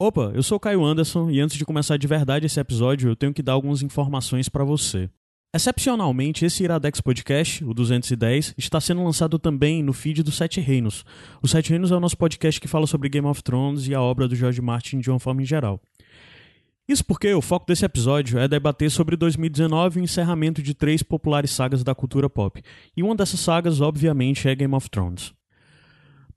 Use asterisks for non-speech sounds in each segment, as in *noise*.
Opa, eu sou o Caio Anderson e antes de começar de verdade esse episódio, eu tenho que dar algumas informações para você. Excepcionalmente, esse Iradex Podcast, o 210, está sendo lançado também no feed do Sete Reinos. O Sete Reinos é o nosso podcast que fala sobre Game of Thrones e a obra do George Martin de uma forma em geral. Isso porque o foco desse episódio é debater sobre 2019 e o encerramento de três populares sagas da cultura pop. E uma dessas sagas, obviamente, é Game of Thrones.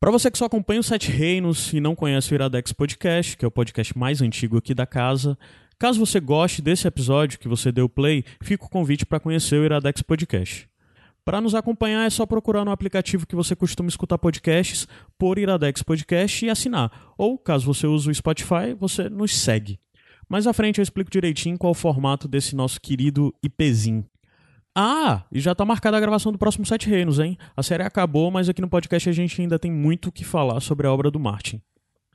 Para você que só acompanha o Sete Reinos e não conhece o Iradex Podcast, que é o podcast mais antigo aqui da casa, caso você goste desse episódio que você deu play, fica o convite para conhecer o Iradex Podcast. Para nos acompanhar é só procurar no aplicativo que você costuma escutar podcasts por Iradex Podcast e assinar. Ou, caso você use o Spotify, você nos segue. Mais à frente eu explico direitinho qual o formato desse nosso querido IPzinho. Ah, e já tá marcada a gravação do próximo Sete Reinos, hein? A série acabou, mas aqui no podcast a gente ainda tem muito o que falar sobre a obra do Martin.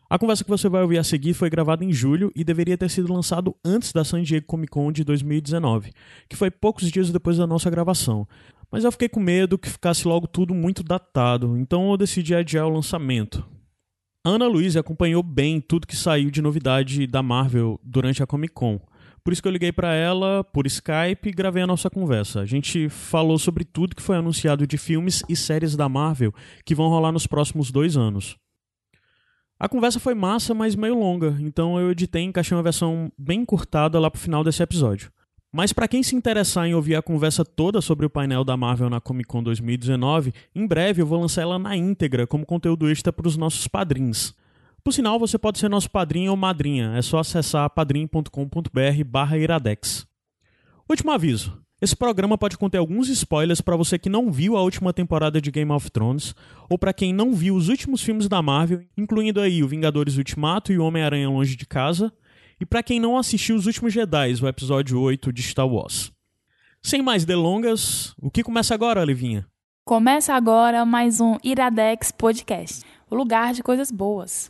A conversa que você vai ouvir a seguir foi gravada em julho e deveria ter sido lançado antes da San Diego Comic Con de 2019, que foi poucos dias depois da nossa gravação. Mas eu fiquei com medo que ficasse logo tudo muito datado, então eu decidi adiar o lançamento. A Ana Luiz acompanhou bem tudo que saiu de novidade da Marvel durante a Comic Con. Por isso que eu liguei para ela por Skype e gravei a nossa conversa. A gente falou sobre tudo que foi anunciado de filmes e séries da Marvel que vão rolar nos próximos dois anos. A conversa foi massa, mas meio longa, então eu editei e encaixei uma versão bem encurtada lá pro final desse episódio. Mas para quem se interessar em ouvir a conversa toda sobre o painel da Marvel na Comic Con 2019, em breve eu vou lançar ela na íntegra como conteúdo extra para os nossos padrinhos. Por sinal, você pode ser nosso padrinho ou madrinha. É só acessar padrim.com.br barra iradex. Último aviso. Esse programa pode conter alguns spoilers para você que não viu a última temporada de Game of Thrones, ou para quem não viu os últimos filmes da Marvel, incluindo aí o Vingadores Ultimato e o Homem-Aranha Longe de Casa, e para quem não assistiu os últimos Jedi, o episódio 8 de Star Wars. Sem mais delongas, o que começa agora, Livinha? Começa agora mais um Iradex Podcast, o lugar de coisas boas.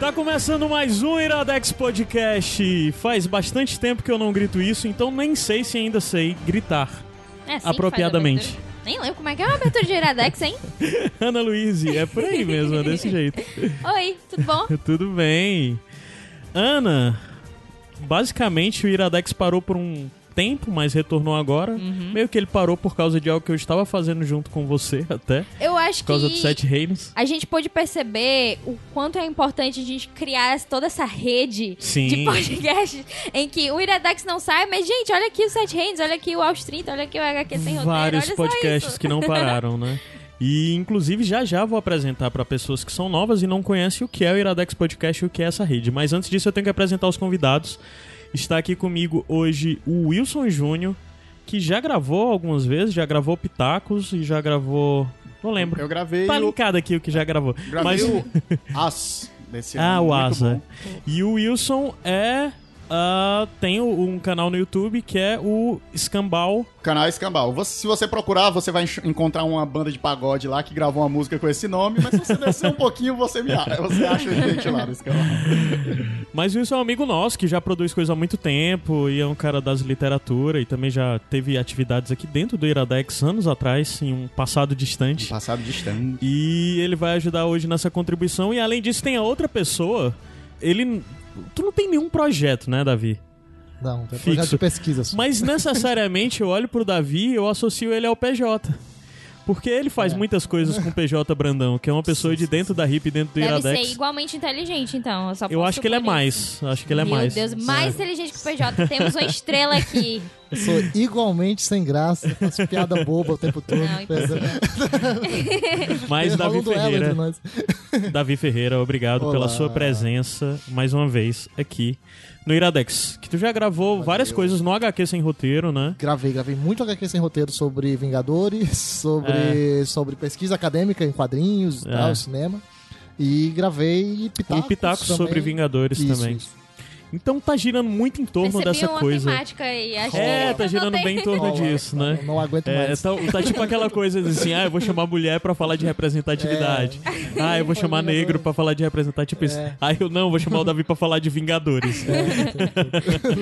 Está começando mais um Iradex Podcast. Faz bastante tempo que eu não grito isso, então nem sei se ainda sei gritar É assim apropriadamente. Nem lembro como é que é uma abertura de Iradex, hein? *laughs* Ana Luiz, é por aí mesmo, é desse jeito. *laughs* Oi, tudo bom? *laughs* Tudo bem. Ana, basicamente o Iradex parou por um tempo, mas retornou agora. Uhum. Meio que ele parou por causa de algo que eu estava fazendo junto com você *laughs* até. Eu acho Por causa que dos Sete Reinos. a gente pôde perceber o quanto é importante a gente criar toda essa rede Sim. de podcasts em que o Iradex não sai, mas, gente, olha aqui o Sete Reinos, olha aqui o Aos 30, olha aqui o HQ Sem Roteiro, Vários podcasts que não pararam, né? *laughs* E inclusive já já vou apresentar para pessoas que são novas e não conhecem o que é o Iradex Podcast e o que é essa rede. Mas antes disso eu tenho que apresentar os convidados. Está aqui comigo hoje o Wilson Júnior, que já gravou algumas vezes, já gravou Pitacos e já gravou. Não lembro. Eu gravei Tá o, linkado aqui o que já gravou. gravei Mas o *laughs* As desse Ah, o Asa. bom. E o Wilson é. Ah, tem um canal no YouTube que é o Escambau. Canal Escambau. Você- se você procurar, você vai encontrar uma banda de pagode lá que gravou uma música com esse nome, mas se você descer um pouquinho, você me acha. Você acha a gente lá no Escambau. *laughs* Mas o Wilson é um amigo nosso que já produz coisa há muito tempo e é um cara das literatura e também já teve atividades aqui dentro do Iradex anos atrás, em um passado distante. Passado distante. E ele vai ajudar hoje nessa contribuição. E além disso, tem a outra pessoa. Ele. Tu não tem nenhum projeto, né, Davi? Não, tem Fixo. projeto de pesquisa. só. Mas necessariamente eu olho pro Davi e eu associo ele ao PJ. Porque ele faz É. muitas coisas com o PJ Brandão, que é uma pessoa de dentro da RIP, dentro do Deve Iradex. ser igualmente inteligente, então. Eu, só Eu acho que ele é mais. Acho que ele é Meu mais. Deus, mais inteligente que o PJ. Temos uma estrela aqui. Eu sou igualmente sem graça, faço piada boba o tempo todo. Não. *laughs* Mas Davi Ferreira. Davi Ferreira, obrigado Olá. pela sua presença mais uma vez aqui no Iradex. Que tu já gravou várias coisas no HQ sem roteiro, né? Gravei, gravei muito HQ sem roteiro sobre Vingadores, sobre, sobre pesquisa acadêmica em quadrinhos e É. tal, cinema. E gravei Pitacos um Pitacos sobre Vingadores Isso, também. isso. Então tá girando muito em torno Percebi dessa uma coisa. temática aí. Acho É, que tá girando bem em torno disso, né? Não, não aguento É, mais. tá, tá tipo aquela coisa assim, ah, eu vou chamar mulher pra falar de representatividade. Ah, eu vou chamar negro pra falar de representatividade. É. Ah, eu não, vou chamar o Davi pra falar de Vingadores.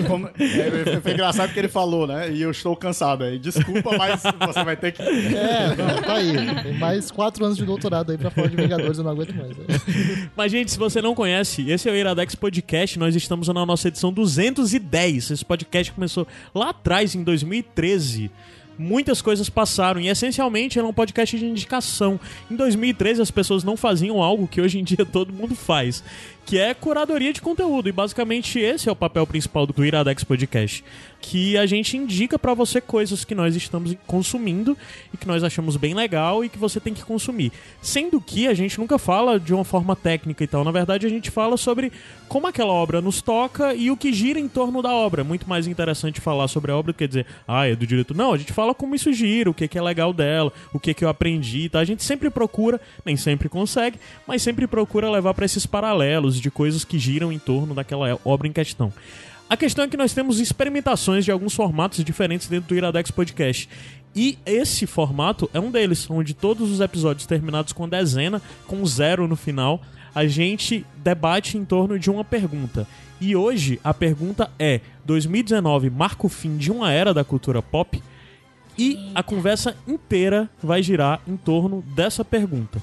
Como- é, foi engraçado porque ele falou, né? E eu estou cansado aí. Desculpa, mas você vai ter que. É, não, tá aí. Tem mais quatro anos de doutorado aí pra falar de Vingadores, eu não aguento mais. Mas, gente, se você não conhece, esse é o Iradex Podcast. Nós estamos na nossa edição 210. Esse podcast começou lá atrás, em 2013. Muitas coisas passaram e, essencialmente, era um podcast de indicação. Em 2013, as pessoas não faziam algo que hoje em dia todo mundo faz, que é curadoria de conteúdo. E, basicamente, esse é o papel principal do Iradex Podcast. Que a gente indica pra você coisas que nós estamos consumindo e que nós achamos bem legal e que você tem que consumir. Sendo que a gente nunca fala de uma forma técnica e tal. Na verdade, a gente fala sobre como aquela obra nos toca e o que gira em torno da obra. É muito mais interessante falar sobre a obra do que dizer, ah, é do diretor. Não, a gente fala como isso gira, o que, que é legal dela, o que, que eu aprendi, tá? A gente sempre procura, nem sempre consegue, mas sempre procura levar pra esses paralelos de coisas que giram em torno daquela obra em questão. A questão é que nós temos experimentações de alguns formatos diferentes dentro do Iradex Podcast. E esse formato é um deles, onde todos os episódios terminados com dezena, com zero no final, a gente debate em torno de uma pergunta. E hoje a pergunta é: 2019 marca o fim de uma era da cultura pop? E a conversa inteira vai girar em torno dessa pergunta.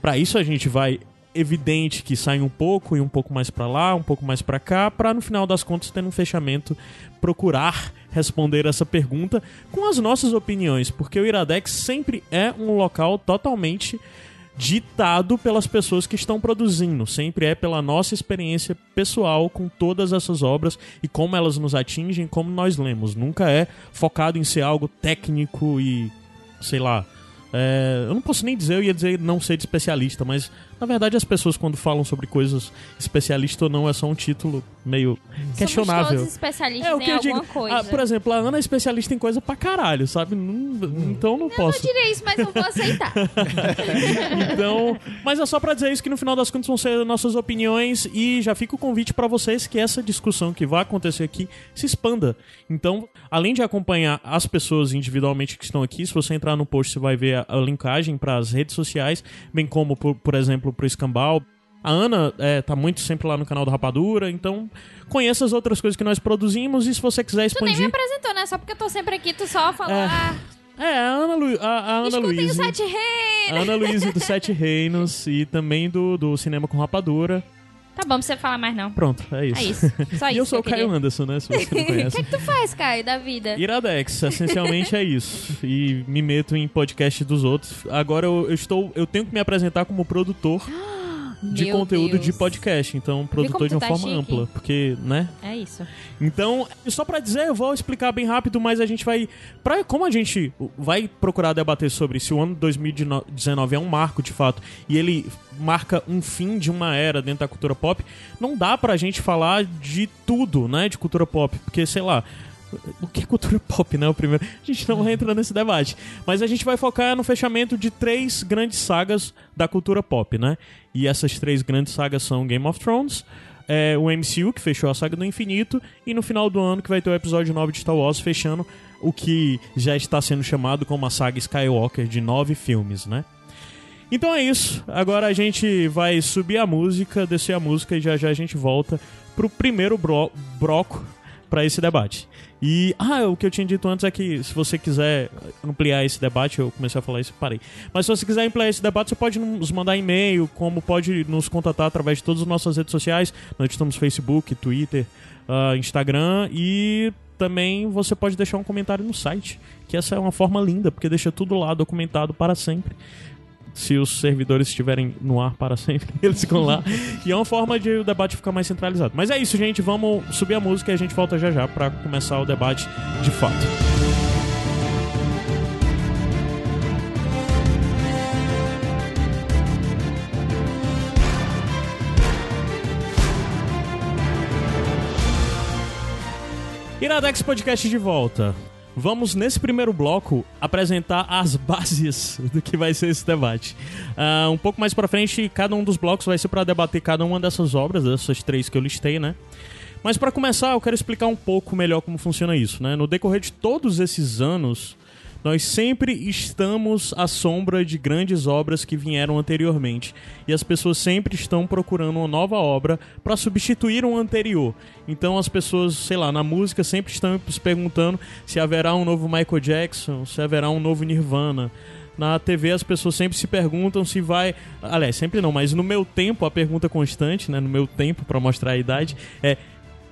Para isso a gente vai evidente que sai um pouco e um pouco mais para lá, um pouco mais para cá, para no final das contas ter um fechamento procurar responder essa pergunta com as nossas opiniões, porque o Iradex sempre é um local totalmente ditado pelas pessoas que estão produzindo, sempre é pela nossa experiência pessoal com todas essas obras e como elas nos atingem, como nós lemos. Nunca é focado em ser algo técnico e sei lá. é, eu não posso nem dizer, eu ia dizer não ser de especialista, mas na verdade as pessoas quando falam sobre coisas especialista ou não é só um título meio questionável. Somos todos especialistas É o em que eu alguma digo. coisa. Ah, por exemplo, a Ana é especialista em coisa pra caralho, sabe? Não- então não posso. Eu direi isso, mas não vou aceitar. *laughs* Então, mas é só pra dizer isso que no final das contas vão ser nossas opiniões e já fica o convite pra vocês que essa discussão que vai acontecer aqui se expanda. Então, além de acompanhar as pessoas individualmente que estão aqui, se você entrar no post você vai ver a, a linkagem para as redes sociais, bem como por, por exemplo pro Escambau. A Ana é, tá muito sempre lá no canal do Rapadura, então conheça as outras coisas que nós produzimos e se você quiser tu nem me expandir. apresentou, né? Só porque eu tô sempre aqui, tu só falou, É. ah, É, a Ana, Lu, a, a Ana Luísa. Sete A Reis. Ana Luísa do *laughs* Sete Reinos e também do, do Cinema com Rapadura. Tá bom, não precisa falar mais não. Pronto, é isso. É isso. Só *laughs* e isso eu sou o Caio queria. Anderson, né? Se você não *laughs* O que, conhece. que tu faz, Caio, da vida? Iradex, essencialmente é isso. E me meto em podcast dos outros. Agora eu, eu estou. Eu tenho que me apresentar como produtor *gasps* de Meu conteúdo Deus. de podcast. Então, produtor de uma tá forma chique? ampla. Porque, né? É isso. Então, só pra dizer, eu vou explicar bem rápido, mas a gente vai. Pra, como a gente vai procurar debater sobre se o ano de 2019 é um marco de fato e ele marca um fim de uma era dentro da cultura pop, não dá pra gente falar de tudo, né, de cultura pop, porque sei lá. O que é cultura pop, né? O primeiro. A gente não vai entrar nesse debate. Mas a gente vai focar no fechamento de três grandes sagas da cultura pop, né? E essas três grandes sagas são Game of Thrones, é, o MCU, que fechou a saga do infinito, e no final do ano que vai ter o episódio 9 de Star Wars, fechando o que já está sendo chamado como a saga Skywalker de nove filmes, né? Então é isso. Agora a gente vai subir a música, descer a música e já já a gente volta pro primeiro bro bloco para esse debate. E, ah, o que eu tinha dito antes é que se você quiser ampliar esse debate, eu comecei a falar isso e parei. Mas se você quiser ampliar esse debate, você pode nos mandar e-mail, como pode nos contatar através de todas as nossas redes sociais. Nós estamos Facebook, Twitter, ah, Instagram e também você pode deixar um comentário no site, que essa é uma forma linda, porque deixa tudo lá documentado para sempre se os servidores estiverem no ar para sempre, *laughs* eles ficam lá. E é uma forma de o debate ficar mais centralizado. Mas é isso, gente. Vamos subir a música e a gente volta já já para começar o debate de fato. Iradex Podcast de volta. Vamos, nesse primeiro bloco, apresentar as *laughs* bases do que vai ser esse debate. Ah, um pouco mais pra frente, cada um dos blocos vai ser para debater cada uma dessas obras, dessas três que eu listei, né? Mas para começar, eu quero explicar um pouco melhor como funciona isso, né? No decorrer de todos esses anos, nós sempre estamos à sombra de grandes obras que vieram anteriormente. E as pessoas sempre estão procurando uma nova obra para substituir uma anterior. Então as pessoas, sei lá, na música sempre estão se perguntando se haverá um novo Michael Jackson, se haverá um novo Nirvana. Na TV as pessoas sempre se perguntam se vai. Aliás, sempre não, mas no meu tempo, a pergunta constante, né? No meu tempo, para mostrar a idade, é: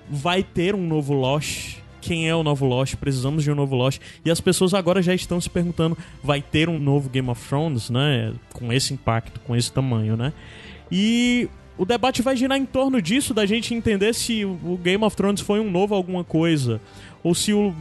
vai ter um novo Lost? Quem é o novo Lost? Precisamos de um novo Lost. E as pessoas agora já estão se perguntando: vai ter um novo Game of Thrones, né? Com esse impacto, com esse tamanho, né? E o debate vai girar em torno disso, da gente entender se o Game of Thrones foi um novo alguma coisa, ou se o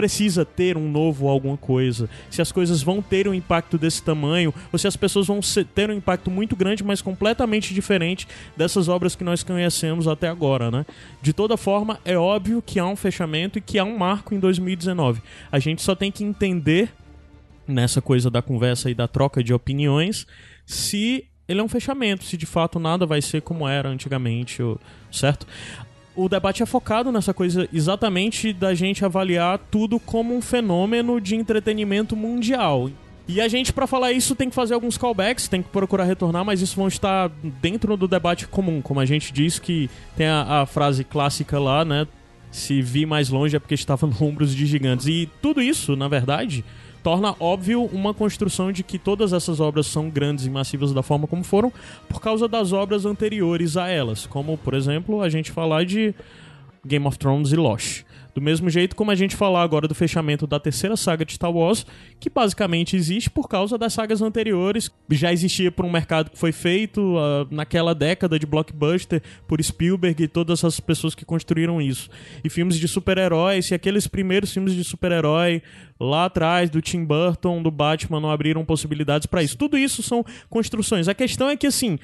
precisa ter um novo alguma coisa, se as coisas vão ter um impacto desse tamanho, ou se as pessoas vão ter um impacto muito grande, mas completamente diferente dessas obras que nós conhecemos até agora, né? De toda forma, é óbvio que há um fechamento e que há um marco em 2019. A gente só tem que entender nessa coisa da conversa e da troca de opiniões se ele é um fechamento, se de fato nada vai ser como era antigamente, certo? O debate é focado nessa coisa exatamente da gente avaliar tudo como um fenômeno de entretenimento mundial. E a gente, para falar isso, tem que fazer alguns callbacks, tem que procurar retornar, mas isso vão estar dentro do debate comum. Como a gente disse, que tem a, a frase clássica lá, né? Se vi mais longe é porque estava no ombros de gigantes. E tudo isso, na verdade, torna óbvio uma construção de que todas essas obras são grandes e massivas da forma como foram por causa das obras anteriores a elas, como por exemplo a gente falar de Game of Thrones e Lost. Do mesmo jeito como a gente falar agora do fechamento da terceira saga de Star Wars, que basicamente existe por causa das sagas anteriores, já existia por um mercado que foi feito uh, naquela década de blockbuster por Spielberg e todas as pessoas que construíram isso. E filmes de super-heróis, e aqueles primeiros filmes de super-herói lá atrás do Tim Burton, do Batman, não abriram possibilidades para isso. Tudo isso são construções. A questão é que assim,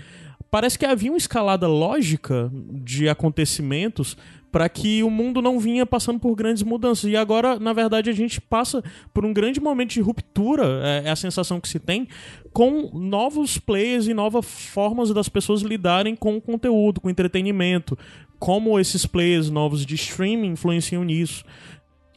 parece que havia uma escalada lógica de acontecimentos para que o mundo não vinha passando por grandes mudanças. E agora, na verdade, a gente passa por um grande momento de ruptura, é, é a sensação que se tem, com novos players e novas formas das pessoas lidarem com o conteúdo, com o entretenimento, como esses players novos de streaming influenciam nisso.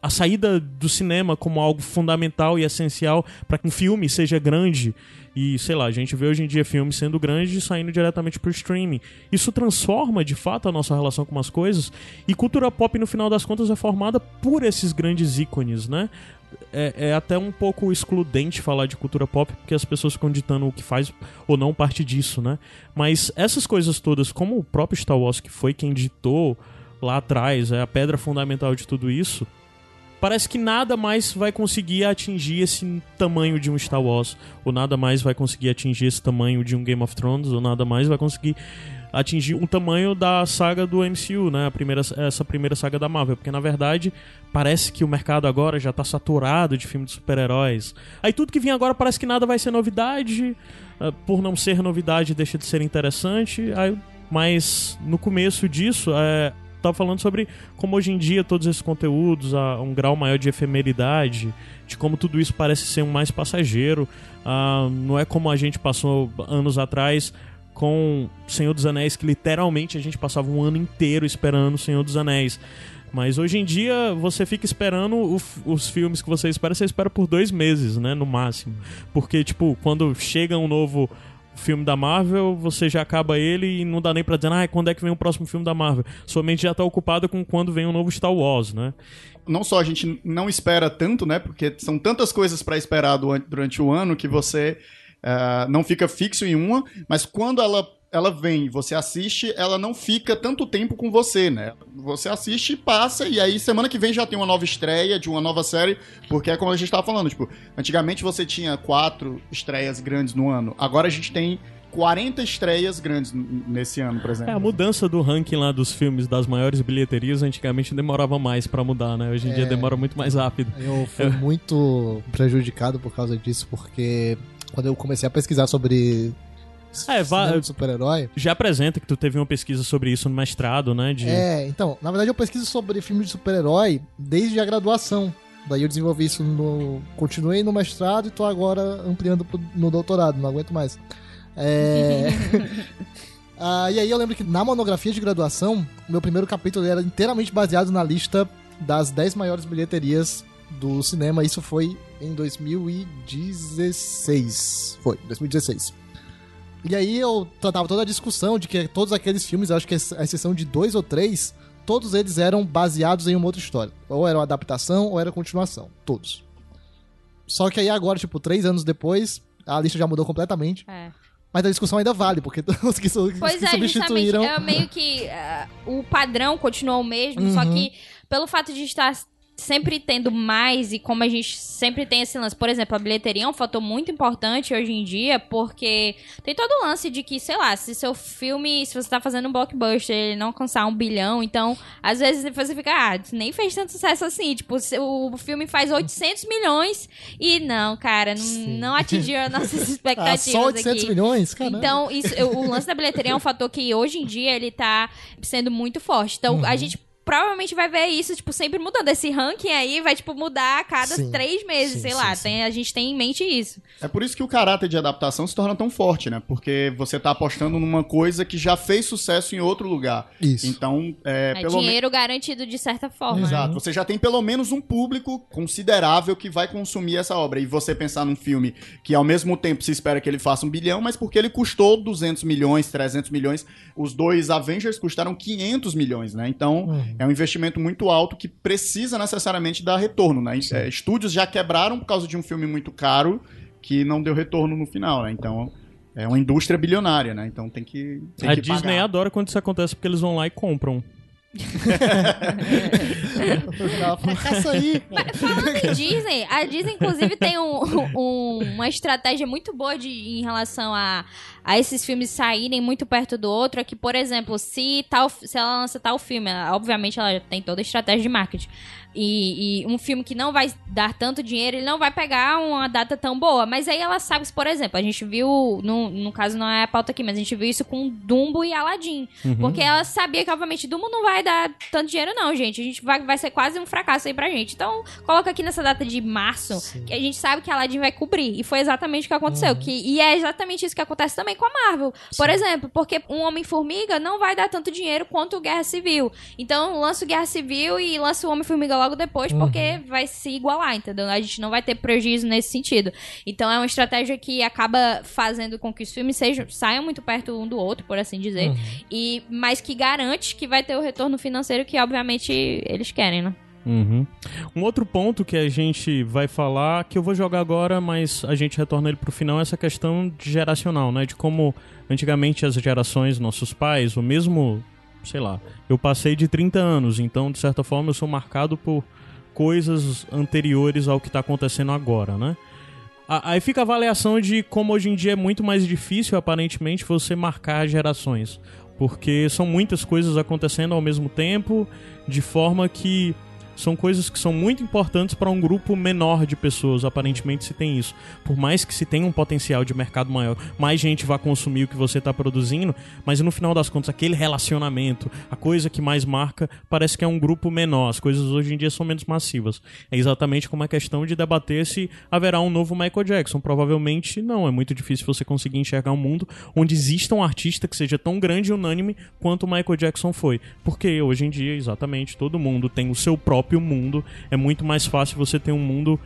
A saída do cinema como algo fundamental e essencial para que um filme seja grande e, sei lá, a gente vê hoje em dia filmes sendo grandes e saindo diretamente pro streaming. Isso transforma, de fato, a nossa relação com as coisas. E cultura pop, no final das contas, é formada por esses grandes ícones, né? É, é, até um pouco excludente falar de cultura pop, porque as pessoas ficam ditando o que faz ou não parte disso, né? Mas essas coisas todas, como o próprio Star Wars, que foi quem ditou lá atrás, é a pedra fundamental de tudo isso, parece que nada mais vai conseguir atingir esse tamanho de um Star Wars, ou nada mais vai conseguir atingir esse tamanho de um Game of Thrones, ou nada mais vai conseguir atingir um tamanho da saga do MCU, né? A primeira, essa primeira saga da Marvel, porque na verdade parece que o mercado agora já tá saturado de filmes de super-heróis. Aí tudo que vem agora parece que nada vai ser novidade, uh, por não ser novidade deixa de ser interessante. Aí, mas no começo disso, é, tava falando sobre como hoje em dia todos esses conteúdos, há um grau maior de efemeridade, de como tudo isso parece ser um mais passageiro. Uh, não é como a gente passou anos atrás com Senhor dos Anéis, que literalmente a gente passava um ano inteiro esperando Senhor dos Anéis. Mas hoje em dia você fica esperando o, os filmes que você espera, você espera por dois meses, né? No máximo. Porque, tipo, quando chega um novo filme da Marvel, você já acaba ele e não dá nem pra dizer, ah, quando é que vem o próximo filme da Marvel? Sua mente já tá ocupada com quando vem o novo Star Wars, né? Não só a gente não espera tanto, né? Porque são tantas coisas para esperar durante o ano que você uh, não fica fixo em uma, mas quando ela ela vem, você assiste, ela não fica tanto tempo com você, né? Você assiste e passa, e aí semana que vem já tem uma nova estreia de uma nova série, porque é como a gente estava falando, tipo, antigamente você tinha quatro estreias grandes no ano, agora a gente tem 40 estreias grandes nesse ano, por exemplo. É, a mudança do ranking lá dos filmes das maiores bilheterias antigamente demorava mais para mudar, né? Hoje em é, dia demora muito mais rápido. Eu fui eu... muito prejudicado por causa disso, porque quando eu comecei a pesquisar sobre é, vá, super-herói. Já apresenta que tu teve uma pesquisa sobre isso no mestrado, né? De... É, então, na verdade eu pesquiso sobre filmes de super-herói desde a graduação. Daí eu desenvolvi isso no. Continuei no mestrado e tô agora ampliando no doutorado, não aguento mais. É. *laughs* Ah, e aí eu lembro que na monografia de graduação, meu primeiro capítulo era inteiramente baseado na lista das 10 maiores bilheterias do cinema. Isso foi em 2016. Foi, 2016. E aí eu tratava toda a discussão de que todos aqueles filmes, eu acho que a exceção de dois ou três, todos eles eram baseados em uma outra história. Ou era uma adaptação, ou era continuação. Todos. Só que aí agora, tipo, três anos depois, a lista já mudou completamente. É. Mas a discussão ainda vale, porque *laughs* os que, os Pois que é, substituíram. é meio que ah, o padrão continuou o mesmo, só Uhum. que pelo fato de estar sempre tendo mais e como a gente sempre tem esse lance, por exemplo, a bilheteria é um fator muito importante hoje em dia, porque tem todo o lance de que, sei lá, se seu filme, se você tá fazendo um blockbuster, ele não alcançar um bilhão, então, às vezes você fica, ah, nem fez tanto sucesso assim, tipo, o filme faz 800 milhões e não, cara, não, não atingiu as nossas *laughs* *laughs* Ah, expectativas só 800 aqui. milhões? Caramba. Então, isso, o lance da bilheteria é um fator que hoje em dia ele tá sendo muito forte. Então, Uhum. a gente provavelmente vai ver isso, tipo, sempre mudando. Esse ranking aí vai, tipo, mudar a cada Sim. três meses, Sim, sei sim, lá. sim. Tem, a gente tem em mente isso. É por isso que o caráter de adaptação se torna tão forte, né? Porque você tá apostando numa coisa que já fez sucesso em outro lugar. Isso. Então, é, É, pelo menos. dinheiro garantido de certa forma. né? Exato. Você já tem pelo menos um público considerável que vai consumir essa obra. E você pensar num filme que ao mesmo tempo se espera que ele faça um bilhão, mas porque ele custou 200 milhões, 300 milhões. Os dois Avengers custaram 500 milhões, né? Então Uhum. É um investimento muito alto que precisa necessariamente dar retorno, né? É, estúdios já quebraram por causa de um filme muito caro que não deu retorno no final, né? Então é uma indústria bilionária, né? Então tem que. Tem a que Disney pagar. adora quando isso acontece porque eles vão lá e compram. Caça aí. Falando em Disney, a Disney, inclusive, tem um- um- uma estratégia muito boa de, em relação a, a esses filmes saírem muito perto do outro. É que, por exemplo, se, tal, se ela lança tal filme, obviamente ela tem toda a estratégia de marketing. E, e um filme que não vai dar tanto dinheiro, ele não vai pegar uma data tão boa. Mas aí ela sabe, por exemplo, a gente viu, no, no caso não é a pauta aqui, mas a gente viu isso com Dumbo e Aladdin. Porque ela sabia que, obviamente, Dumbo não vai dar tanto dinheiro, não, gente. A gente vai, vai ser quase um fracasso aí pra gente. Então, coloca aqui nessa data de março, Sim. que a gente sabe que Aladdin vai cobrir. E foi exatamente o que aconteceu. Que, e é exatamente isso que acontece também com a Marvel. Por exemplo, porque um Homem-Formiga não vai dar tanto dinheiro quanto o Guerra Civil. Então, lança o Guerra Civil e lança o Homem-Formiga logo depois, porque vai se igualar, entendeu? A gente não vai ter prejuízo nesse sentido. Então, é uma estratégia que acaba fazendo com que os filmes sejam, saiam muito perto um do outro, por assim dizer. E, mas que garante que vai ter o retorno financeiro que, obviamente, eles querem, né? Uhum. Um outro ponto que a gente vai falar, que eu vou jogar agora, mas a gente retorna ele pro final, é essa questão de geracional, né? De como antigamente as gerações, nossos pais, o mesmo, sei lá, eu passei de 30 anos, então de certa forma eu sou marcado por coisas anteriores ao que tá acontecendo agora, né? Aí fica a avaliação de como hoje em dia é muito mais difícil, aparentemente, você marcar gerações. Porque são muitas coisas acontecendo ao mesmo tempo, de forma que são coisas que são muito importantes para um grupo menor de pessoas, aparentemente se tem isso. Por mais que se tenha um potencial de mercado maior, mais gente vai consumir o que você está produzindo, mas no final das contas, aquele relacionamento, a coisa que mais marca, parece que é um grupo menor. As coisas hoje em dia são menos massivas. É exatamente como a questão de debater se haverá um novo Michael Jackson. Provavelmente não. É muito difícil você conseguir enxergar um mundo onde exista um artista que seja tão grande e unânime quanto o Michael Jackson foi. Porque hoje em dia, exatamente, todo mundo tem o seu próprio mundo. É muito mais fácil você ter um mundo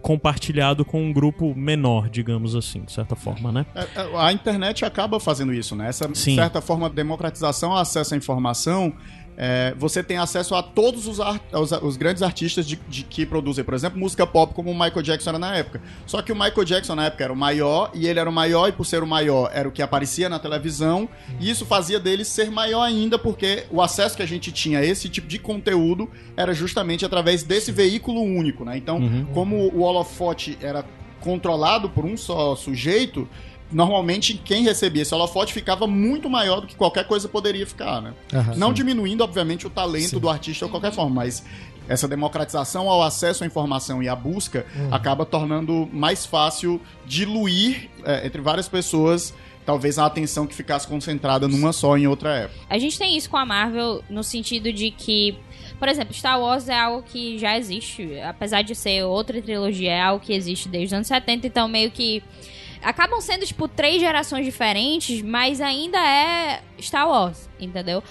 compartilhado com um grupo menor, digamos assim, de certa forma, né? É, é, A internet acaba fazendo isso, né? Essa, de Sim. certa forma, democratização, acesso à informação. É, você tem acesso a todos os, os, grandes artistas de, de que produzem, por exemplo, música pop, como o Michael Jackson era na época. Só que o Michael Jackson na época era o maior, e ele era o maior, e por ser o maior, era o que aparecia na televisão, e isso fazia dele ser maior ainda, porque o acesso que a gente tinha a esse tipo de conteúdo era justamente através desse veículo único, né? Então, como o holofote era controlado por um só sujeito, normalmente quem recebia esse holofote ficava muito maior do que qualquer coisa poderia ficar, né? Aham. Não diminuindo, obviamente, o talento Sim. do artista de qualquer forma, mas essa democratização ao acesso à informação e à busca acaba tornando mais fácil diluir é, entre várias pessoas talvez a atenção que ficasse concentrada numa só em outra época. A gente tem isso com a Marvel no sentido de que, por exemplo, Star Wars é algo que já existe, apesar de ser outra trilogia, é algo que existe desde os anos 70, então meio que Acabam sendo, tipo, três gerações diferentes, mas ainda é Star Wars, entendeu?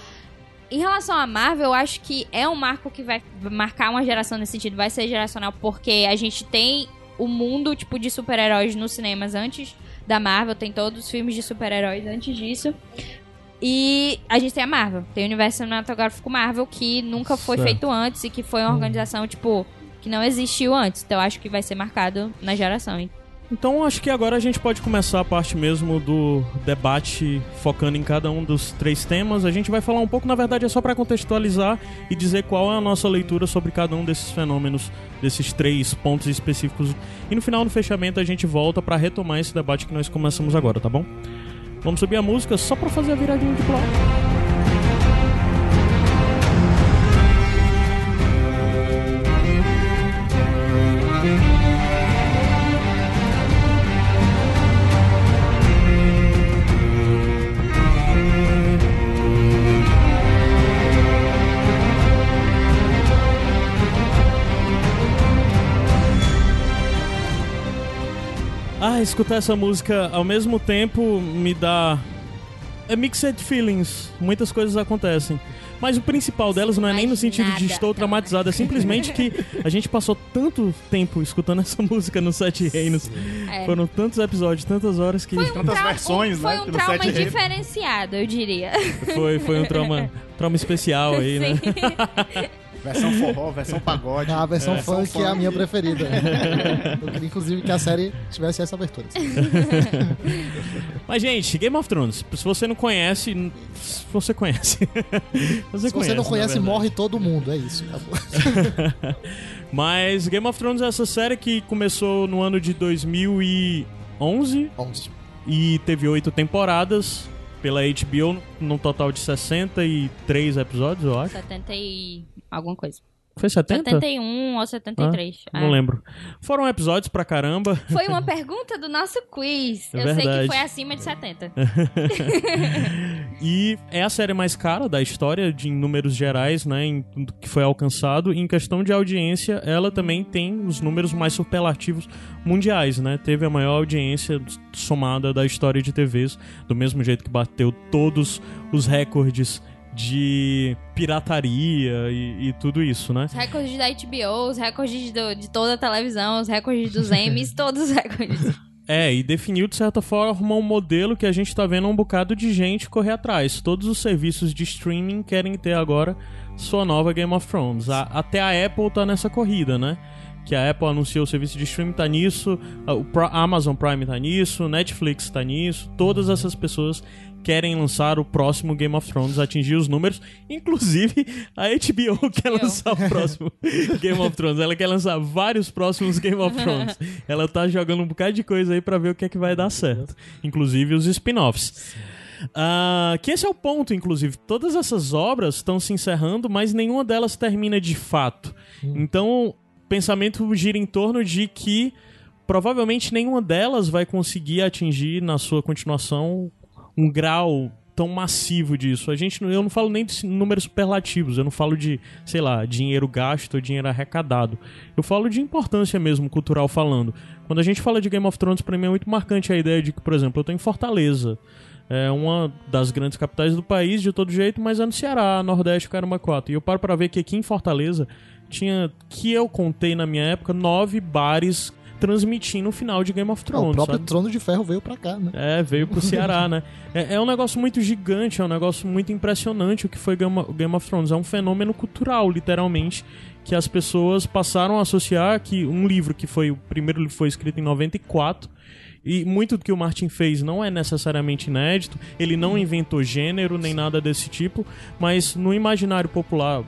Em relação à Marvel, eu acho que é um marco que vai marcar uma geração nesse sentido, vai ser geracional, porque a gente tem o mundo, tipo, de super-heróis nos cinemas antes da Marvel, tem todos os filmes de super-heróis antes disso. E a gente tem a Marvel, tem o universo cinematográfico Marvel, que nunca foi Certo. feito antes e que foi uma organização, tipo, que não existiu antes. Então eu acho que vai ser marcado na geração. hein? Então acho que agora a gente pode começar a parte mesmo do debate focando em cada um dos três temas. A gente vai falar um pouco, na verdade é só para contextualizar e dizer qual é a nossa leitura sobre cada um desses fenômenos, desses três pontos específicos. E no final, no fechamento, a gente volta para retomar esse debate que nós começamos agora, tá bom? Vamos subir a música só para fazer a viradinha de bloco. Escutar essa música ao mesmo tempo me dá. É mixed feelings. Muitas coisas acontecem. Mas o principal delas não é nem no sentido de estou traumatizado, é simplesmente que a gente passou tanto tempo escutando essa *laughs* música no Sete Reinos. É. Foram tantos episódios, tantas horas que Foi um, Tantas versões, um, foi né, um pelo trauma diferenciado, eu diria. foi, foi um trauma, *laughs* trauma especial aí, né? *laughs* Versão forró, versão pagode. A versão versão funk é a minha preferida. Eu *laughs* queria, inclusive, que a série tivesse essa abertura. Mas, gente, Game of Thrones, se você não conhece, você conhece. *laughs* você Se você não conhece, morre todo mundo. É isso. *laughs* Mas Game of Thrones é essa série que começou no ano de 2011 11. e teve oito temporadas pela HBO, num total de 63 episódios, eu acho. 70 e alguma coisa. Foi 70? 71 ou 73. Ah, não é. lembro. Foram episódios pra caramba. Foi uma *laughs* pergunta do nosso quiz. É eu sei verdade. que foi acima de 70. *laughs* E é a série mais cara da história, de, em números gerais, né? Em, tudo que foi alcançado. E em questão de audiência, ela também tem os números mais superlativos mundiais, né? Teve a maior audiência somada da história de TVs, do mesmo jeito que bateu todos os recordes de pirataria e, e tudo isso, né? Os recordes da HBO, os recordes do- de toda a televisão, os recordes dos Emmys, *laughs* todos os recordes. É, e definiu de certa forma um modelo que a gente tá vendo um bocado de gente correr atrás. Todos os serviços de streaming querem ter agora sua nova Game of Thrones. A- até a Apple tá nessa corrida, né? Que a Apple anunciou o serviço de streaming tá nisso, a- o Pro- Amazon Prime tá nisso, Netflix tá nisso. Todas essas pessoas querem lançar o próximo Game of Thrones, atingir os números. Inclusive, a HBO *laughs* quer lançar o próximo *laughs* Game of Thrones. Ela quer lançar vários próximos Game of Thrones. *laughs* Ela tá jogando um bocado de coisa aí pra ver o que é que vai dar certo. Inclusive os spin-offs. Ah, que esse é o ponto, inclusive. Todas essas obras estão se encerrando, mas nenhuma delas termina de fato. Então, o pensamento gira em torno de que provavelmente nenhuma delas vai conseguir atingir na sua continuação um grau tão massivo disso. A gente, eu não falo nem de números superlativos, eu não falo de, sei lá, dinheiro gasto ou dinheiro arrecadado. Eu falo de importância mesmo, cultural falando. Quando a gente fala de Game of Thrones, pra mim é muito marcante a ideia de que, por exemplo, eu tô em Fortaleza. É uma das grandes capitais do país, de todo jeito, mas é no Ceará, Nordeste, Caramba 4. E eu paro pra ver que aqui em Fortaleza tinha, que eu contei na minha época, nove bares transmitindo o final de Game of Ah, Thrones. o próprio sabe? Trono de Ferro veio pra cá, né? É, veio pro Ceará, né? É, é um negócio muito gigante, é um negócio muito impressionante o que foi Game of Thrones. É um fenômeno cultural, literalmente, que as pessoas passaram a associar que um livro que foi, o primeiro livro foi escrito em 94, e muito do que o Martin fez não é necessariamente inédito, ele não inventou gênero nem nada desse tipo, mas no imaginário popular,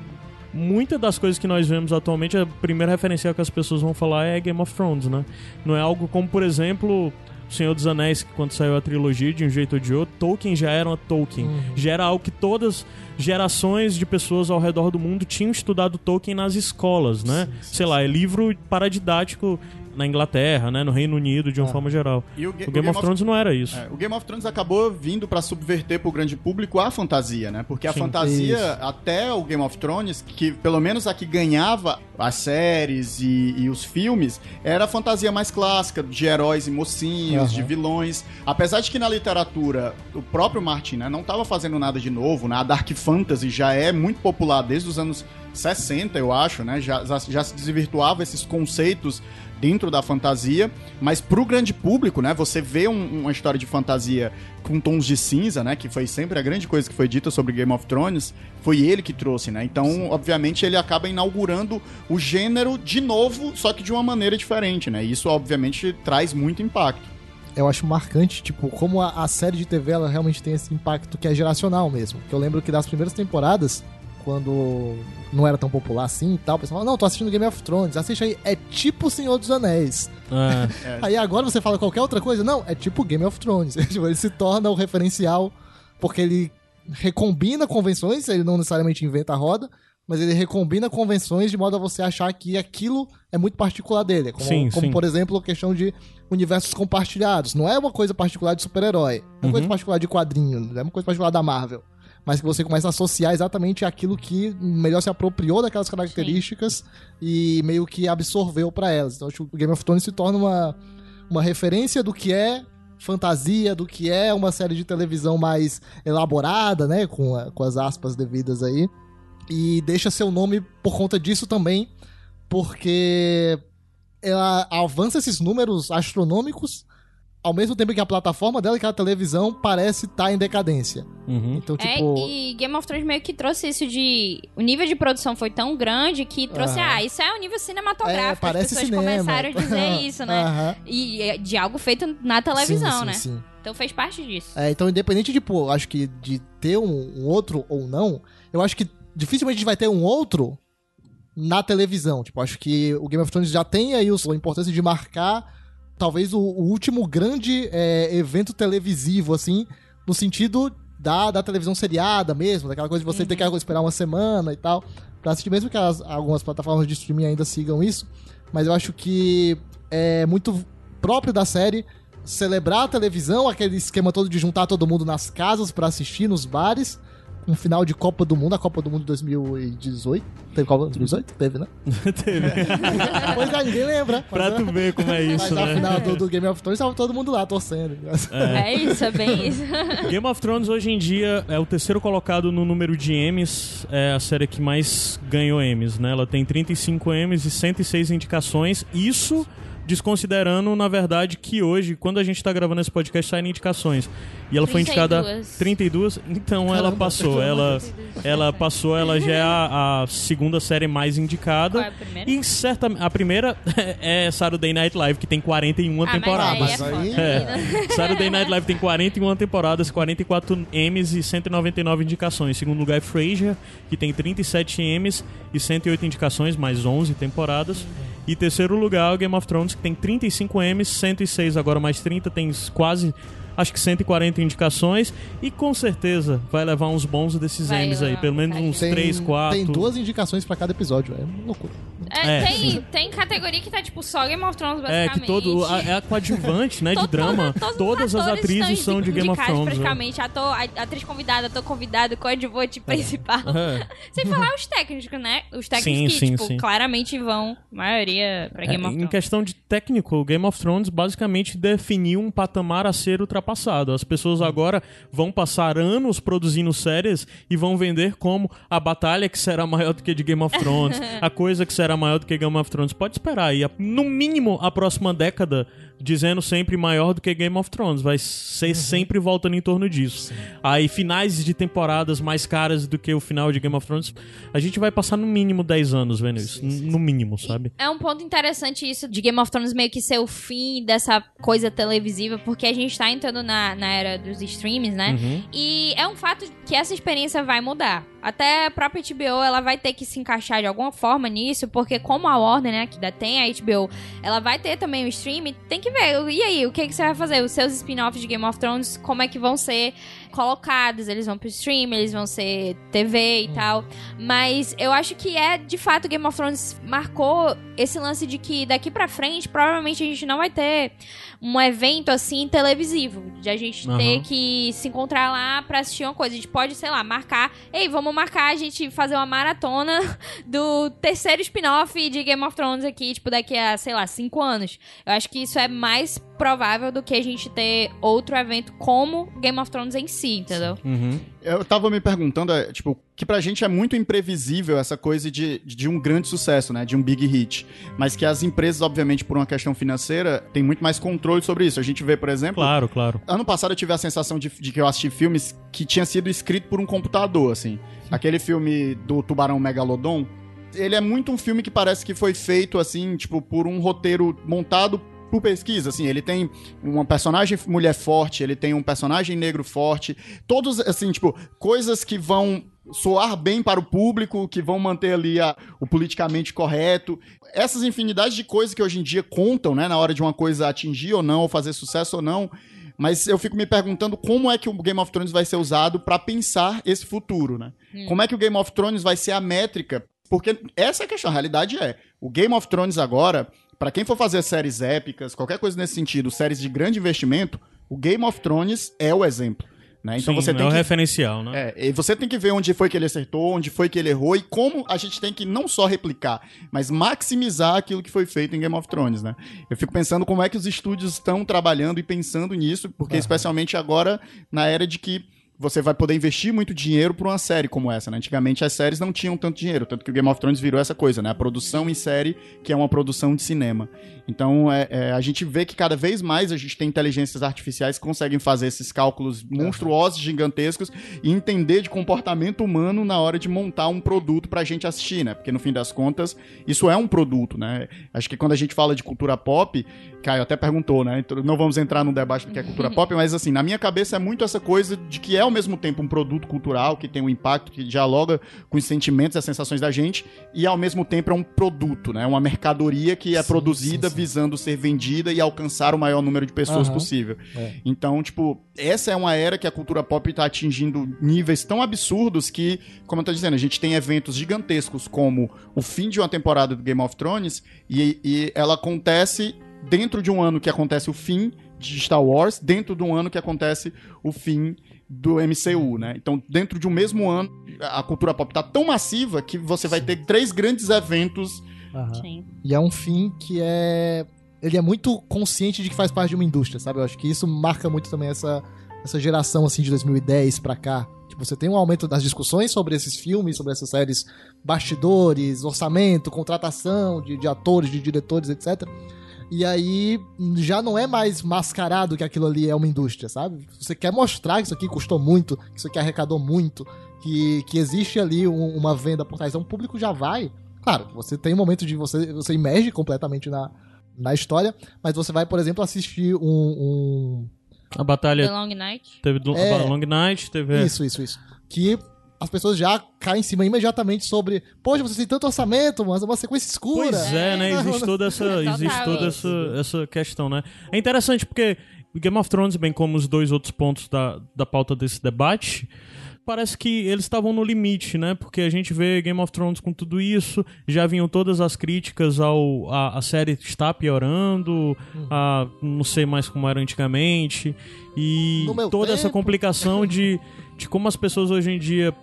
muitas das coisas que nós vemos atualmente, a primeira referencial que as pessoas vão falar é Game of Thrones, né? Não é algo como, por exemplo, O Senhor dos Anéis, que quando saiu a trilogia, de um jeito ou de outro, Tolkien já era uma Tolkien. Já era algo que todas gerações de pessoas ao redor do mundo tinham estudado Tolkien nas escolas, né? Sei lá, é livro paradidático na Inglaterra, né? No Reino Unido, de uma Ah. forma geral. E o, Ga- O Game of Thrones não era isso. É, o Game of Thrones acabou vindo pra subverter pro grande público a fantasia, né? Porque a Sim. fantasia, Isso. até o Game of Thrones, que pelo menos a que ganhava as séries e, e os filmes, era a fantasia mais clássica, de heróis e mocinhos, Aham. de vilões. Apesar de que na literatura, o próprio Martin, né, não tava fazendo nada de novo, né? A Dark Fantasy já é muito popular desde os anos 60, eu acho, né? Já, já, já se desvirtuava esses conceitos dentro da fantasia, mas pro grande público, né, você vê um- uma história de fantasia com tons de cinza, né, que foi sempre a grande coisa que foi dita sobre Game of Thrones, foi ele que trouxe, né? Então, obviamente, ele acaba inaugurando o gênero de novo, só que de uma maneira diferente, né? E isso obviamente traz muito impacto. eu acho marcante, tipo, como a, a série de TV ela realmente tem esse impacto que é geracional mesmo. Que eu lembro que das primeiras temporadas, quando não era tão popular assim e tal, o pessoal falava, não, tô assistindo Game of Thrones, assiste aí, é tipo Senhor dos Anéis. É. *laughs* Aí agora você fala qualquer outra coisa, não, é tipo Game of Thrones. *laughs* Tipo, ele se torna o referencial porque ele recombina convenções, ele não necessariamente inventa a roda, mas ele recombina convenções de modo a você achar que aquilo é muito particular dele. Como, Sim, como sim. por exemplo, a questão de universos compartilhados. Não é uma coisa particular de super-herói, é uma coisa Uhum. particular de quadrinho, não é uma coisa particular da Marvel. Mas que você começa a associar exatamente aquilo que melhor se apropriou daquelas características e meio que absorveu pra elas. Então, acho que o Game of Thrones se torna uma, uma referência do que é fantasia, do que é uma série de televisão mais elaborada, né? Com, a- com as aspas devidas aí. E deixa seu nome por conta disso também, porque ela avança esses números astronômicos ao mesmo tempo que a plataforma dela, que é a televisão, parece estar em decadência. Uhum. Então, É, tipo. e Game of Thrones meio que trouxe isso de. O nível de produção foi tão grande que trouxe. Aham. Ah, isso é um nível cinematográfico. É, parece As pessoas cinema. começaram a dizer *laughs* isso, né? Aham. E é de algo feito na televisão, Sim, sim, né? sim. Então fez parte disso. É, então, independente de, pô, acho que de ter um, um outro ou não, eu acho que dificilmente a gente vai ter um outro na televisão. Tipo, acho que o Game of Thrones já tem aí a importância de marcar talvez o, o último grande é, evento televisivo, assim, no sentido da, da televisão seriada mesmo, daquela coisa de você ter que esperar uma semana e tal, pra assistir, mesmo que as- algumas plataformas de streaming ainda sigam isso, mas eu acho que é muito próprio da série celebrar a televisão, aquele esquema todo de juntar todo mundo nas casas pra assistir, nos bares, um final de Copa do Mundo, a Copa do Mundo de 2018. Teve Copa de 2018? Teve, né? *laughs* Teve. *laughs* Pois é, ninguém lembra. pra tu ver como é Mas isso, a né? final do, do Game of Thrones tava todo mundo lá torcendo. É, isso, é bem isso. *laughs* Game of Thrones hoje em dia é o terceiro colocado no número de Emmys, é a série que mais ganhou Emmys, né? Ela tem 35 Emmys e 106 indicações. Isso desconsiderando, na verdade, que hoje, quando a gente tá gravando esse podcast, saem indicações. E ela foi indicada 32. 32, então ela Caramba. passou. Ela, ela passou, ela já é a, a segunda série mais indicada. Qual é a primeira? E certa. A primeira *laughs* é Saturday Night Live, que tem 41 Ah, temporadas. Mas aí é Mas foda, aí- né? *laughs* Saturday Night Live tem 41 temporadas, 44 Emmys e 199 indicações. Em segundo lugar é Frasier, que tem 37 Emmys e 108 indicações, mais 11 temporadas. E terceiro lugar o Game of Thrones, que tem 35 Emmys, 106 agora mais 30, tem quase acho que 140 indicações e com certeza vai levar uns bons desses Vai Emmys aí, pelo menos uns Tem, 3, 4. tem duas indicações pra cada episódio. É uma loucura. É, É, tem, tem categoria que tá tipo só Game of Thrones, É, basicamente. que todo. a- É a coadjuvante, né? *laughs* de Todo- drama. Todas as atrizes são de Game of Thrones. né? praticamente. Ator, a- atriz convidada, ator convidado, coadjuvante principal. É. *laughs* Sem falar os técnicos, né? Os técnicos Sim, que, sim, tipo, sim. claramente vão, maioria, pra Game É, of em Thrones. questão de técnico, Game of Thrones basicamente definiu um patamar a ser ultrapassado. As pessoas agora vão passar anos produzindo séries e vão vender como a batalha que será maior do que de Game of Thrones, *laughs* a coisa que será maior do que Game of Thrones. Pode esperar aí, no mínimo a próxima década, dizendo sempre maior do que Game of Thrones. Vai ser sempre voltando em torno disso. Aí finais de temporadas mais caras do que o final de Game of Thrones, a gente vai passar no mínimo 10 anos vendo isso. No mínimo, sabe? É um ponto interessante isso de Game of Thrones meio que ser o fim dessa coisa televisiva, porque a gente tá entrando na, na era dos streams, né? Uhum. E é um fato que essa experiência vai mudar. Até a própria HBO, ela vai ter que se encaixar de alguma forma nisso, porque como a Warner, né, que tem a HBO, ela vai ter também o stream, tem que ver. E aí, o que, que você vai fazer? Os seus spin-offs de Game of Thrones, como é que vão ser? Colocados, eles vão pro stream, eles vão ser TV e tal. Mas eu acho que é, de fato, Game of Thrones marcou esse lance de que daqui pra frente, provavelmente a gente não vai ter um evento assim televisivo. De a gente Aham. ter que se encontrar lá pra assistir uma coisa. A gente pode, sei lá, marcar. Ei, vamos marcar a gente fazer uma maratona *laughs* do terceiro spin-off de Game of Thrones aqui, tipo, daqui a, sei lá, cinco anos. Eu acho que isso é mais provável do que a gente ter outro evento como Game of Thrones em si, entendeu? Uhum. Eu tava me perguntando, é, tipo, que pra gente é muito imprevisível essa coisa de, de um grande sucesso, né? De um big hit. Mas que as empresas, obviamente, por uma questão financeira, têm muito mais controle sobre isso. A gente vê, por exemplo, Claro, claro. Ano passado eu tive a sensação de, de que eu assisti filmes que tinha sido escrito por um computador, assim. Aquele filme do Tubarão Megalodon, ele é muito um filme que parece que foi feito, assim, tipo, por um roteiro montado por pesquisa, assim, ele tem uma personagem mulher forte, ele tem um personagem negro forte, todos, assim, tipo, coisas que vão soar bem para o público, que vão manter ali a- o politicamente correto. Essas infinidades de coisas que hoje em dia contam, né, na hora de uma coisa atingir ou não, ou fazer sucesso ou não, mas eu fico me perguntando como é que o Game of Thrones vai ser usado pra pensar esse futuro, né? Como é que o Game of Thrones vai ser a métrica? Porque essa é a questão, a realidade é, o Game of Thrones agora, pra quem for fazer séries épicas, qualquer coisa nesse sentido, séries de grande investimento, o Game of Thrones é o exemplo, né? Então Sim, você é tem o que referencial, né? é, e você tem que ver onde foi que ele acertou, onde foi que ele errou e como a gente tem que não só replicar, mas maximizar aquilo que foi feito em Game of Thrones, né? Eu fico pensando como é que os estúdios estão trabalhando e pensando nisso, porque especialmente agora na era de que você vai poder investir muito dinheiro por uma série como essa, né? Antigamente as séries não tinham tanto dinheiro, tanto que o Game of Thrones virou essa coisa, né? A produção em série, que é uma produção de cinema. Então, é, é, a gente vê que cada vez mais a gente tem inteligências artificiais que conseguem fazer esses cálculos monstruosos, gigantescos, e entender de comportamento humano na hora de montar um produto pra gente assistir, né? Porque no fim das contas, isso é um produto, né? Acho que quando a gente fala de cultura pop, Caio até perguntou, né? Então, Não vamos entrar num debate do que é cultura pop, mas assim, na minha cabeça é muito essa coisa de que é ao mesmo tempo um produto cultural, que tem um impacto, que dialoga com os sentimentos e as sensações da gente, e ao mesmo tempo é um produto, né? Uma mercadoria que é Sim, produzida sim, sim. visando ser vendida e alcançar o maior número de pessoas Aham. possível. É. Então, tipo, essa é uma era que a cultura pop tá atingindo níveis tão absurdos que, como eu tô dizendo, a gente tem eventos gigantescos como o fim de uma temporada do Game of Thrones e, e ela acontece dentro de um ano que acontece o fim de Star Wars, dentro de um ano que acontece o fim do MCU, né? Então, dentro de um mesmo ano, a cultura pop tá tão massiva que você vai ter três grandes eventos. Sim. E é um fim que é. Ele é muito consciente de que faz parte de uma indústria, sabe? Eu acho que isso marca muito também essa, essa geração assim de 2010 pra cá. Tipo, você tem um aumento das discussões sobre esses filmes, sobre essas séries, bastidores, orçamento, contratação de, de atores, de diretores, etc. E aí já não é mais mascarado que aquilo ali é uma indústria, sabe? Você quer mostrar que isso aqui custou muito, que isso aqui arrecadou muito, que, que existe ali um- uma venda por trás. Então o público já vai. Claro, você tem um momento de você, você imerge completamente na, na história, mas você vai, por exemplo, assistir um. um- A The batalha Long Night. teve do- É. Long Night, teve. Isso, isso, isso. Que as pessoas já caem em cima imediatamente sobre. Poxa, você tem tanto orçamento, mas é uma sequência escura. Pois é, né? *laughs* Existe toda essa, existe toda essa, essa questão, né? É interessante porque Game of Thrones, bem como os dois outros pontos da, da pauta desse debate, parece que eles estavam no limite, né? Porque a gente vê Game of Thrones com tudo isso, já vinham todas as críticas ao a, a série está piorando, a, não sei mais como era antigamente, e toda essa tempo. complicação de, de como as pessoas hoje em dia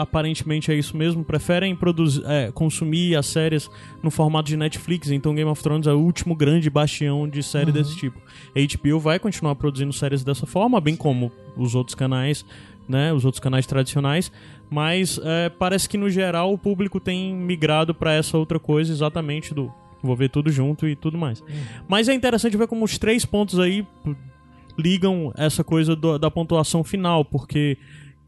aparentemente é isso mesmo, preferem produzir, é, consumir as séries no formato de Netflix, então Game of Thrones é o último grande bastião de série desse tipo. A HBO vai continuar produzindo séries dessa forma, bem como os outros canais, né, os outros canais tradicionais, mas é, parece que no geral o público tem migrado para essa outra coisa exatamente do vou ver tudo junto e tudo mais. Mas é interessante ver como os três pontos aí ligam essa coisa do- da pontuação final, porque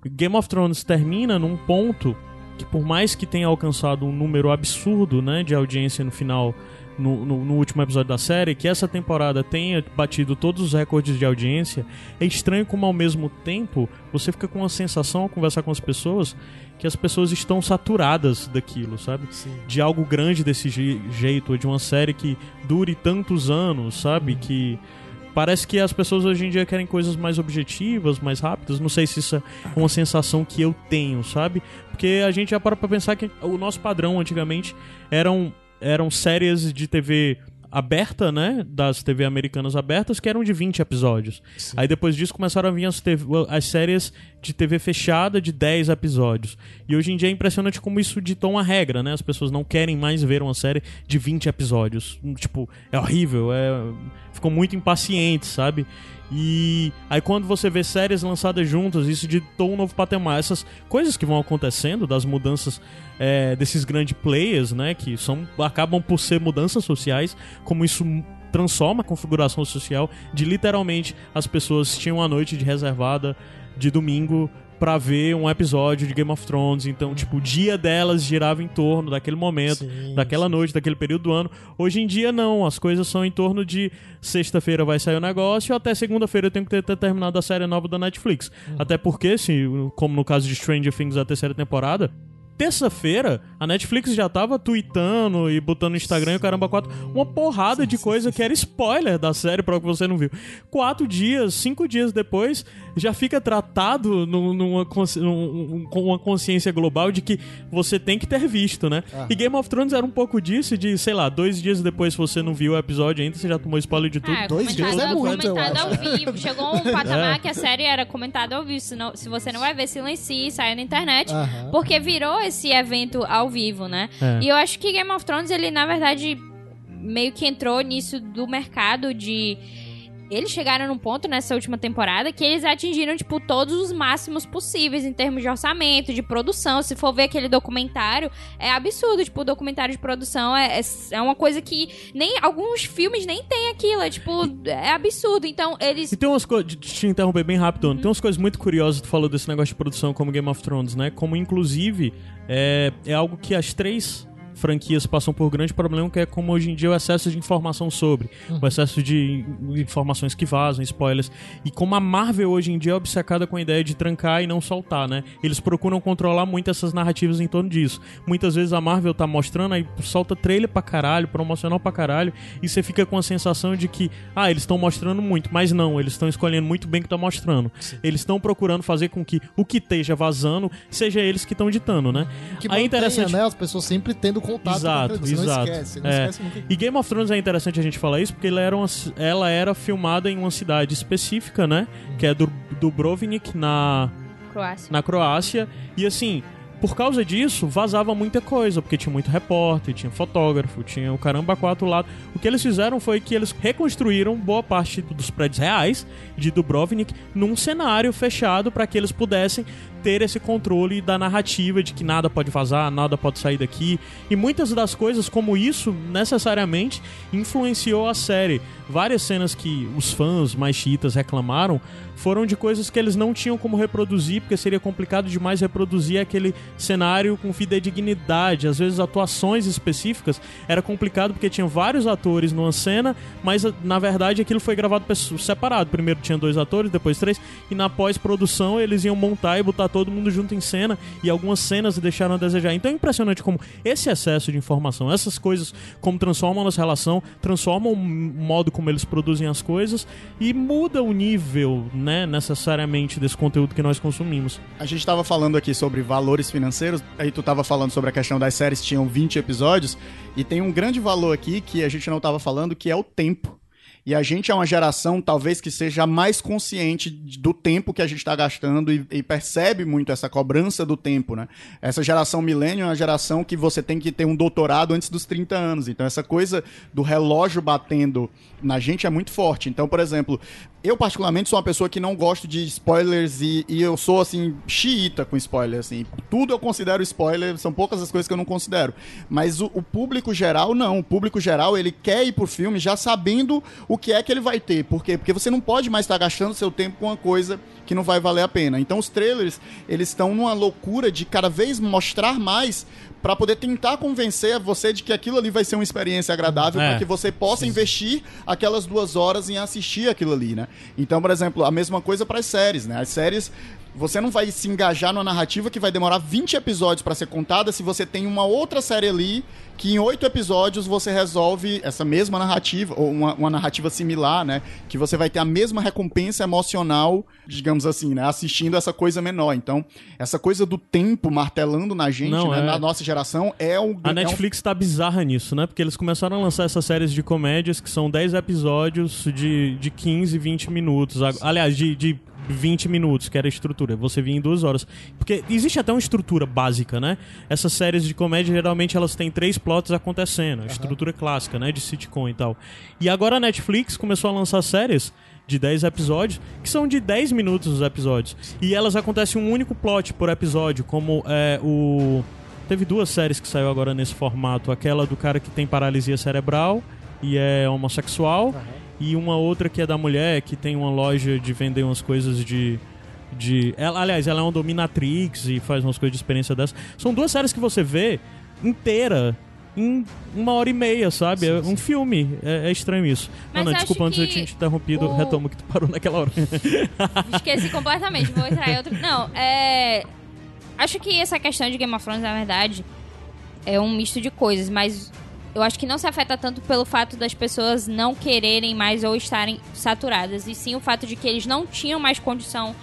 Game of Thrones termina num ponto que por mais que tenha alcançado um número absurdo, né, de audiência no final, no, no- no último episódio da série, que essa temporada tenha batido todos os recordes de audiência, é estranho como ao mesmo tempo você fica com a sensação ao conversar com as pessoas que as pessoas estão saturadas daquilo, sabe? De algo grande desse je- jeito, ou de uma série que dure tantos anos, sabe? Que Parece que as pessoas hoje em dia querem coisas mais objetivas, mais rápidas. Não sei se isso é uma sensação que eu tenho, sabe? Porque a gente já para pra pensar que o nosso padrão antigamente eram, eram séries de TV aberta, né? Das TV americanas abertas, que eram de 20 episódios. Aí depois disso começaram a vir as, TV as séries de TV fechada de 10 episódios. E hoje em dia é impressionante como isso ditou uma regra, né? As pessoas não querem mais ver uma série de 20 episódios. Tipo, é horrível, é... ficam muito impacientes, sabe? E aí quando você vê séries lançadas juntas, isso ditou um novo patamar. Essas coisas que vão acontecendo, das mudanças é, desses grandes players, né? Que são, acabam por ser mudanças sociais, como isso transforma a configuração social de literalmente as pessoas tinham a noite de reservada de domingo pra ver um episódio de Game of Thrones. Então, tipo, o dia delas girava em torno daquele momento, Sim, daquela sim. noite, daquele período do ano. Hoje em dia, não. As coisas são em torno de sexta-feira vai sair o negócio, até segunda-feira eu tenho que ter, ter terminado a série nova da Netflix. Até porque, se, como no caso de Stranger Things, a terceira temporada. Terça-feira, a Netflix já tava tweetando e botando no Instagram e o caramba, quatro, uma porrada de coisa que era spoiler da série para o que você não viu. Quatro dias, cinco dias depois, já fica tratado num- numa, uma consciência global de que você tem que ter visto, né? E Game of Thrones era um pouco disso, de, sei lá, dois dias depois, se você não viu o episódio ainda, você já tomou spoiler de tudo. É, Dois dias comentado- é muito, eu comentado ao acho. vivo. Chegou um patamar É. que a série era comentada ao vivo. Senão, se você não vai ver, silencie, saia na internet. Aham. Porque virou esse evento ao vivo, né? É. E eu acho que Game of Thrones, ele, na verdade, meio que entrou nisso do mercado de. Eles chegaram num ponto nessa última temporada que eles atingiram, tipo, todos os máximos possíveis em termos de orçamento, de produção. Se for ver aquele documentário, é absurdo. Tipo, o documentário de produção é, é, é uma coisa que nem alguns filmes nem tem aquilo. É, tipo, é absurdo. Então, eles. E tem umas coisas, te interromper bem rápido, tem umas coisas muito curiosas, tu falou desse negócio de produção como Game of Thrones, né? Como inclusive é, é algo que as três franquias passam por grande problema, que é como hoje em dia o excesso de informação sobre, o excesso de informações que vazam, spoilers, e como a Marvel hoje em dia é obcecada com a ideia de trancar e não soltar, né? Eles procuram controlar muito essas narrativas em torno disso. Muitas vezes a Marvel tá mostrando, aí solta trailer pra caralho, promocional pra caralho, e você fica com a sensação de que, ah, eles estão mostrando muito, mas não, eles estão escolhendo muito bem o que tá mostrando. Eles estão procurando fazer com que o que esteja vazando seja eles que estão ditando, né? Que Aí é mantenha, interessante. né? As pessoas sempre tendo contato Exato, com aquilo. Você exato. não esquece, não É. esquece nunca. E Game of Thrones é interessante a gente falar isso porque ela era, uma- ela era filmada em uma cidade específica, né? Que é do Dubrovnik, na, Croácia. na Croácia. E assim, por causa disso, vazava muita coisa, porque tinha muito repórter, tinha fotógrafo, tinha o caramba quatro lado. O que eles fizeram foi que eles reconstruíram boa parte dos prédios reais de Dubrovnik num cenário fechado para que eles pudessem ter esse controle da narrativa de que nada pode vazar, nada pode sair daqui. E muitas das coisas como isso necessariamente influenciou a série. Várias cenas que os fãs mais chiitas reclamaram foram de coisas que eles não tinham como reproduzir, porque seria complicado demais reproduzir aquele cenário com fidedignidade. Às vezes atuações específicas era complicado porque tinha vários atores numa cena, mas na verdade aquilo foi gravado separado. Primeiro tinha dois atores, depois três, e na pós-produção eles iam montar e botar todo mundo junto em cena, e algumas cenas deixaram a desejar. Então é impressionante como esse excesso de informação, essas coisas, como transformam a nossa relação, transformam o modo como eles produzem as coisas e muda o nível, né, necessariamente desse conteúdo que nós consumimos. A gente tava falando aqui sobre valores financeiros, aí tu tava falando sobre a questão das séries tinham 20 episódios, e tem um grande valor aqui que a gente não tava falando, que é o tempo. E a gente é uma geração, talvez, que seja mais consciente do tempo que a gente está gastando e, e percebe muito essa cobrança do tempo, né? Essa geração milênio é uma geração que você tem que ter um doutorado antes dos 30 anos. Então, essa coisa do relógio batendo na gente é muito forte. Então, por exemplo, eu particularmente sou uma pessoa que não gosto de spoilers e, e eu sou, assim, xiita com spoiler, assim. Tudo eu considero spoiler, são poucas as coisas que eu não considero. Mas o, o público geral, não. O público geral, ele quer ir pro filme já sabendo o que é que ele vai ter. Por quê? Porque você não pode mais estar gastando seu tempo com uma coisa que não vai valer a pena. Então, os trailers, eles estão numa loucura de cada vez mostrar mais para poder tentar convencer você de que aquilo ali vai ser uma experiência agradável É. para que você possa investir aquelas duas horas em assistir aquilo ali, né? Então, por exemplo, a mesma coisa para as séries, né? As séries Você não vai se engajar numa narrativa que vai demorar 20 episódios pra ser contada se você tem uma outra série ali que em oito episódios você resolve essa mesma narrativa, ou uma, uma narrativa similar, né? Que você vai ter a mesma recompensa emocional, digamos assim, né? Assistindo essa coisa menor. Então, essa coisa do tempo martelando na gente, Não, né? é- Na nossa geração, é um. A é um- Netflix tá bizarra nisso, né? Porque eles começaram a lançar essas séries de comédias que são 10 episódios de, de 15, 20 minutos. Aliás, de, de 20 minutos, que era a estrutura. Você via em duas horas. Porque existe até uma estrutura básica, né? Essas séries de comédia, geralmente, elas têm três plots acontecendo. A estrutura clássica, né? De sitcom e tal. E agora a Netflix começou a lançar séries de 10 episódios, que são de 10 minutos os episódios. E elas acontecem um único plot por episódio, como é o... Teve duas séries que saiu agora nesse formato. Aquela do cara que tem paralisia cerebral e é homossexual. E uma outra que é da mulher, que tem uma loja de vender umas coisas de... de ela, aliás, ela é uma dominatrix e faz umas coisas de experiência dessa. São duas séries que você vê inteira em uma hora e meia, sabe? é um filme. É, é estranho isso. Mas não, não, desculpa, antes eu tinha te interrompido. o- Retomo que tu parou naquela hora. *laughs* Esqueci completamente, vou entrar em outro. Não, é. Acho que essa questão de Game of Thrones, na verdade, é um misto de coisas, mas eu acho que não se afeta tanto pelo fato das pessoas não quererem mais ou estarem saturadas, e sim o fato de que eles não tinham mais condição,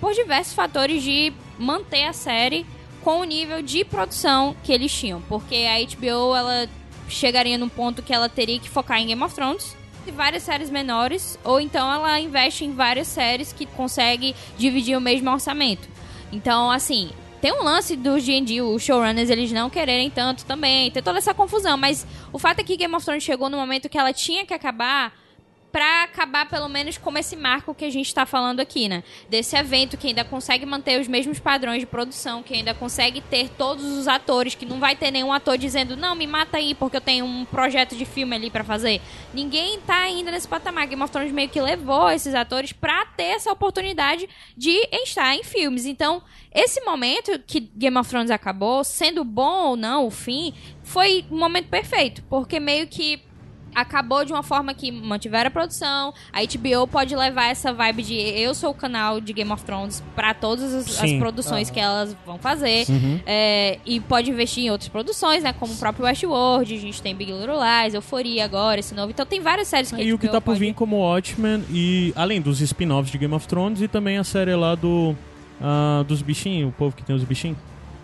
por diversos fatores, de manter a série com o nível de produção que eles tinham. Porque a HBO, ela chegaria num ponto que ela teria que focar em Game of Thrones e várias séries menores, ou então ela investe em várias séries que consegue dividir o mesmo orçamento. Então, assim, tem um lance dos D&D, os showrunners, eles não quererem tanto também, tem toda essa confusão, mas o fato é que Game of Thrones chegou no momento que ela tinha que acabar pra acabar pelo menos como esse marco que a gente tá falando aqui, né? Desse evento que ainda consegue manter os mesmos padrões de produção, que ainda consegue ter todos os atores, que não vai ter nenhum ator dizendo, não, me mata aí porque eu tenho um projeto de filme ali pra fazer. Ninguém tá ainda nesse patamar. Game of Thrones meio que levou esses atores pra ter essa oportunidade de estar em filmes. Então, esse momento que Game of Thrones acabou, sendo bom ou não o fim, foi um momento perfeito, porque meio que acabou de uma forma que mantiveram a produção. A HBO pode levar essa vibe de eu sou o canal de Game of Thrones pra todas as, as produções que elas vão fazer. É, e pode investir em outras produções, né? Como o próprio Westworld, a gente tem Big Little Lies, Euphoria agora, esse novo. Então tem várias séries que a E o que tá por pode- vir como Watchmen, e além dos spin-offs de Game of Thrones, e também a série lá do. ah, dos bichinhos, o povo que tem os bichinhos.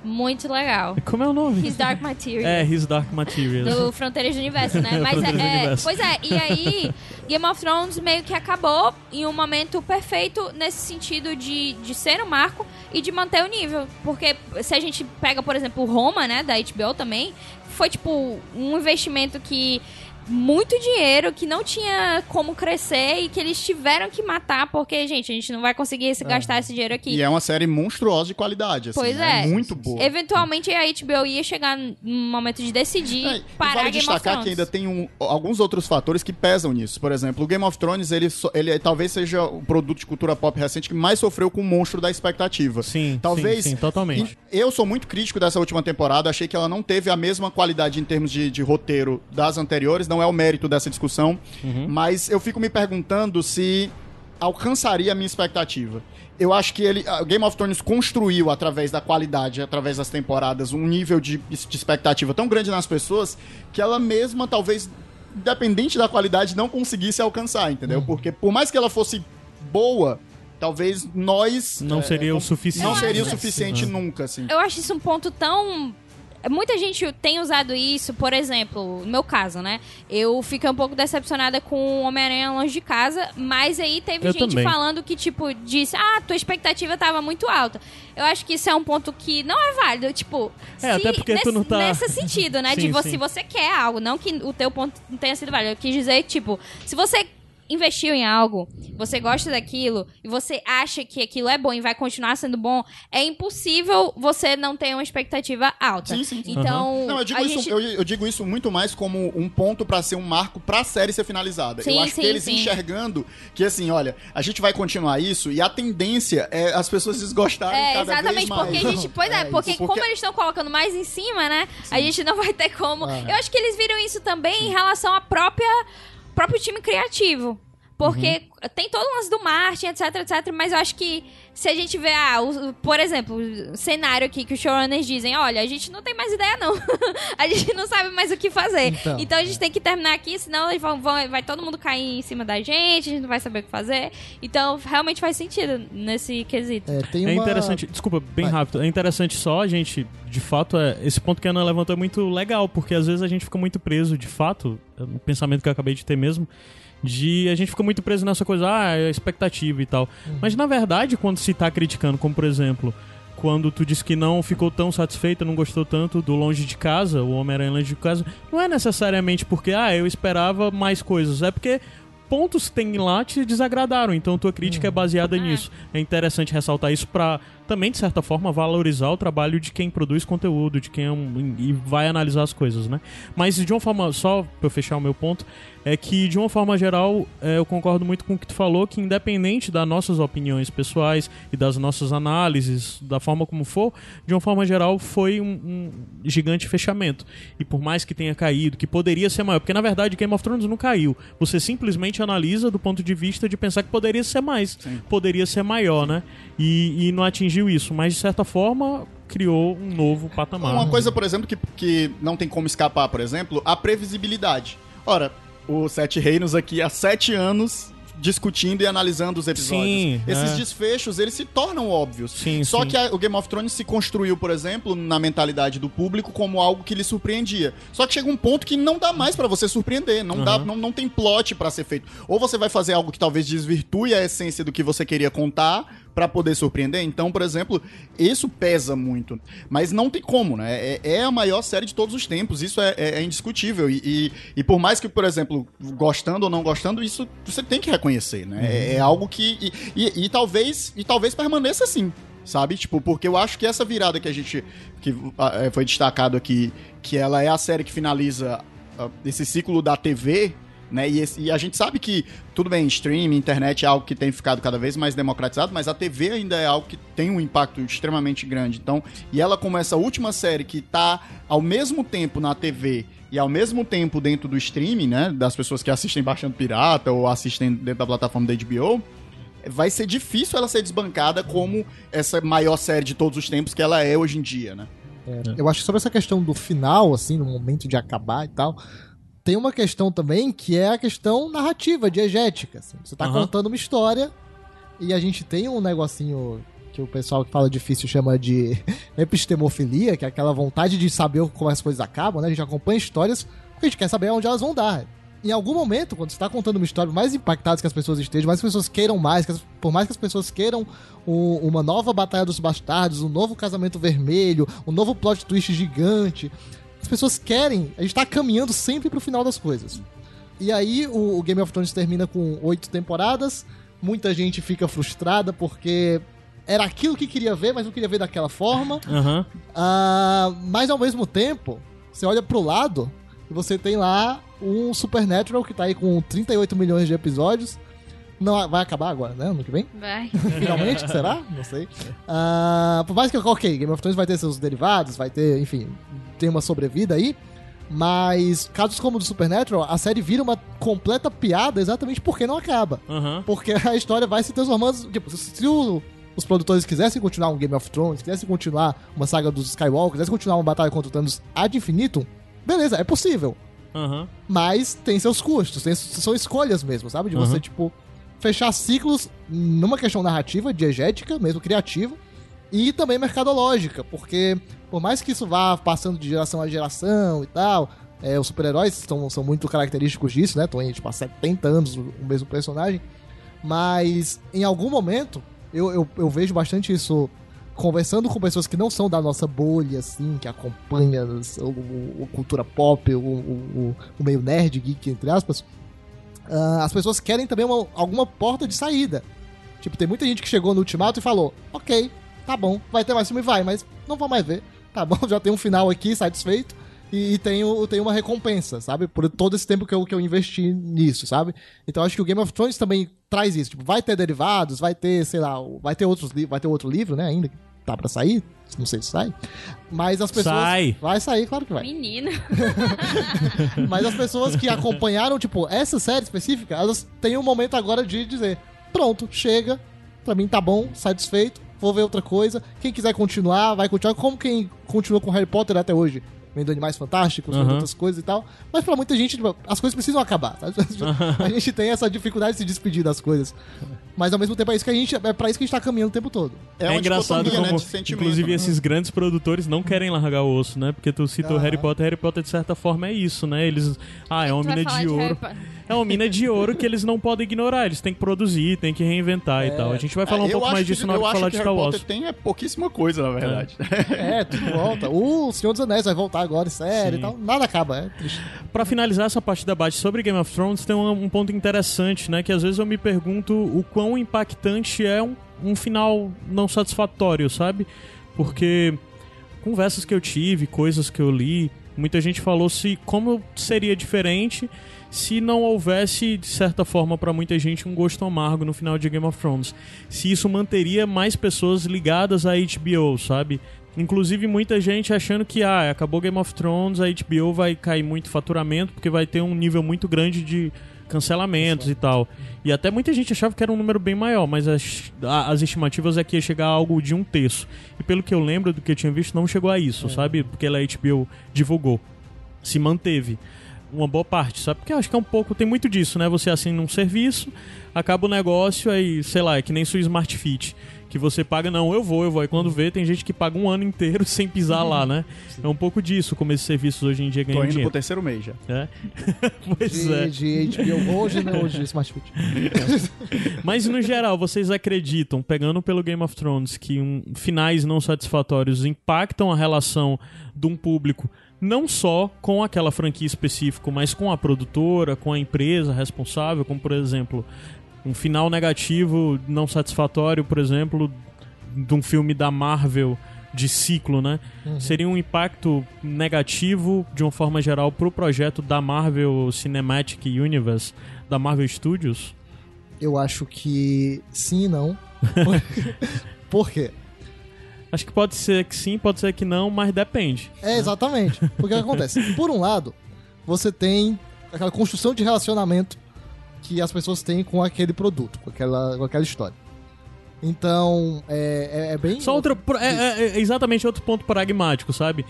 Muito legal. Como é o nome? His Dark Material. É, His Dark Materials. Do Fronteiras do Universo, né? *laughs* Mas Fronteiras do é, é. Pois é, e aí Game of Thrones meio que acabou em um momento perfeito nesse sentido de, de ser um marco e de manter o nível. Porque se a gente pega, por exemplo, Roma, né, da HBO também, foi tipo um investimento que. Muito dinheiro que não tinha como crescer e que eles tiveram que matar, porque, gente, a gente não vai conseguir esse- gastar esse dinheiro aqui. E é uma série monstruosa de qualidade, assim. Pois né? é. Muito boa. Eventualmente a HBO ia chegar num momento de decidir É, parar vale Game of destacar Thrones. que ainda tem um- alguns outros fatores que pesam nisso. Por exemplo, o Game of Thrones, ele, ele talvez seja o produto de cultura pop recente que mais sofreu com o monstro da expectativa. Sim, Talvez. sim, sim, totalmente. Eu sou muito crítico dessa última temporada. Achei que ela não teve a mesma qualidade em termos de, de roteiro das anteriores. Não é o mérito dessa discussão. Uhum. Mas eu fico me perguntando se alcançaria a minha expectativa. Eu acho que ele, a Game of Thrones construiu através da qualidade, através das temporadas, um nível de, de expectativa tão grande nas pessoas que ela mesma talvez independente da qualidade não conseguisse alcançar, entendeu? Uhum. Porque por mais que ela fosse boa, talvez nós Não é, seria o suficiente. não seria o suficiente Uhum. nunca, assim. Eu acho isso um ponto tão. Muita gente tem usado isso, por exemplo, no meu caso, né? Eu fiquei um pouco decepcionada com o Homem-Aranha Longe de Casa, mas aí teve Eu gente também. falando que, tipo, disse, ah, tua expectativa tava muito alta. Eu acho que isso é um ponto que não é válido, tipo... É, até porque nesse, tu não tá- Nesse sentido, né? *laughs* de Sim, você, sim. se você quer algo, não que o teu ponto não tenha sido válido. Eu quis dizer, tipo, se você investiu em algo, você gosta daquilo e você acha que aquilo é bom e vai continuar sendo bom, é impossível você não ter uma expectativa alta. Sim, sim, sim. Então, Não, eu digo, a isso, gente... eu, eu digo isso muito mais como um ponto pra ser um marco pra série ser finalizada. Sim, eu acho sim, que eles sim. enxergando que assim, olha, a gente vai continuar isso e a tendência é as pessoas desgostarem É, cada exatamente, vez mais. porque a gente. Pois é, *laughs* É, porque, isso, como porque- eles estão colocando mais em cima, né? A gente não vai ter como. Ah. Eu acho que eles viram isso também em relação à própria próprio time criativo. Porque tem todo o lance do Martin, etc, etc. Mas eu acho que se a gente vê, ah, o- por exemplo, o cenário aqui que os showrunners dizem, olha, a gente não tem mais ideia, não. *laughs* a gente não sabe mais o que fazer. Então, Então, a gente tem que terminar aqui, senão eles vão, vão- vai todo mundo cair em cima da gente, a gente não vai saber o que fazer. Então, realmente faz sentido nesse quesito. É, tem É uma... interessante, desculpa, bem Vai. rápido. É interessante só a gente, de fato, é, esse ponto que a Ana levantou é muito legal, porque às vezes a gente fica muito preso, de fato, é um pensamento que eu acabei de ter mesmo, de a gente fica muito preso nessa coisa, ah, é expectativa e tal. Mas na verdade, quando se tá criticando, como por exemplo, quando tu disse que não ficou tão satisfeita, não gostou tanto do Longe de Casa, o Homem-Aranha Longe de Casa, não é necessariamente porque, ah, eu esperava mais coisas, é porque pontos que tem lá te desagradaram, então tua crítica é baseada É. nisso. É interessante ressaltar isso pra também, de certa forma, valorizar o trabalho de quem produz conteúdo, de quem é um, e vai analisar as coisas, né? Mas de uma forma, só eu fechar o meu ponto, é que de uma forma geral é, eu concordo muito com o que tu falou, que independente das nossas opiniões pessoais e das nossas análises, da forma como for, de uma forma geral foi um, um gigante fechamento. E por mais que tenha caído, que poderia ser maior, porque na verdade Game of Thrones não caiu. Você simplesmente analisa do ponto de vista de pensar que poderia ser mais, poderia ser maior, né? E, e não atingiu isso, mas de certa forma criou um novo patamar. Uma coisa, por exemplo, que, que não tem como escapar, por exemplo, a previsibilidade. Ora, o Sete Reinos aqui há sete anos discutindo e analisando os episódios. Sim, Esses é. desfechos, eles se tornam óbvios. Sim, Só sim. que a- o Game of Thrones se construiu, por exemplo, na mentalidade do público como algo que lhe surpreendia. Só que chega um ponto que não dá mais pra você surpreender, não dá, Aham. não, não tem plot pra ser feito. Ou você vai fazer algo que talvez desvirtue a essência do que você queria contar pra poder surpreender. Então, por exemplo, isso pesa muito. Mas não tem como, né? É, é a maior série de todos os tempos. Isso é, é- é indiscutível. E, e, e por mais que, por exemplo, gostando ou não gostando, isso você tem que reconhecer, né? É, é algo que. E, e- talvez, e talvez permaneça assim. Sabe? Tipo, porque eu acho que essa virada que a gente. que ah, eh, foi destacado aqui, que ela é a série que finaliza ah, esse ciclo da TV, né? E, esse- e a gente sabe que, tudo bem, streaming, internet é algo que tem ficado cada vez mais democratizado, mas a TV ainda é algo que tem um impacto extremamente grande. Então, e ela como essa última série que tá ao mesmo tempo na TV e ao mesmo tempo dentro do streaming, né? Das pessoas que assistem baixando pirata ou assistem dentro da plataforma da HBO, vai ser difícil ela ser desbancada como essa maior série de todos os tempos que ela é hoje em dia, né? Eu acho que sobre essa questão do final, assim, no momento de acabar e tal, tem uma questão também que é a questão narrativa, diegética. Assim. Você tá Aham. contando uma história e a gente tem um negocinho que o pessoal que fala difícil chama de *laughs* epistemofilia, que é aquela vontade de saber como as coisas acabam, né? A gente acompanha histórias porque a gente quer saber onde elas vão dar. Em algum momento, quando você está contando uma história, mais impactadas que as pessoas estejam, mais que as pessoas queiram mais, que as- por mais que as pessoas queiram um- uma nova Batalha dos Bastardos, um novo Casamento Vermelho, um novo plot twist gigante, as pessoas querem, a gente tá caminhando sempre pro final das coisas. E aí o, o Game of Thrones termina com oito temporadas, muita gente fica frustrada porque era aquilo que queria ver, mas não queria ver daquela forma. Aham. Ah, mas ao mesmo tempo, você olha pro lado e você tem lá um Supernatural que tá aí com 38 milhões de episódios. Não, vai acabar agora, né? Ano que vem? Vai. *laughs* Finalmente, será? Não sei. Ah, por mais que, ok, Game of Thrones vai ter seus derivados, vai ter, enfim, tem uma sobrevida aí. Mas, casos como o do Supernatural, a série vira uma completa piada exatamente porque não acaba. Aham. Porque a história vai se transformando. Tipo, se, o- os produtores quisessem continuar um Game of Thrones, quisessem continuar uma saga dos Skywalker, quisessem continuar uma batalha contra o Thanos ad infinitum, beleza, é possível. Aham. Mas tem seus custos, tem- são escolhas mesmo, sabe? De você, Uhum. tipo, fechar ciclos numa questão narrativa, diegética, mesmo criativa, e também mercadológica, porque por mais que isso vá passando de geração a geração e tal, é, os super-heróis são, são muito característicos disso, né? Estão aí, tipo, há 70 anos o, mesmo personagem, mas em algum momento eu, eu, eu vejo bastante isso conversando com pessoas que não são da nossa bolha, assim, que acompanha o, cultura pop, o, o- o meio nerd, geek, entre aspas, ah, as pessoas querem também uma- alguma porta de saída. Tipo, tem muita gente que chegou no Ultimato e falou, ok, tá bom, vai ter mais filme, vai, mas não vou mais ver. Tá bom, *laughs* já tem um final aqui, satisfeito, e, e tenho, tenho uma recompensa, sabe? Por todo esse tempo que eu, que eu investi nisso, sabe? Então acho que o Game of Thrones também traz isso. Tipo, vai ter derivados, vai ter, sei lá, vai ter outros vai ter outro livro, né, ainda. tá pra sair. Não sei se sai. Mas as pessoas. Sai. Vai sair, claro que vai. Menino. *laughs* Mas as pessoas que acompanharam, tipo, essa série específica, elas têm um momento agora de dizer: pronto, chega, pra mim tá bom, satisfeito, vou ver outra coisa. Quem quiser continuar, vai continuar. Como quem continua com Harry Potter até hoje. Vendo Animais Fantásticos, vendo Aham. outras coisas e tal. Mas pra muita gente, tipo, as coisas precisam acabar. sabe? *laughs* A gente tem essa dificuldade de se despedir das coisas. Mas ao mesmo tempo é isso que a gente. É pra isso que a gente tá caminhando o tempo todo. É, É, uma engraçado como, né, inclusive, né? esses grandes produtores não querem largar o osso, né? Porque tu cita o. Harry Potter, Harry Potter, de certa forma, é isso, né? Eles. Ah, é uma mina de ouro. É uma mina de ouro que eles não podem ignorar. Eles têm que produzir, têm que reinventar e tal. A gente vai falar um É, pouco mais que- disso na hora de falar de que Star Wars. Tem é pouquíssima coisa, na verdade. É, tudo volta. O Senhor dos Anéis vai voltar agora Sim. e tal. Nada acaba, é triste. Pra finalizar essa parte do debate sobre Game of Thrones, tem um, um ponto interessante, né? Que às vezes eu me pergunto o quão impactante é um, um final não satisfatório, sabe? Porque conversas que eu tive, coisas que eu li, muita gente falou se como seria diferente se não houvesse, de certa forma, pra muita gente, um gosto amargo no final de Game of Thrones. Se isso manteria mais pessoas ligadas à HBO, sabe? Inclusive muita gente achando que ah, acabou Game of Thrones, a HBO vai cair muito faturamento porque vai ter um nível muito grande de cancelamentos e tal. E até muita gente achava que era um número bem maior, mas as, as estimativas é que ia chegar a algo de um terço. E pelo que eu lembro do que eu tinha visto, não chegou a isso, sabe? Porque ela, a HBO divulgou. Se manteve uma boa parte, sabe? Porque eu acho que é um pouco, tem muito disso, né? Você assina um serviço, acaba o negócio, aí, sei lá, é que nem sua Smart Fit. Que você paga, não, eu vou, eu vou. E quando vê, tem gente que paga um ano inteiro *laughs* sem pisar lá, né? É um pouco disso, como esses serviços hoje em dia Tô ganham indo pro dinheiro. terceiro mês já. né? *laughs* pois é. De, de HBO hoje, né? Hoje, Smart Fit. *laughs* Mas no geral, vocês acreditam, pegando pelo Game of Thrones, que um, finais não satisfatórios impactam a relação de um público não só com aquela franquia específica, mas com a produtora, com a empresa responsável, como por exemplo, um final negativo não satisfatório, por exemplo, de um filme da Marvel de ciclo, né? Seria um impacto negativo de uma forma geral pro projeto da Marvel Cinematic Universe, da Marvel Studios? Eu acho que sim e não. *laughs* Por quê? Acho que pode ser que sim, pode ser que não, mas depende. É, exatamente. Porque o que acontece? Por um lado, você tem aquela construção de relacionamento que as pessoas têm com aquele produto, com aquela, com aquela história. Então, é, é, é bem. Só outro. É, é- é exatamente outro ponto pragmático, sabe?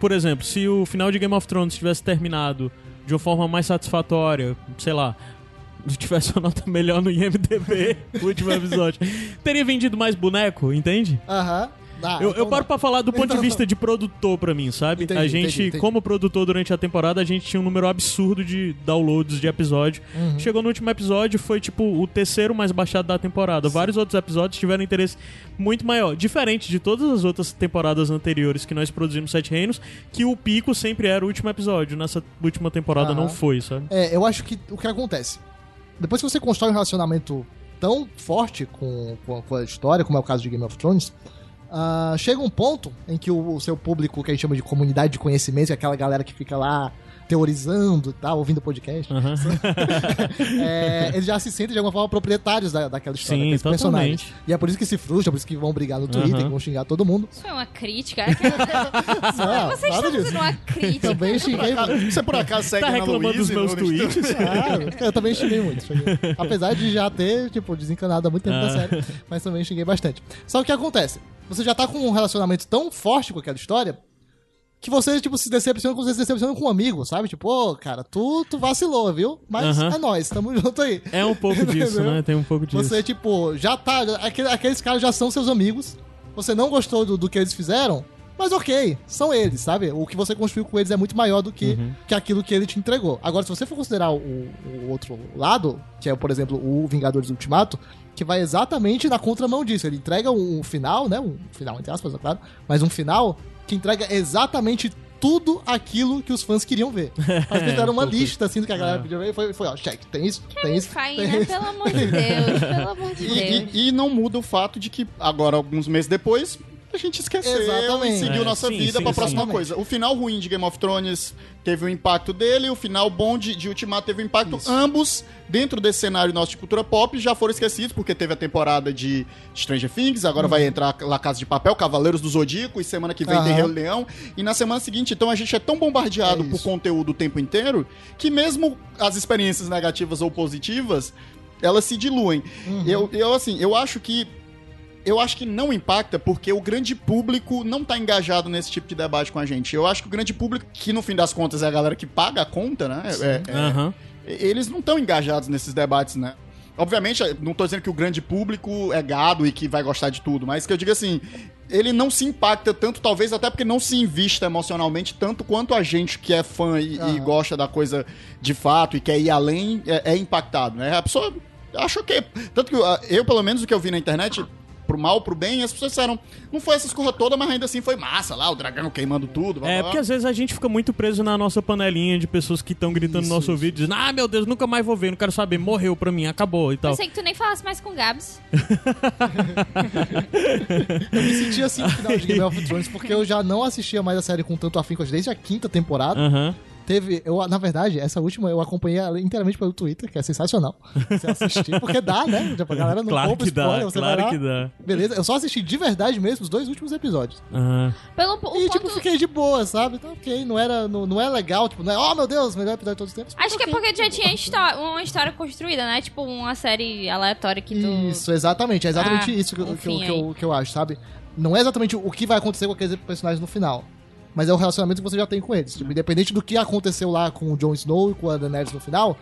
Por exemplo, se o final de Game of Thrones tivesse terminado de uma forma mais satisfatória, sei lá, tivesse uma nota melhor no IMDB, *laughs* último episódio, teria vendido mais boneco, entende? Aham. Ah, eu, então eu paro pra falar do ponto de Então vista de produtor pra mim, sabe? Entendi, a gente, entendi, entendi. como produtor durante a temporada, a gente tinha um número absurdo de downloads de episódio. Uhum. Chegou no último episódio, foi tipo o terceiro mais baixado da temporada. Vários outros episódios tiveram interesse muito maior. Diferente de todas as outras temporadas anteriores que nós produzimos Sete Reinos, que o pico sempre era o último episódio. Nessa última temporada Aham. não foi, sabe? É, eu acho que o que acontece? Depois que você constrói um relacionamento tão forte com, com, com a história, como é o caso de Game of Thrones, ah, chega um ponto em que o, o seu público, que a gente chama de comunidade de conhecimento, que é aquela galera que fica lá teorizando e tal, ouvindo podcast, Aham. *laughs* é, eles já se sentem de alguma forma proprietários da, daquela história, Sim, daqueles personagens. E é por isso que se frustram, por isso que vão brigar no Twitter, que vão xingar todo mundo. Isso foi uma crítica. *laughs* Não, Vocês nada estão disso. fazendo uma crítica. Também xinguei Você por acaso segue Tá reclamando dos meus tweets? Ah, eu também xinguei muito. xinguei. Apesar de já ter, tipo, desencanado há muito tempo da Ah. série, mas também xinguei bastante. Só que o que acontece? Você já tá com um relacionamento tão forte com aquela história que você, tipo, se decepciona com você se decepciona com um amigo, sabe? Tipo, ô, cara, tu, tu vacilou, viu? Mas é nóis, tamo *laughs* junto aí. É um pouco disso, né? Tem um pouco disso. Você, tipo, já tá. aquele- aqueles caras já são seus amigos. Você não gostou do, do que eles fizeram, mas ok, são eles, sabe? O que você construiu com eles é muito maior do que, Uhum. que aquilo que ele te entregou. Agora, se você for considerar o, o outro lado, que é, por exemplo, o Vingadores Ultimato, que vai exatamente na contramão disso. Ele entrega um, um final, né? Um final, entre aspas, é claro, mas um final que entrega exatamente tudo aquilo que os fãs queriam ver. *laughs* Mas fizeram uma um lista assim do que a galera É. pediu ver e foi, foi, ó, check, tem isso, tem isso, tem isso. pelo amor de Deus, pelo amor de *laughs* E, Deus. e- e não muda o fato de que agora, alguns meses depois, a gente esqueceu Exatamente. e seguiu É, nossa sim, vida sim, pra próxima coisa. O final ruim de Game of Thrones teve o impacto dele, o final bom de, de Ultimato teve o impacto. Isso. Ambos, dentro desse cenário nosso de cultura pop, já foram esquecidos, porque teve a temporada de Stranger Things, agora vai entrar La Casa de Papel, Cavaleiros do Zodíaco, e semana que vem tem Aham. Rei Leão. E na semana seguinte, então a gente é tão bombardeado É por conteúdo o tempo inteiro, que mesmo as experiências negativas ou positivas, elas se diluem. Uhum. Eu, eu, assim, eu acho que eu acho que não impacta porque o grande público não tá engajado nesse tipo de debate com a gente. Eu acho que o grande público, que no fim das contas é a galera que paga a conta, né? é- é- Aham. eles não estão engajados nesses debates, né? Obviamente, não tô dizendo que o grande público é gado e que vai gostar de tudo, mas que eu digo assim, ele não se impacta tanto, talvez até porque não se invista emocionalmente tanto quanto a gente que é fã e, e Aham. gosta da coisa de fato e quer ir além, é, é impactado, né? A pessoa acha que... Tanto que ah, eu, pelo menos, o que eu vi na internet pro mal, pro bem, as pessoas disseram, não foi essa escorra toda, mas ainda assim foi massa lá, o dragão queimando tudo. blá, É, blá, porque às vezes a gente fica muito preso na nossa panelinha de pessoas que estão gritando Isso, no nosso isso. ouvido, dizendo, ah, meu Deus, nunca mais vou ver, não quero saber, morreu pra mim, acabou e tal. Pensei que tu nem falasse mais com o Gabs. *laughs* Eu me senti assim no final de Game of Thrones, porque eu já não assistia mais a série com tanto afinco desde a quinta temporada. Aham. Teve, eu, na verdade, essa última eu acompanhei ela inteiramente pelo Twitter, que é sensacional. Você assistir, porque dá, né? Tipo, a galera não Claro compra que dá, spoiler, você claro vai lá. que dá. Beleza, eu só assisti de verdade mesmo os dois últimos episódios. Aham. Pelo o e, ponto... tipo, fiquei de boa, sabe? Então, ok, não era, não, não é legal, tipo, não é, oh meu Deus, melhor episódio de todos os tempos. Acho que é porque já tinha uma história construída, né? Tipo, uma série aleatória que tu... Isso, exatamente. É exatamente Ah, isso que, eu- que, que, eu, que eu acho, sabe? Não é exatamente o que vai acontecer com aqueles personagens no final. Mas é o relacionamento que você já tem com eles. Tipo, independente do que aconteceu lá com o Jon Snow e com a Daenerys no final,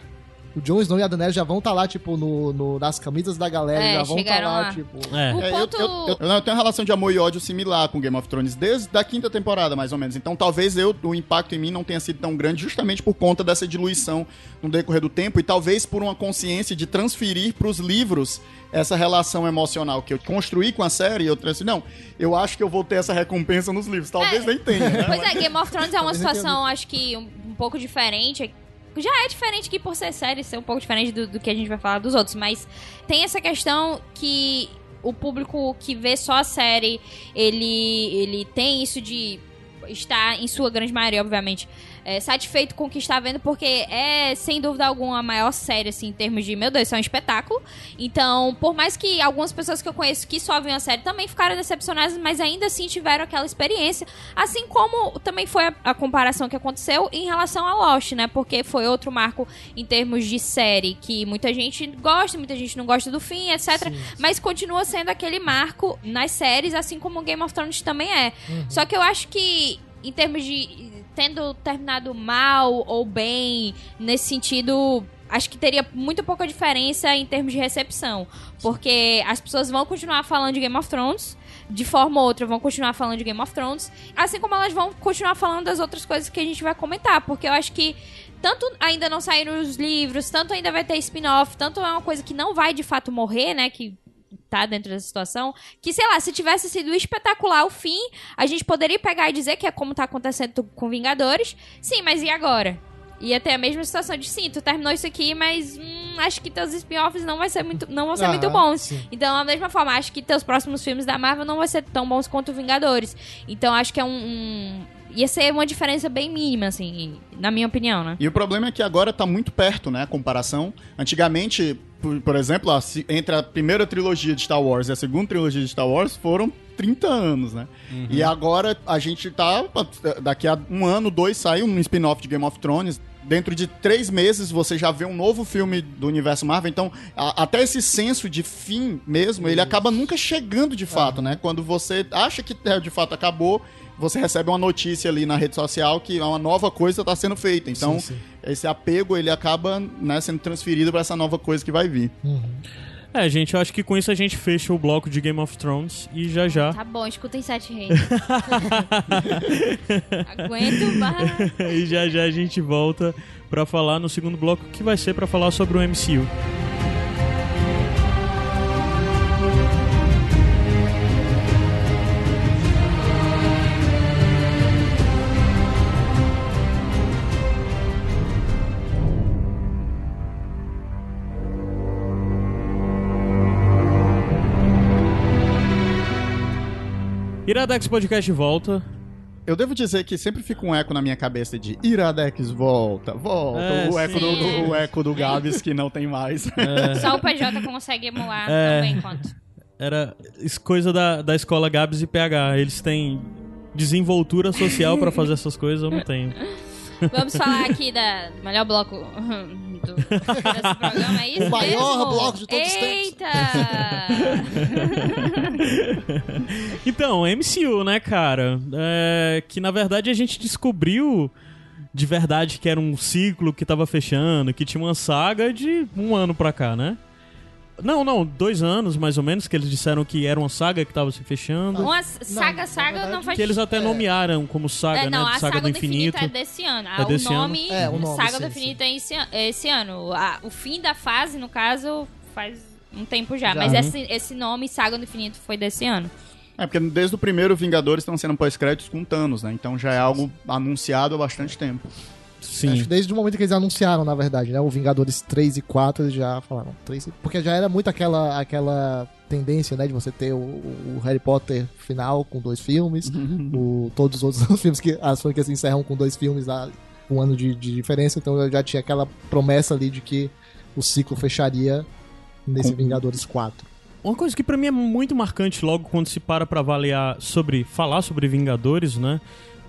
o Jon Snow e a Daenerys já vão estar lá, tipo, no, no- nas camisas da galera, É, já vão estar chegaram lá, lá. tipo... É. O É, eu- ponto... eu, eu- eu- eu tenho uma relação de amor e ódio similar com Game of Thrones desde a quinta temporada, mais ou menos. Então talvez eu, o impacto em mim não tenha sido tão grande justamente por conta dessa diluição no decorrer do tempo e talvez por uma consciência de transferir para os livros essa relação emocional que eu construí com a série. Eu trouxe, não, eu acho que eu vou ter essa recompensa nos livros. Talvez É. nem tenha, né? Pois é, Game of Thrones é uma situação, acho que um, um pouco diferente. Já é diferente que por ser série, ser um pouco diferente do, do que a gente vai falar dos outros, mas tem essa questão que o público que vê só a série, ele, ele tem isso de estar, em sua grande maioria, obviamente, é, satisfeito com o que está vendo, porque é, sem dúvida alguma, a maior série, assim, em termos de, meu Deus, isso é um espetáculo. Então, por mais que algumas pessoas que eu conheço que só viram a série também ficaram decepcionadas, mas ainda assim tiveram aquela experiência. Assim como também foi a, a comparação que aconteceu em relação a Lost, né? Porque foi outro marco em termos de série que muita gente gosta, muita gente não gosta do fim, etc. Mas continua sendo aquele marco nas séries, assim como Game of Thrones também é. Só que eu acho que, em termos de tendo terminado mal ou bem, nesse sentido. Acho que teria muito pouca diferença em termos de recepção. Porque as pessoas vão continuar falando de Game of Thrones, de forma ou outra vão continuar falando de Game of Thrones, assim como elas vão continuar falando das outras coisas que a gente vai comentar. Porque eu acho que tanto ainda não saíram os livros, tanto ainda vai ter spin-off, tanto é uma coisa que não vai de fato morrer, né? Que tá dentro dessa situação, que, sei lá, se tivesse sido espetacular o fim, a gente poderia pegar e dizer que é como tá acontecendo com Vingadores. Sim, mas e agora? Ia ter a mesma situação de sim, tu terminou isso aqui, mas hum, acho que teus spin-offs não, vai ser muito, não vão ser Ah, muito bons. sim. Então, da mesma forma, acho que teus próximos filmes da Marvel não vão ser tão bons quanto Vingadores. Então, acho que é um. um- ia ser uma diferença bem mínima, assim, na minha opinião, né? E o problema é que agora tá muito perto, né, a comparação. Antigamente, por, por exemplo, a entre a primeira trilogia de Star Wars e a segunda trilogia de Star Wars foram 30 anos, né? E agora a gente tá. Daqui a um ano, dois, sai um spin-off de Game of Thrones. Dentro de três meses você já vê um novo filme do universo Marvel. Então, a- até esse senso de fim mesmo, ele acaba nunca chegando de fato, né? Quando você acha que é, de fato acabou, você recebe uma notícia ali na rede social que uma nova coisa está sendo feita. Então, Sim, sim. esse apego ele acaba né, sendo transferido para essa nova coisa que vai vir. É, gente, eu acho que com isso a gente fecha o bloco de Game of Thrones e já já. Tá bom, escutem Sete Reis. *laughs* Aguento mais. e já já a gente volta pra falar no segundo bloco que vai ser pra falar sobre o MCU. Iradex Podcast volta. Eu devo dizer que sempre fica um eco na minha cabeça de Iradex volta, volta. É, o, eco do, do- o eco do Gabs que não tem mais. *laughs* Só o PJ consegue emular É. também quanto. Era coisa da, da escola Gabs e PH. Eles têm desenvoltura social pra fazer essas coisas, eu não tenho. Vamos falar aqui da do melhor bloco do, desse programa, é isso O maior mesmo? bloco de todos os tempos. Eita! *laughs* Então, MCU, né, cara? É, que na verdade a gente descobriu de verdade que era um ciclo que tava fechando, que tinha uma saga de um ano pra cá, né? Não, não, dois anos mais ou menos, que eles disseram que era uma saga que tava se fechando. Uma saga, na saga verdade, não faz Que eles até É. nomearam como saga, É, não, né? a saga, do Infinito. é desse ano. É Ah, desse o nome, ano? É, o nome, Saga sim, do Infinito é esse, é esse ano. A- o fim da fase, no caso, faz um tempo já. Já. Mas Uhum. esse, esse nome, Saga do Infinito, foi desse ano. É, porque desde o primeiro Vingadores estão sendo pós-créditos com Thanos, né? Então já é algo anunciado há bastante tempo. Sim. Acho que desde o momento que eles anunciaram, na verdade, né? O Vingadores 3 e 4, eles já falaram. 3 e... Porque já era muito aquela, aquela tendência, né? De você ter o, o Harry Potter final com dois filmes. o, todos os outros *laughs* filmes que as franquias encerram com dois filmes lá, um ano de, de diferença. Então já tinha aquela promessa ali de que o ciclo fecharia nesse Com- Vingadores 4. Uma coisa que pra mim é muito marcante logo quando se para pra avaliar sobre falar sobre Vingadores, né?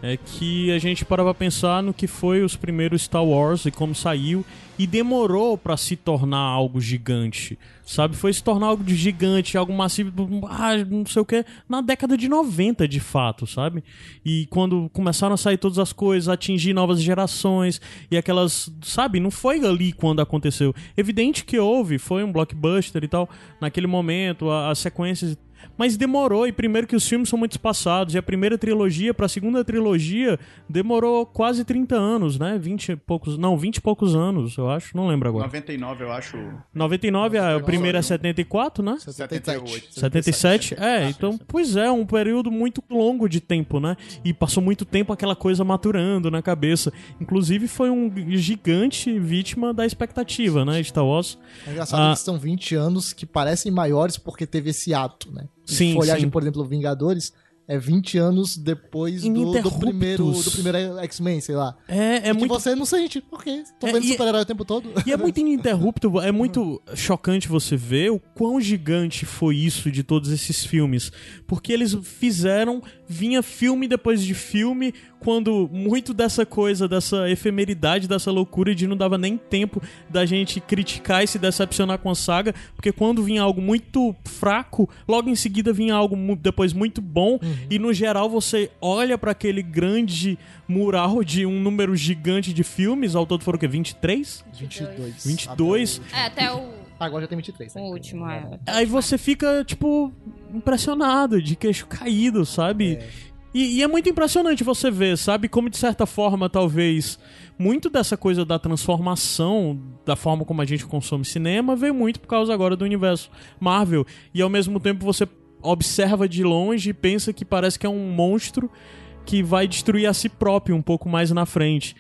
É que a gente para pra pensar no que foi os primeiros Star Wars e como saiu e demorou pra se tornar algo gigante, sabe? Foi se tornar algo de gigante, algo massivo, ah, não sei o que, na década de 90 de fato, sabe? E quando começaram a sair todas as coisas, atingir novas gerações e aquelas, sabe? Não foi ali quando aconteceu. Evidente que houve, foi um blockbuster e tal, naquele momento, as sequências mas demorou, e primeiro que os filmes são muito espaçados, e a primeira trilogia pra segunda trilogia demorou quase 30 anos, né? 20 e poucos. Não, 20 e poucos anos, eu acho. Não lembro agora. 99, eu acho. 99, a primeira é 74, né? 78. 77? É, então, pois é, um período muito longo de tempo, né? E passou muito tempo aquela coisa maturando na cabeça. Inclusive, foi um gigante vítima da expectativa, né? Star Wars. É engraçado Ah. que são 20 anos que parecem maiores porque teve esse ato, né? Sim, olhar, sim. por exemplo, Vingadores, é 20 anos depois do, do primeiro do primeiro X-Men, sei lá. É, é E muito você não sente, porque tô É, vendo super-herói o tempo todo. E é *laughs* muito ininterrupto, é muito chocante você ver o quão gigante foi isso de todos esses filmes. Porque eles fizeram, vinha filme depois de filme, quando muito dessa coisa, dessa efemeridade, dessa loucura de não dava nem tempo da gente criticar e se decepcionar com a saga, porque quando vinha algo muito fraco, logo em seguida vinha algo depois muito bom, e no geral você olha pra aquele grande mural de um número gigante de filmes, ao todo foram o quê? 23? 22. 22. É, até o, Agora já tem 23. né? o último. É. Aí você fica, tipo, impressionado, de queixo caído, sabe? E, e é muito impressionante você ver, sabe? Como, de certa forma, talvez, muito dessa coisa da transformação, da forma como a gente consome cinema, veio muito por causa agora do universo Marvel. E, ao mesmo tempo, você observa de longe e pensa que parece que é um monstro que vai destruir a si próprio um pouco mais na frente.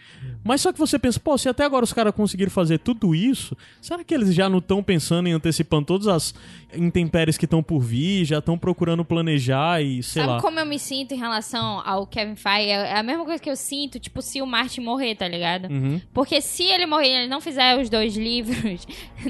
Mas só que você pensa, pô, se até agora os caras conseguiram fazer tudo isso, será que eles já não estão pensando em antecipando todas as intempéries que estão por vir, já estão procurando planejar e sei Sabe lá. como eu me sinto em relação ao Kevin Feige? É a mesma coisa que eu sinto, tipo, se o Martin morrer, tá ligado? Uhum. Porque se ele morrer e ele não fizer os dois *laughs* livros,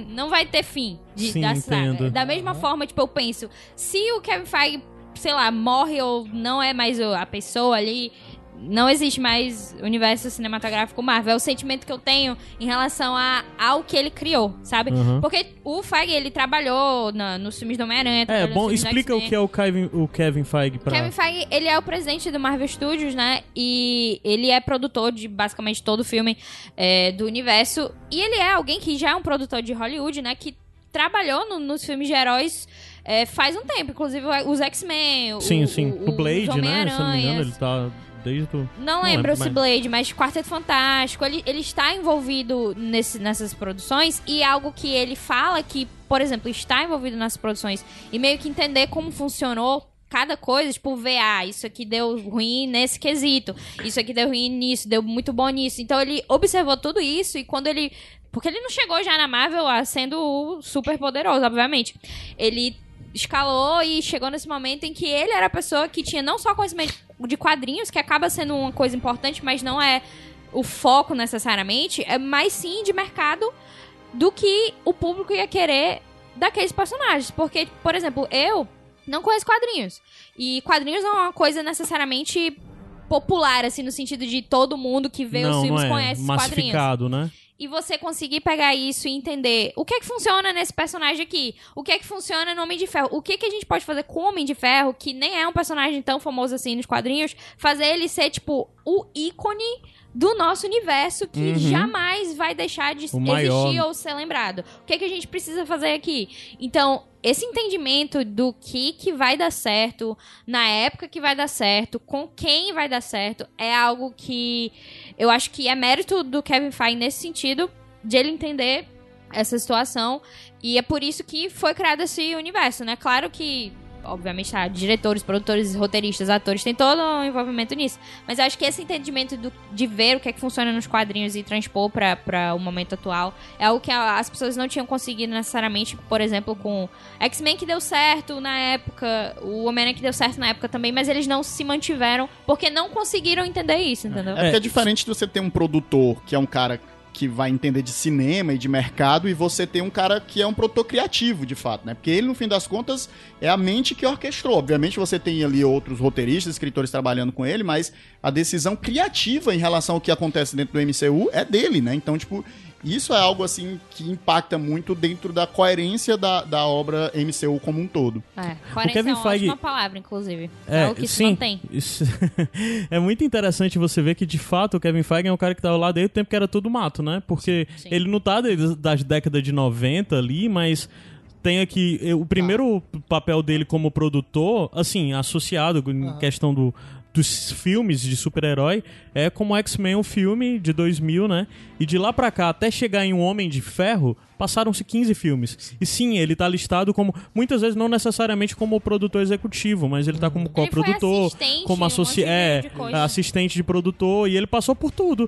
não vai ter fim de, Sim, da entendo. saga. Da mesma forma, tipo, eu penso, se o Kevin Feige, sei lá, morre ou não é mais a pessoa ali, não existe mais universo cinematográfico Marvel. É o sentimento que eu tenho em relação a, ao que ele criou, sabe? Uhum. Porque o Feige, ele trabalhou na- nos filmes do Homem-Aranha. É, bom, explica o que é o Kevin, o Kevin Feige pra... Kevin Feige, ele é o presidente do Marvel Studios, né? E ele é produtor de basicamente todo o filme é, do universo. E ele é alguém que já é um produtor de Hollywood, né? Que trabalhou no- nos filmes de heróis é, faz um tempo. Inclusive os X-Men, o- Sim, sim. o, O, Blade, né? Se eu não me engano, ele tá desde o... Não Não lembro se mas- Blade, mas Quarteto Fantástico, ele, ele está envolvido nesse- nessas produções e algo que ele fala que, por exemplo, está envolvido nessas produções e meio que entender como funcionou cada coisa, tipo, ver, ah, isso aqui deu ruim nesse quesito, isso aqui deu ruim nisso, deu muito bom nisso. Então ele observou tudo isso e quando ele. Porque ele não chegou já na Marvel ah, sendo super poderoso, obviamente. Ele escalou e chegou nesse momento em que ele era a pessoa que tinha não só conhecimento de quadrinhos, que acaba sendo uma coisa importante, mas não é o foco necessariamente, é mais sim de mercado do que o público ia querer daqueles personagens. Porque, por exemplo, eu não conheço quadrinhos. E quadrinhos não é uma coisa necessariamente popular, assim, no sentido de todo mundo que vê os não, filmes não é conhece os quadrinhos né? E você conseguir pegar isso e entender o que é que funciona nesse personagem aqui, o que é que funciona no Homem de Ferro, o que é que a gente pode fazer com o Homem de Ferro, que nem é um personagem tão famoso assim nos quadrinhos, fazer ele ser, tipo, o ícone do nosso universo que Uhum. jamais vai deixar de O maior. existir ou ser lembrado. O que é que a gente precisa fazer aqui? Então, esse entendimento do que que vai dar certo, na época que vai dar certo, com quem vai dar certo, é algo que eu acho que é mérito do Kevin Feige nesse sentido, de ele entender essa situação. E é por isso que foi criado esse universo, né? Claro que, obviamente, tá, diretores, produtores, roteiristas, atores, tem todo um envolvimento nisso. Mas eu acho que esse entendimento do- de ver o que é que funciona nos quadrinhos e transpor pra o momento atual é algo que as pessoas não tinham conseguido necessariamente, por exemplo, com X-Men que deu certo na época, o Homem-Aranha que deu certo na época também, mas eles não se mantiveram porque não conseguiram entender isso, entendeu? É porque é diferente de você ter um produtor que é um cara que vai entender de cinema e de mercado e você ter um cara que é um produtor criativo, de fato, né? Porque ele, no fim das contas, é a mente que orquestrou. Obviamente você tem ali outros roteiristas, escritores trabalhando com ele, mas a decisão criativa em relação ao que acontece dentro do MCU é dele, né? Então, tipo, isso é algo, assim, que impacta muito dentro da coerência da, da obra MCU como um todo. É, coerência Kevin é uma Feige- ótima palavra, inclusive. É, É, algo que se sim. mantém. Isso- *laughs* é muito interessante você ver que, de fato, o Kevin Feige é um cara que tava lá desde o tempo que era tudo mato, né? Porque Sim. ele não tá desde das décadas de 90 ali, mas tem aqui o primeiro papel dele como produtor, assim, associado em questão do dos filmes de super-herói é como X-Men, o filme de 2000, né? E de lá pra cá até chegar em Um Homem de Ferro, passaram-se 15 filmes. E sim, ele tá listado como muitas vezes não necessariamente como produtor executivo, mas ele tá como coprodutor, como um associ... de- é, de assistente de produtor e ele passou por tudo.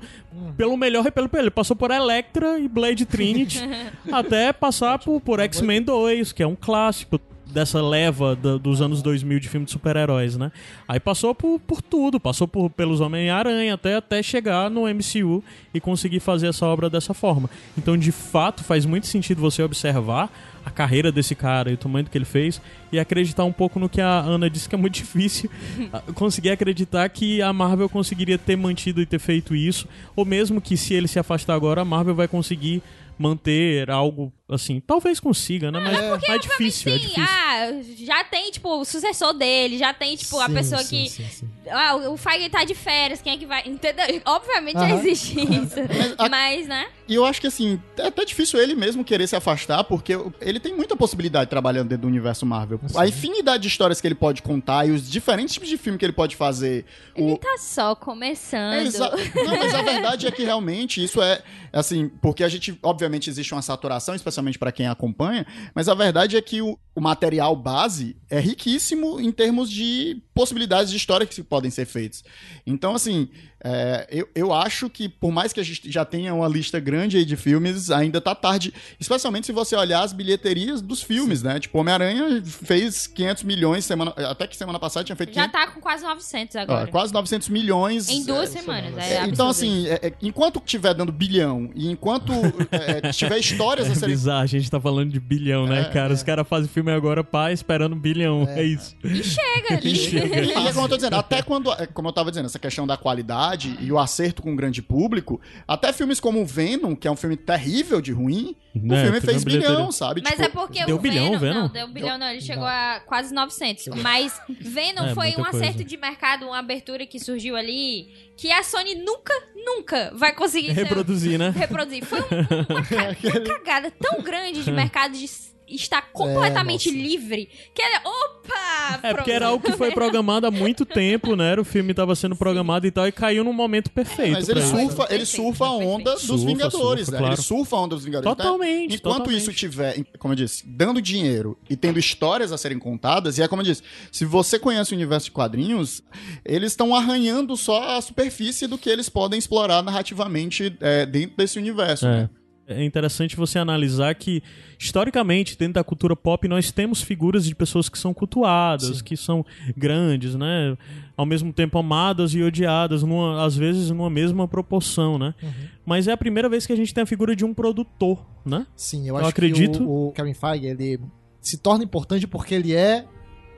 Pelo melhor e pelo pior. Ele passou por Electra e Blade Trinity *laughs* até passar por, por X-Men 2, que é um clássico dessa leva da- dos anos 2000 de filme de super-heróis, né? Aí passou por, por tudo, passou por, pelos Homem-Aranha até, até chegar no MCU e conseguir fazer essa obra dessa forma. Então, de fato, faz muito sentido você observar a carreira desse cara e o tamanho do que ele fez e acreditar um pouco no que a Ana disse que é muito *laughs* difícil ah, conseguir acreditar que a Marvel conseguiria ter mantido e ter feito isso, ou mesmo que se ele se afastar agora, a Marvel vai conseguir manter algo assim. Talvez consiga, né? Mas é, difícil, é Sim, difícil. ah, já tem, tipo, o sucessor dele, já tem, tipo, a Sim, pessoa sim, que. sim, sim. Ah, o Feige tá de férias, quem é que vai. Entendeu? *laughs* Obviamente já Aham. existe isso. a- Mas, né? E eu acho que, assim, é até difícil ele mesmo querer se afastar, porque ele tem muita possibilidade trabalhando dentro do universo Marvel. A infinidade de histórias que ele pode contar e os diferentes tipos de filme que ele pode fazer. O... Ele tá só começando. É, exa- Não, mas a verdade é que realmente isso é assim, porque a gente, obviamente, existe uma saturação, especialmente para quem acompanha, mas a verdade é que o, o material base é riquíssimo em termos de possibilidades de história que se podem ser feitas. Então, assim, é, eu, eu acho que por mais que a gente já tenha uma lista grande aí de filmes, ainda tá tarde, especialmente se você olhar as bilheterias dos filmes, né? Tipo, Homem-Aranha fez 500 milhões semana, até que semana passada tinha feito Já 500, tá com quase 900 ó, agora. quase 900 milhões. Em duas é, semanas. é, É, então, assim, é, é, enquanto tiver dando bilhão e enquanto é, tiver histórias a É serem. bizarro, a gente tá falando de bilhão, né, É, cara? Os caras fazem filme agora, pá, esperando bilhão. É, isso. E chega ali. E chega. E, *laughs* e é como eu tô dizendo, até *laughs* quando, como eu tava dizendo, essa questão da qualidade e o acerto com o grande público, até filmes como Venom, que é um filme terrível de ruim, o Né, filme fez bilhão, sabe? Mas Tipo, é porque deu o bilhão, Venom, Venom? Não, deu bilhão não, ele chegou Não. a quase 900. Mas Venom *laughs* É, foi um acerto coisa. de mercado, uma abertura que surgiu ali, que a Sony nunca, nunca vai conseguir ser- Reproduzir, né? reproduzir. Foi um- uma, uma cagada tão grande de mercado de s- estar completamente nossa. livre que era. Opa! É porque era algo que foi programado há muito tempo, né? O filme tava sendo programado e tal, e caiu num momento perfeito. Mas ele surfa, ele surfa a onda perfeito. dos Surfa, Vingadores, surfa, né? claro. Ele surfa a onda dos Vingadores. Então, Totalmente, Enquanto totalmente. isso tiver, como eu disse, dando dinheiro e tendo histórias a serem contadas, e é como eu disse, se você conhece o universo de quadrinhos, eles estão arranhando só a superfície do que eles podem explorar narrativamente é, dentro desse universo, É. né? É interessante você analisar que, historicamente, dentro da cultura pop, nós temos figuras de pessoas que são cultuadas, Sim. que são grandes, né? Ao mesmo tempo amadas e odiadas, numa- às vezes numa mesma proporção, né? Uhum. Mas é a primeira vez que a gente tem a figura de um produtor, né? Sim, eu, Eu acho acredito. que o, o Kevin Feige, ele se torna importante porque ele é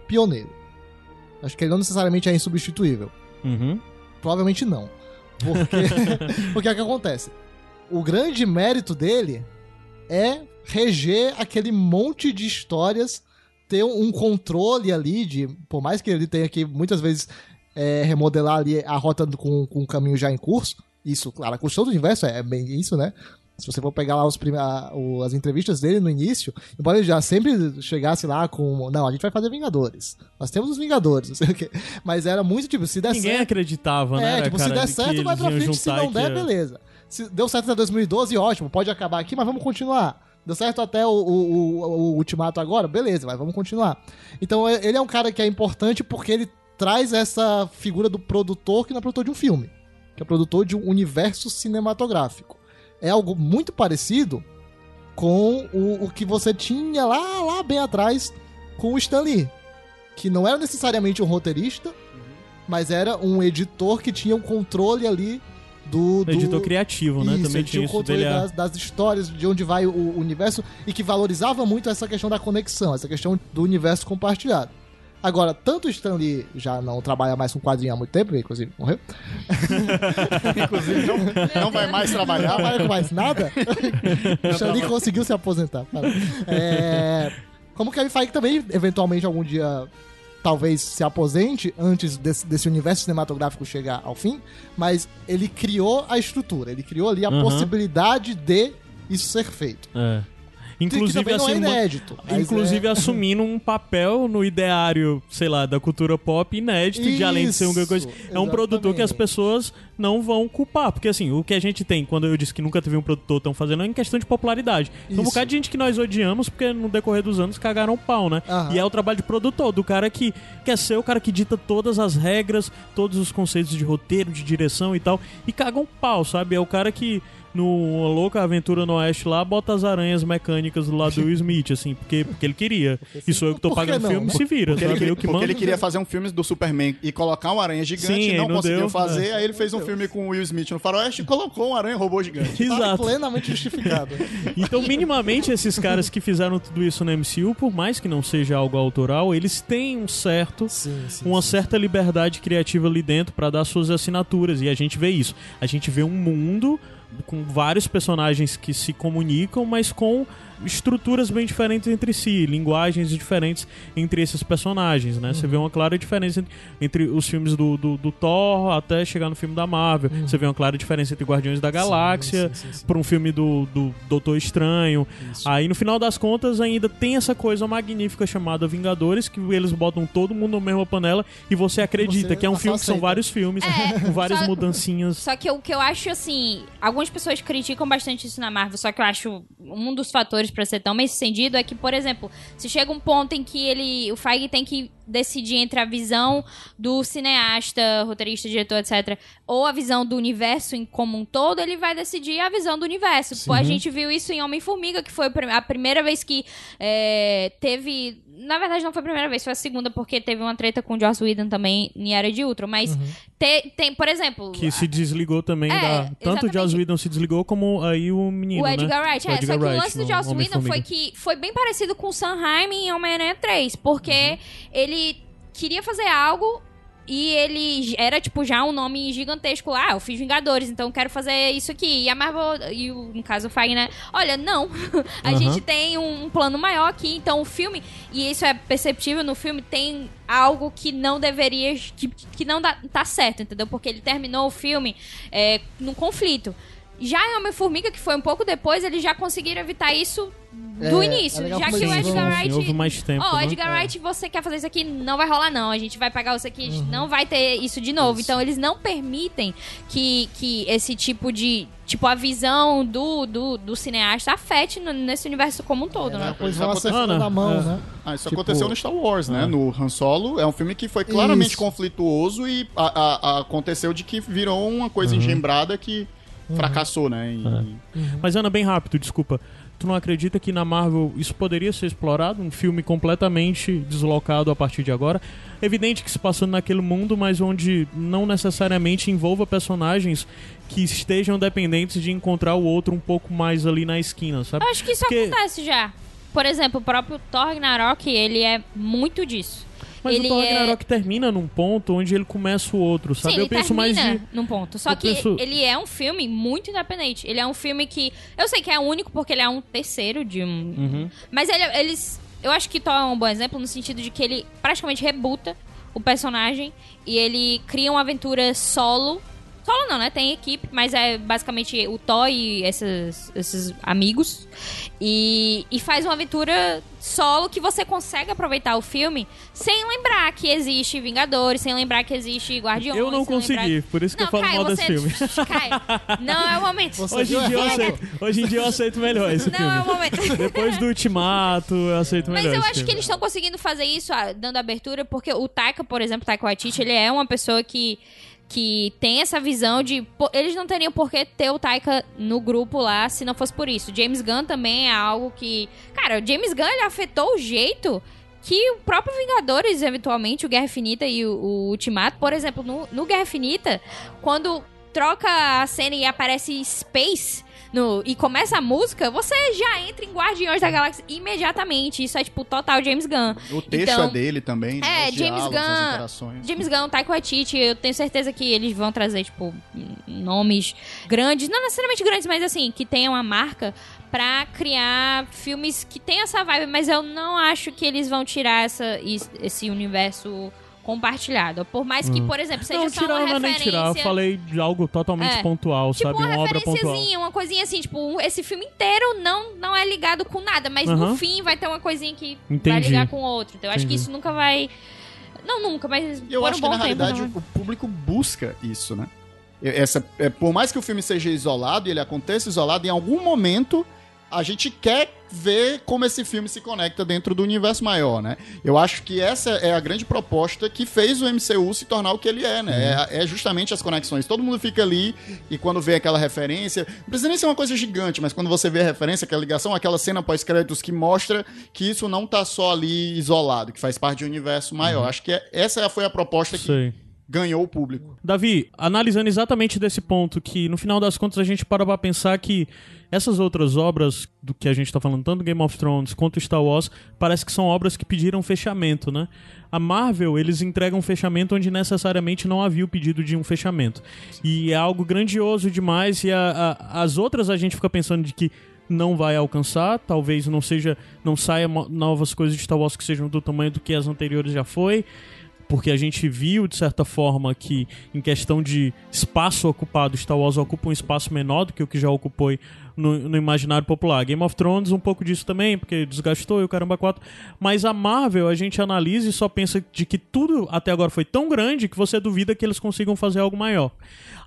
pioneiro. Acho que ele não necessariamente é insubstituível. Uhum. Provavelmente não. Porque, *laughs* *laughs* porque é o que acontece? O grande mérito dele é reger aquele monte de histórias, ter um controle ali de. Por mais que ele tenha que muitas vezes é, remodelar ali a rota com, com o caminho já em curso. Isso, claro, a construção do universo é bem isso, né? Se você for pegar lá os prime- a- o- as entrevistas dele no início, embora ele já sempre chegasse lá com. Não, a gente vai fazer Vingadores. Nós temos os Vingadores, *laughs* não sei o quê. Mas era muito tipo, se der Ninguém certo. acreditava, né? É, tipo, cara, se der certo, vai pra frente. Se não der, que- beleza. Se deu certo até 2012, ótimo, pode acabar aqui, mas vamos continuar. Deu certo até o, o- o- o Ultimato agora? Beleza, mas vamos continuar. Então ele é um cara que é importante porque ele traz essa figura do produtor que não é produtor de um filme, que é produtor de um universo cinematográfico. É algo muito parecido com o, o que você tinha lá, lá bem atrás com o Stan Lee, que não era necessariamente um roteirista, mas era um editor que tinha um controle ali do. do... Editor criativo, né? Isso, Também tinha tinha o isso controle dele. é- das, das histórias, de onde vai o, o universo, e que valorizava muito essa questão da conexão, essa questão do universo compartilhado. Agora, tanto o Stan Lee já não trabalha mais com quadrinho há muito tempo, inclusive morreu, *laughs* Inclusive, não, não vai mais não trabalhar. trabalha com mais nada, *laughs* o Stan Lee conseguiu se aposentar. É, como o Kevin Feige também, eventualmente, algum dia, talvez se aposente antes desse, desse universo cinematográfico chegar ao fim, mas ele criou a estrutura, ele criou ali a Aham. possibilidade de isso ser feito. É. Inclusive, é assim, uma- inédito. Inclusive é- assumindo um papel no ideário, sei lá, da cultura pop inédito, de além de ser uma Isso, coisa. É um produtor que as pessoas não vão culpar. Porque assim, o que a gente tem, quando eu disse que nunca teve um produtor tão fazendo, é em questão de popularidade. Tem um Isso. bocado de gente que nós odiamos, porque no decorrer dos anos cagaram o pau, né? Aham. E é o trabalho de produtor, do cara que quer ser o cara que dita todas as regras, todos os conceitos de roteiro, de direção e tal, e caga um pau, sabe? É o cara que. No Louca Aventura no Oeste lá, bota as aranhas mecânicas do lado do Will Smith, assim, porque, porque ele queria. E sou eu que tô pagando não, filme, se vira, Porque, ele, sabe? que porque ele queria fazer um filme do Superman e colocar uma aranha gigante, Sim, não não conseguiu deu, fazer, é. aí ele fez um filme com o Will Smith no faroeste e colocou um aranha robô gigante. Tá Exato. plenamente justificado. *laughs* Então, minimamente, esses caras que fizeram tudo isso no MCU, por mais que não seja algo autoral, eles têm um certo sim, sim. uma sim. certa liberdade criativa ali dentro pra dar suas assinaturas e a gente vê isso. A gente vê um mundo com vários personagens que se comunicam, mas com estruturas bem diferentes entre si, linguagens diferentes entre esses personagens, né? Você vê uma clara diferença entre, os filmes do, do, do Thor até chegar no filme da Marvel. Você vê uma clara diferença entre Guardiões da Galáxia para um filme do, do Doutor Estranho. Isso. Aí no final das contas ainda tem essa coisa magnífica chamada Vingadores, que eles botam todo mundo na mesma panela e você acredita Você que é um filme que são vários filmes, É, *laughs* com várias só- mudancinhas. Só que o que eu acho assim, algumas pessoas criticam bastante isso na Marvel, só que eu acho um dos fatores pra ser tão bem sucedido é que, por exemplo, se chega um ponto em que ele, o Feige tem que decidir entre a visão do cineasta, roteirista, diretor, etc, ou a visão do universo em como um todo, ele vai decidir a visão do universo. Pô, a gente viu isso em Homem-Formiga, que foi a primeira vez que é, teve... Na verdade, não foi a primeira vez, foi a segunda, porque teve uma treta com o Joss Whedon também em Era de Ultron. Mas te- tem, por exemplo... Que se desligou também É, da. Tanto o. Joss Whedon se desligou, como aí o menino. O Edgar né? Wright, O é. Edgar só que o Wright lance do Joss Whedon foi que foi bem parecido com o Sanheim em Homem-Aranha 3, porque Uhum. ele queria fazer algo e ele era, tipo, já um nome gigantesco. Ah, eu fiz Vingadores, então eu quero fazer isso aqui. E a Marvel, e o, no caso o Feige, né? Olha, não. *laughs* a Aham. gente tem um, um plano maior aqui, então o filme, e isso é perceptível no filme, tem algo que não deveria, que, que não dá, tá certo, entendeu? Porque ele terminou o filme é, num conflito. Já em Homem-Formiga, que foi um pouco depois, eles já conseguiram evitar isso do É, início. é já que o Edgar Wright. Houve mais tempo. Ó, né? Edgar Wright, você quer fazer isso aqui? Não vai rolar, não. A gente vai pagar isso aqui, a Uhum. gente não vai ter isso de novo. Então, eles não permitem que, que esse tipo de. Tipo, a visão do, do, do cineasta afete no- nesse universo como um todo, né? Depois Isso vão aconteceu- acertando Ah, na mão, é. né? Ah, isso Tipo- aconteceu no Star Wars, né? Ah. No Han Solo. É um filme que foi claramente Isso. conflituoso e a- a- a- aconteceu de que virou uma coisa Uhum. engembrada que fracassou, né? em- Mas Ana, bem rápido, desculpa. Tu não acredita que na Marvel isso poderia ser explorado? Um filme completamente deslocado a partir de agora? Evidente que se passando naquele mundo, mas onde não necessariamente envolva personagens que estejam dependentes de encontrar o outro um pouco mais ali na esquina, sabe? Eu acho que isso Porque- acontece já. Por exemplo, o próprio Thor Ragnarok, ele é muito disso. Mas ele o Thor é- Ragnarok termina num ponto onde ele começa o outro, sabe? Sim, eu ele penso mais de. num ponto. Só eu que penso- ele é um filme muito independente. Ele é um filme que. Eu sei que é único porque ele é um terceiro de um. Uhum. Mas ele, eles. Eu acho que Thor é um bom exemplo no sentido de que ele praticamente rebuta o personagem e ele cria uma aventura solo. Solo não, né? Tem equipe, mas é basicamente o Thor e esses, esses amigos. E, e faz uma aventura solo que você consegue aproveitar o filme sem lembrar que existe Vingadores, sem lembrar que existe Guardiões. Eu não sem lembrar- consegui, por isso que Não, eu falo Caio, mal desse filme. *laughs* Caio, não é o momento. Você Hoje em, dia eu aceito, hoje em dia eu aceito melhor esse Não filme. é o momento. *laughs* Depois do Ultimato, eu aceito Mas melhor eu esse acho que filme. eles estão conseguindo fazer isso, ah, dando abertura, porque o Taika, por exemplo, Taika Waititi, ele é uma pessoa que, que tem essa visão de... Eles não teriam por que ter o Taika no grupo lá se não fosse por isso. James Gunn também é algo que... Cara, o James Gunn, ele afetou o jeito que o próprio Vingadores, eventualmente, o Guerra Infinita e o, o Ultimato, por exemplo, no, no Guerra Infinita, quando troca a cena e aparece Space no, e começa a música, você já entra em Guardiões da Galáxia imediatamente. Isso é, tipo, total James Gunn. O texto Então, é dele também, né? é, Os James Gunn-. James Gunn, Taika Waititi, eu tenho certeza que eles vão trazer, tipo, nomes grandes, não necessariamente grandes, mas assim, que tenham a marca pra criar filmes que tenham essa vibe, mas eu não acho que eles vão tirar essa, esse universo compartilhado. Por mais que, por exemplo, seja Não, só tirar uma não é nem referência... tirar. Eu falei de algo totalmente É. pontual, Tipo, sabe? uma Uma obra pontual. referenciazinha, uma coisinha assim, tipo, um- esse filme inteiro não, não é ligado com nada, mas Aham. no fim vai ter uma coisinha que vai Entendi. ligar com o outro. Então eu acho que isso nunca vai. Não nunca, mas eu acho um que, na tempo. realidade, não vai. o público busca isso, né? Essa, é, por mais que o filme seja isolado e ele aconteça isolado, em algum momento a gente quer ver como esse filme se conecta dentro do universo maior, né? Eu acho que essa é a grande proposta que fez o MCU se tornar o que ele é, né? É, é justamente as conexões. Todo mundo fica ali e quando vê aquela referência, não precisa nem ser uma coisa gigante, mas quando você vê a referência, aquela ligação, aquela cena pós-créditos que mostra que isso não tá só ali isolado, que faz parte de um universo maior. Acho que é- essa foi a proposta que Sei. Ganhou o público. Davi, analisando exatamente desse ponto, que no final das contas a gente para pra pensar que essas outras obras do que a gente tá falando, tanto Game of Thrones quanto Star Wars, parece que são obras que pediram fechamento, né? A Marvel, eles entregam um fechamento onde necessariamente não havia o pedido de um fechamento. E é algo grandioso demais, e a- a- as outras a gente fica pensando de que não vai alcançar, talvez não seja, não saia novas coisas de Star Wars que sejam do tamanho do que as anteriores já foi porque a gente viu, de certa forma, que em questão de espaço ocupado, Star Wars ocupa um espaço menor do que o que já ocupou no, no imaginário popular. Game of Thrones, um pouco disso também, porque desgastou e o caramba 4. Mas a Marvel, a gente analisa e só pensa de que tudo até agora foi tão grande que você duvida que eles consigam fazer algo maior.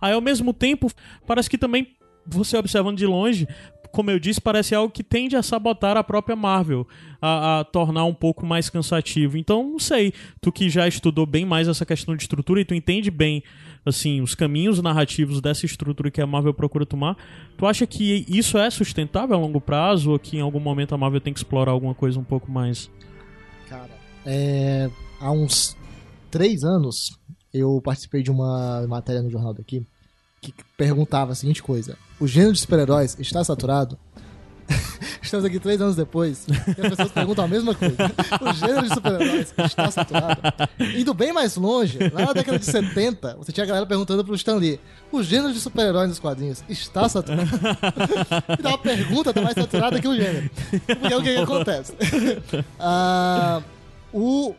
Aí, ao mesmo tempo, parece que também, você observando de longe, como eu disse, parece algo que tende a sabotar a própria Marvel, a, a tornar um pouco mais cansativo. Então, não sei, tu que já estudou bem mais essa questão de estrutura e tu entende bem, assim, os caminhos narrativos dessa estrutura que a Marvel procura tomar, tu acha que isso é sustentável a longo prazo ou que em algum momento a Marvel tem que explorar alguma coisa um pouco mais... Cara, é, há uns três anos eu participei de uma matéria no jornal daqui que perguntava a seguinte coisa: o gênero de super-heróis está saturado? *laughs* Estamos aqui três anos depois e as pessoas perguntam a mesma coisa. O gênero de super-heróis está saturado? Indo bem mais longe, lá na década de 70, você tinha a galera perguntando pro Stan Lee: o gênero de super-heróis nos quadrinhos está saturado? *laughs* Então a pergunta tá mais saturada que o gênero. Porque é o que, que acontece. *laughs* Ah, o,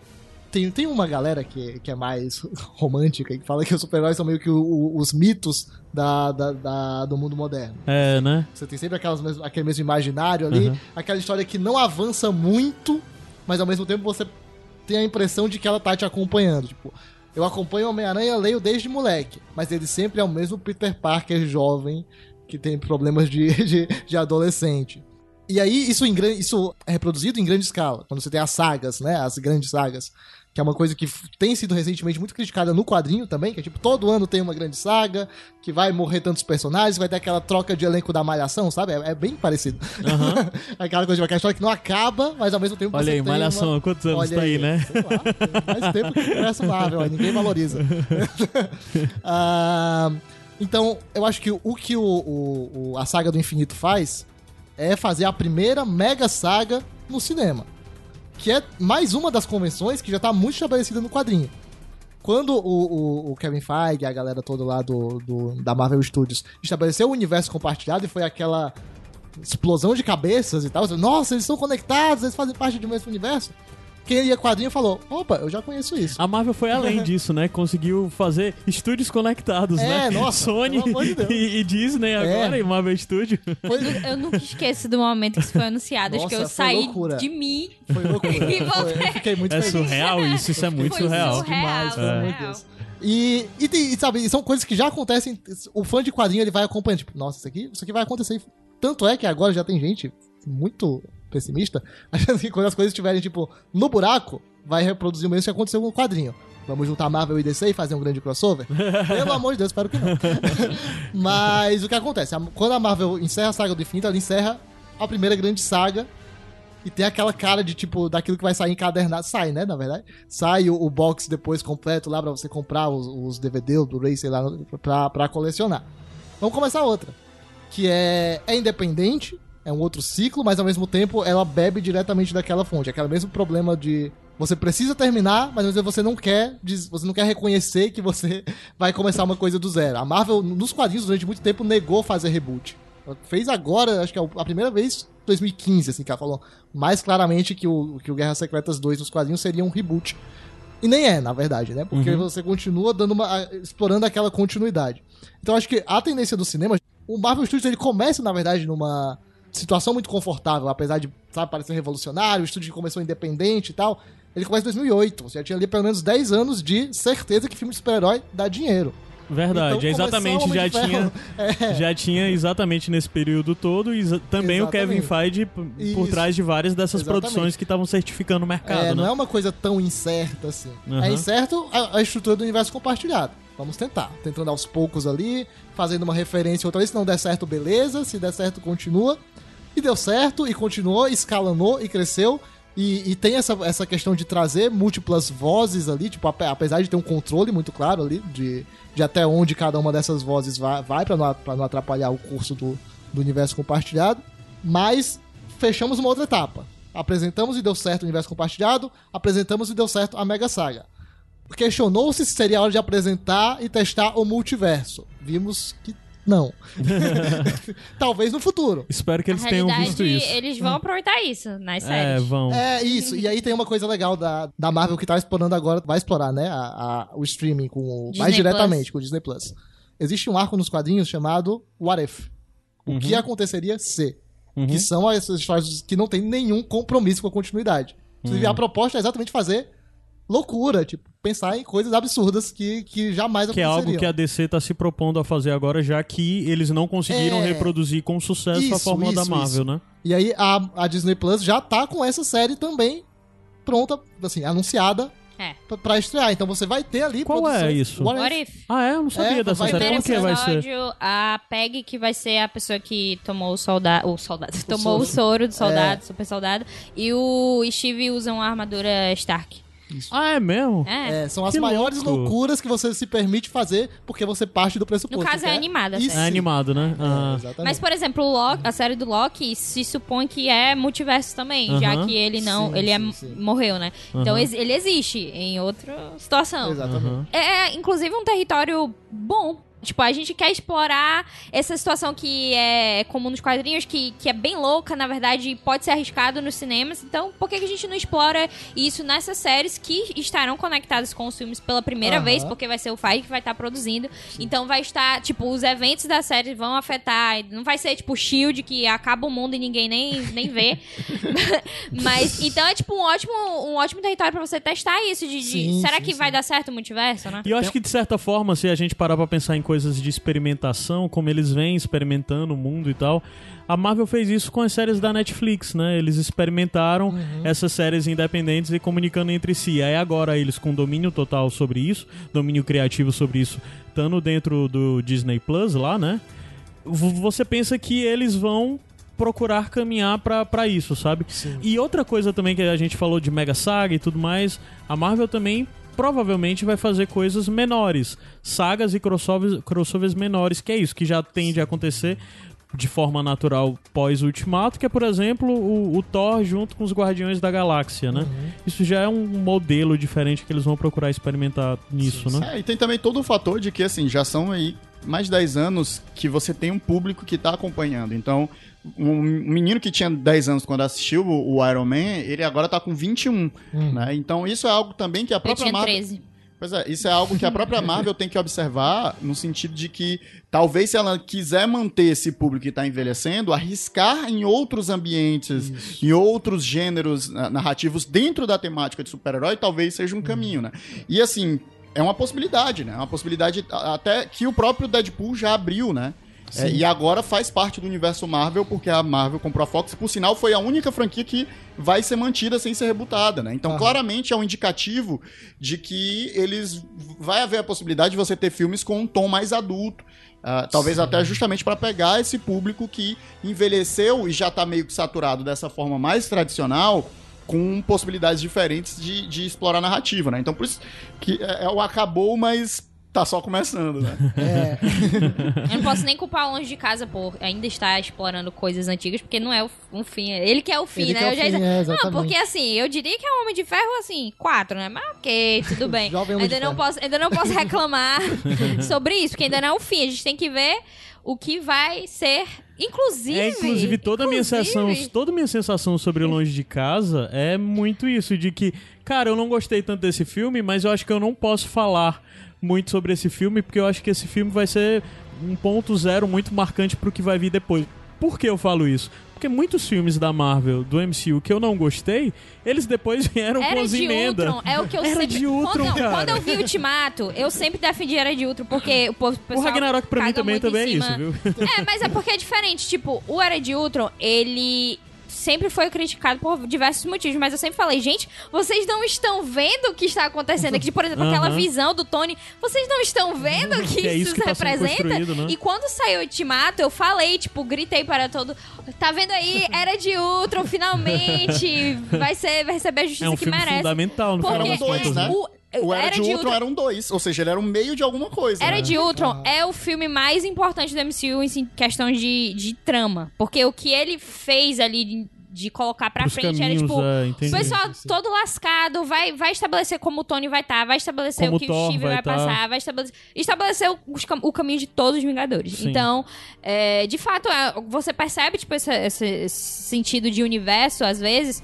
tem, tem uma galera que, que é mais *laughs* romântica e que fala que os super-heróis são meio que o- o- os mitos da, da- da- do mundo moderno. É, né? Você tem sempre aquelas mesmo- aquele mesmo imaginário ali, Uhum. aquela história que não avança muito, mas ao mesmo tempo você tem a impressão de que ela tá te acompanhando. Tipo, eu acompanho Homem-Aranha, leio desde moleque, mas ele sempre é o mesmo Peter Parker jovem que tem problemas de, *laughs* de, de adolescente. E aí, isso, em, isso é reproduzido em grande escala, quando você tem as sagas, né? As grandes sagas que é uma coisa que tem sido recentemente muito criticada no quadrinho também, que é tipo, todo ano tem uma grande saga, que vai morrer tantos personagens, vai ter aquela troca de elenco da malhação, sabe? É, é bem parecido. Aham. *laughs* aquela coisa de uma história que não acaba, mas ao mesmo tempo Olha aí, Malhação, uma... há quantos anos Olha tá aí, né? Sei lá, mais tempo que universo Marvel, aí ninguém valoriza. *laughs* Ah, então, eu acho que o que o, o- o- a saga do infinito faz é fazer a primeira mega saga no cinema. Que é mais uma das convenções que já tá muito estabelecida no quadrinho. Quando o, o- o Kevin Feige, a galera toda lá do, do- da Marvel Studios, estabeleceu o universo compartilhado e foi aquela explosão de cabeças e tal. Nossa, eles são conectados, eles fazem parte do mesmo universo. Quem lia quadrinho falou: opa, eu já conheço isso. A Marvel foi além *laughs* disso, né? Conseguiu fazer estúdios conectados, É, né? nossa, Sony pelo amor de Deus. e, e Disney É. agora, e Marvel Studio. Foi, Eu nunca esqueço do momento que isso foi anunciado. Acho que eu Nossa, saí loucura. de mim. foi loucura. E fiquei muito É feliz. surreal isso, isso é muito Foi surreal. surreal, Demais, de surreal. Deus. E, e, tem- e, sabe, são coisas que já acontecem. O fã de quadrinho ele vai acompanhando. Tipo, nossa, isso aqui, isso aqui vai acontecer. Tanto é que agora já tem gente muito pessimista, *laughs* achando que quando as coisas estiverem, tipo, no buraco, vai reproduzir o mesmo que aconteceu com o quadrinho. Vamos juntar Marvel e DC e fazer um grande crossover? *laughs* Pelo amor de Deus, espero que não. *laughs* Mas o que acontece? Quando a Marvel encerra a saga do infinito, ela encerra a primeira grande saga e tem aquela cara de, tipo, daquilo que vai sair encadernado. Sai, né, na verdade? Sai o, o box depois completo lá pra você comprar os, os DVD, o Blu-ray, sei lá, pra, pra colecionar. Vamos começar outra. Que é, é independente, é um outro ciclo, mas ao mesmo tempo ela bebe diretamente daquela fonte. Aquele mesmo problema de você precisa terminar, mas você não quer, você não quer reconhecer que você *laughs* vai começar uma coisa do zero. A Marvel, nos quadrinhos, durante muito tempo, negou fazer reboot. Ela fez agora, acho que é a primeira vez, 2015, assim, que ela falou mais claramente que o, que o Guerras Secretas 2 nos quadrinhos seria um reboot. E nem é, na verdade, né? Porque Uhum. você continua dando uma, explorando aquela continuidade. Então acho que a tendência do cinema, o Marvel Studios ele começa, na verdade, numa situação muito confortável, apesar de, sabe, parecer revolucionário, o estúdio começou independente e tal. Ele começa em 2008, você já tinha ali pelo menos 10 anos de certeza que filme de super-herói dá dinheiro. Verdade, Então, exatamente, já tinha. *laughs* É. já tinha exatamente nesse período todo e também o Kevin Feige por Isso. trás de várias dessas Exatamente. produções que estavam certificando o mercado, É, né? não é uma coisa tão incerta assim. Uhum. É incerto a, a estrutura do universo compartilhado. Vamos tentar. Tentando aos poucos ali, fazendo uma referência outra vez. Se não der certo, beleza. Se der certo, continua. E deu certo, e continuou, escalonou e cresceu. E, e tem essa, essa questão de trazer múltiplas vozes ali, tipo, ape- apesar de ter um controle muito claro ali, de, de até onde cada uma dessas vozes vai, vai para não, pra não atrapalhar o curso do, do universo compartilhado. Mas fechamos uma outra etapa. Apresentamos e deu certo o universo compartilhado, apresentamos e deu certo a Mega Saga. Questionou-se se seria hora de apresentar e testar o multiverso. Vimos que não. *laughs* Talvez no futuro. Espero que Na eles tenham visto isso. eles vão aproveitar isso nas É, séries. vão. É isso. E aí tem uma coisa legal da, da Marvel que tá explorando agora, vai explorar, né? A, a- o streaming com Disney mais diretamente Plus. com o Disney Plus. Existe um arco nos quadrinhos chamado What If? O que aconteceria se? Uhum. Que são essas histórias que não tem nenhum compromisso com a continuidade. Uhum. a proposta é exatamente fazer loucura, tipo, pensar em coisas absurdas que, que jamais Que é algo que a DC tá se propondo a fazer agora, já que eles não conseguiram É. reproduzir com sucesso a Isso, fórmula da isso, Marvel, isso. né? E aí a, a Disney Plus já tá com essa série também pronta, assim, anunciada É. pra, pra estrear. Então você vai ter ali Qual é produções- isso? What What If? if? Ah, é? Eu não sabia É, dessa vai série. Como que vai ser? a Peg, que vai ser a pessoa que tomou o soldado. O soldado. tomou o soro. soro do soldado, É. super soldado. E o Steve usa uma armadura Stark. Ah, é mesmo? É. É, são as Que maiores louco. loucuras que você se permite fazer porque você parte do pressuposto. No caso, que é animada a E série. É animado, né? É, Ah. exatamente. Mas, por exemplo, o Loki- a série do Loki se supõe que é multiverso também, Aham. já que ele não. Sim, ele é- sim, sim. morreu, né? Então Aham. ex- ele existe em outra situação. Exatamente. Aham. É, é, inclusive, um território bom. Tipo, a gente quer explorar essa situação que é comum nos quadrinhos, que, que é bem louca, na verdade, pode ser arriscado nos cinemas. Então, por que, que a gente não explora isso nessas séries que estarão conectadas com os filmes pela primeira Aham. vez? Porque vai ser o Feige que vai estar produzindo. Então, vai estar, tipo, os eventos da série vão afetar. Não vai ser, tipo, Shield, que acaba o mundo e ninguém nem, nem vê. *laughs* *laughs* Mas, então, é, tipo, um ótimo, um ótimo território pra você testar isso. De, de- Sim, será sim, que sim. vai dar certo o multiverso, né? E eu acho que, de certa forma, se a gente parar pra pensar em coisas coisas de experimentação, como eles vêm experimentando o mundo e tal. A Marvel fez isso com as séries da Netflix, né? Eles experimentaram essas séries independentes e comunicando entre si. Aí agora eles com domínio total sobre isso, domínio criativo sobre isso, estando dentro do Disney Plus lá, né? Você pensa que eles vão procurar caminhar pra pra isso, sabe? Sim. E outra coisa também que a gente falou de Mega Saga e tudo mais, a Marvel também provavelmente vai fazer coisas menores, sagas e crossovers, crossovers menores, que é isso que já tende a acontecer de forma natural pós Ultimato, que é, por exemplo, o, o Thor junto com os Guardiões da Galáxia, né? Isso já é um modelo diferente que eles vão procurar experimentar nisso, né? É, e tem também todo o fator de que, assim, já são aí mais de 10 anos que você tem um público que tá acompanhando. Então, um menino que tinha 10 anos quando assistiu o, o Iron Man, ele agora tá com 21, né? Então, isso é algo também que a Eu própria tinha Marvel... 13. Pois é, isso é algo que a própria Marvel tem que observar no sentido de que talvez se ela quiser manter esse público que está envelhecendo, arriscar em outros ambientes, em outros gêneros narrativos dentro da temática de super-herói, talvez seja um caminho, né? E assim, é uma possibilidade, né? É uma possibilidade até que o próprio Deadpool já abriu, né? É, e agora faz parte do universo Marvel, porque a Marvel comprou a Fox. Por sinal, foi a única franquia que vai ser mantida sem ser rebutada, né? Então, Aham. claramente é um indicativo de que eles vai haver a possibilidade de você ter filmes com um tom mais adulto. Ah, talvez até justamente para pegar esse público que envelheceu e já tá meio que saturado dessa forma mais tradicional, com possibilidades diferentes de, de explorar a narrativa, né? Então, por isso que é, é o acabou, mas tá só começando, né? É, *laughs* Eu não posso nem culpar o Longe de Casa por ainda estar explorando coisas antigas, porque não é o- um fim. Ele que é o fim, Ele né? é o Eu já fim, ia- é, Não, porque assim, eu diria que é um Homem de Ferro, assim, quatro, né? Mas ok, tudo bem. *laughs* Jovem Homem ainda, de não Ferro. posso, ainda não posso *laughs* reclamar sobre isso, porque ainda não é o fim. A gente tem que ver o que vai ser. Inclusive. É, inclusive, toda a minha inclusive, sensação, toda a minha sensação sobre Longe de Casa é muito isso, de que, cara, eu não gostei tanto desse filme, mas eu acho que eu não posso falar muito sobre esse filme, porque eu acho que esse filme vai ser um ponto zero muito marcante pro que vai vir depois. Por que eu falo isso? Porque muitos filmes da Marvel, do MCU, que eu não gostei, eles depois *laughs* vieram com Era as de emendas. Ultron, é o que eu Era sempre... de Ultron, quando, cara. quando eu vi Ultimato, eu sempre defendi Era de Ultron, porque o povo- o O pessoal Ragnarok pra mim também, também é isso, viu? É, mas é porque é diferente. Tipo, o Era de Ultron, ele sempre foi criticado por diversos motivos, mas eu sempre falei, gente, vocês não estão vendo o que está acontecendo aqui? Por exemplo, aquela visão do Tony, vocês não estão vendo o *laughs* que, Que é isso isso que tá representa? construído, né? E quando saiu o Ultimato, eu falei, tipo, gritei para todo, tá vendo aí? Era de Ultron, finalmente, *laughs* vai ser, vai receber a justiça É um que filme merece. fundamental no Porque final das contas, né? o, O Era, de Ultron Ultron era um dois, ou seja, ele era um meio de alguma coisa. Era né? de Ultron é o filme mais importante do MCU em questão de, de trama. Porque o que ele fez ali de, de colocar pra Pros frente era caminhos, tipo. é, entendi. o pessoal todo lascado, vai, vai estabelecer como o Tony vai estar, vai estabelecer Como o que o Thor o Steve vai vai, tá. passar, vai estabelecer. Estabelecer o, os o caminho de todos os Vingadores. Sim. Então, é, de fato, é, você percebe, tipo, esse, esse- esse sentido de universo, às vezes.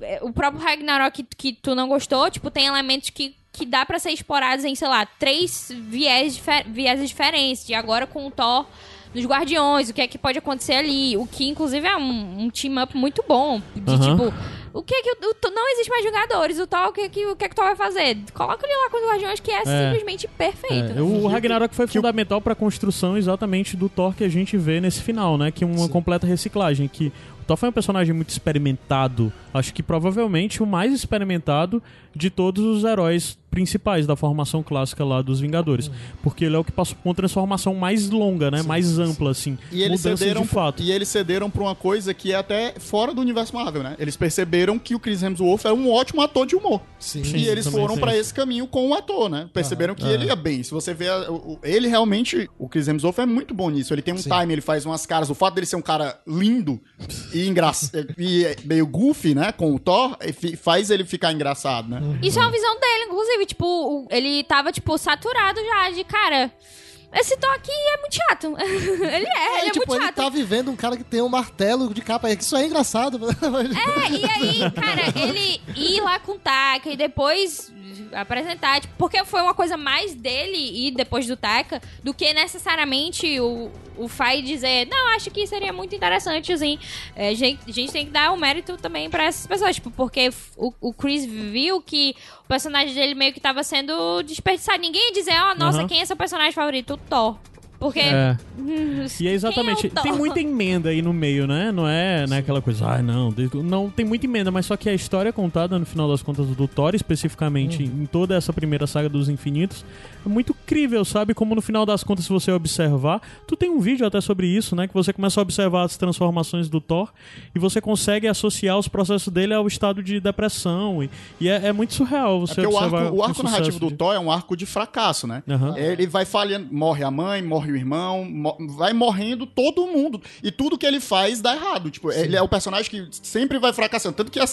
É, O próprio Ragnarok que, que tu não gostou, tipo, tem elementos que, que dá pra ser explorados em, sei lá, três viés, difer vieses diferentes. E agora com o Thor nos Guardiões, o que é que pode acontecer ali. O que, inclusive, é um, um team-up muito bom. De, Aham. tipo, o que é que... O, o- não existe mais Vingadores. O Thor, o que é que o, que é que o Thor vai fazer? Coloca ele lá com os Guardiões, que é, simplesmente perfeito. É, o Ragnarok foi fundamental pra construção exatamente do Thor que a gente vê nesse final, né? Que é uma completa reciclagem. Que Thor foi um personagem muito experimentado. Acho que provavelmente o mais experimentado de todos os heróis principais da formação clássica lá dos Vingadores. Porque ele é o que passou por uma transformação mais longa, né? mais ampla, assim. E eles cederam de fato. E eles cederam pra uma coisa que é até fora do universo Marvel, né? Eles perceberam que o Chris Hemsworth era um ótimo ator de humor. sim. Sim. e eles foram isso. esse caminho com o ator, né? Perceberam que Aham. ele ia bem. Se você vê ele realmente, o Chris Hemsworth é muito bom nisso. Ele tem um Sim. time, ele faz umas caras. O fato dele ser um cara lindo e engraçado e meio goofy, né, com o Thor, faz ele ficar engraçado, né? Isso é uma visão dele, inclusive. Tipo, ele tava, tipo, saturado já de, cara... Esse Thor aqui é muito chato. *laughs* ele é, ele é tipo, muito ele chato. tá vivendo um cara que tem um martelo de capa aí, que isso é engraçado. É, e aí, cara, ele ir lá com o Taka e depois apresentar, tipo, porque foi uma coisa mais dele ir depois do Taka do que necessariamente o, o Fai dizer, não, acho que seria muito interessante, assim. É, a, gente, a gente tem que dar o mérito também pra essas pessoas, tipo, porque o, o Chris viu que o personagem dele meio que tava sendo desperdiçado. Ninguém ia dizer, ó, nossa, Aham. quem é seu personagem favorito? O Thor. Porque. É. hum, E é exatamente. é o tem muita emenda aí no meio, né? Não é, não é aquela coisa, ah, não. Não, tem muita emenda, mas só que a história contada, no final das contas, do Thor, especificamente Uhum. em toda essa primeira saga dos Infinitos, é muito crível, sabe? Como no final das contas, se você observar, tu tem um vídeo até sobre isso, né? Que você começa a observar as transformações do Thor e você consegue associar os processos dele ao estado de depressão. E, e é, é muito surreal É você o observar arco, o arco narrativo do de- Thor é um arco de fracasso, né? Aham. Ele vai falhando, morre a mãe, morre o irmão, mo- vai morrendo todo mundo. E tudo que ele faz dá errado. Tipo, ele é o personagem que sempre vai fracassando. Tanto que a,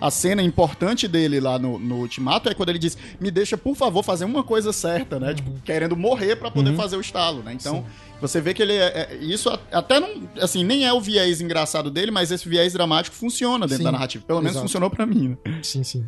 a cena importante dele lá no, no Ultimato é quando ele diz: Me deixa, por favor, fazer uma coisa certa, né? Tipo, querendo morrer pra poder fazer o estalo, né? Então. Você vê que ele é, é- Isso até não. Assim, nem é o viés engraçado dele, mas esse viés dramático funciona dentro Sim, da narrativa. Pelo menos exato. funcionou pra mim, né? Sim, sim.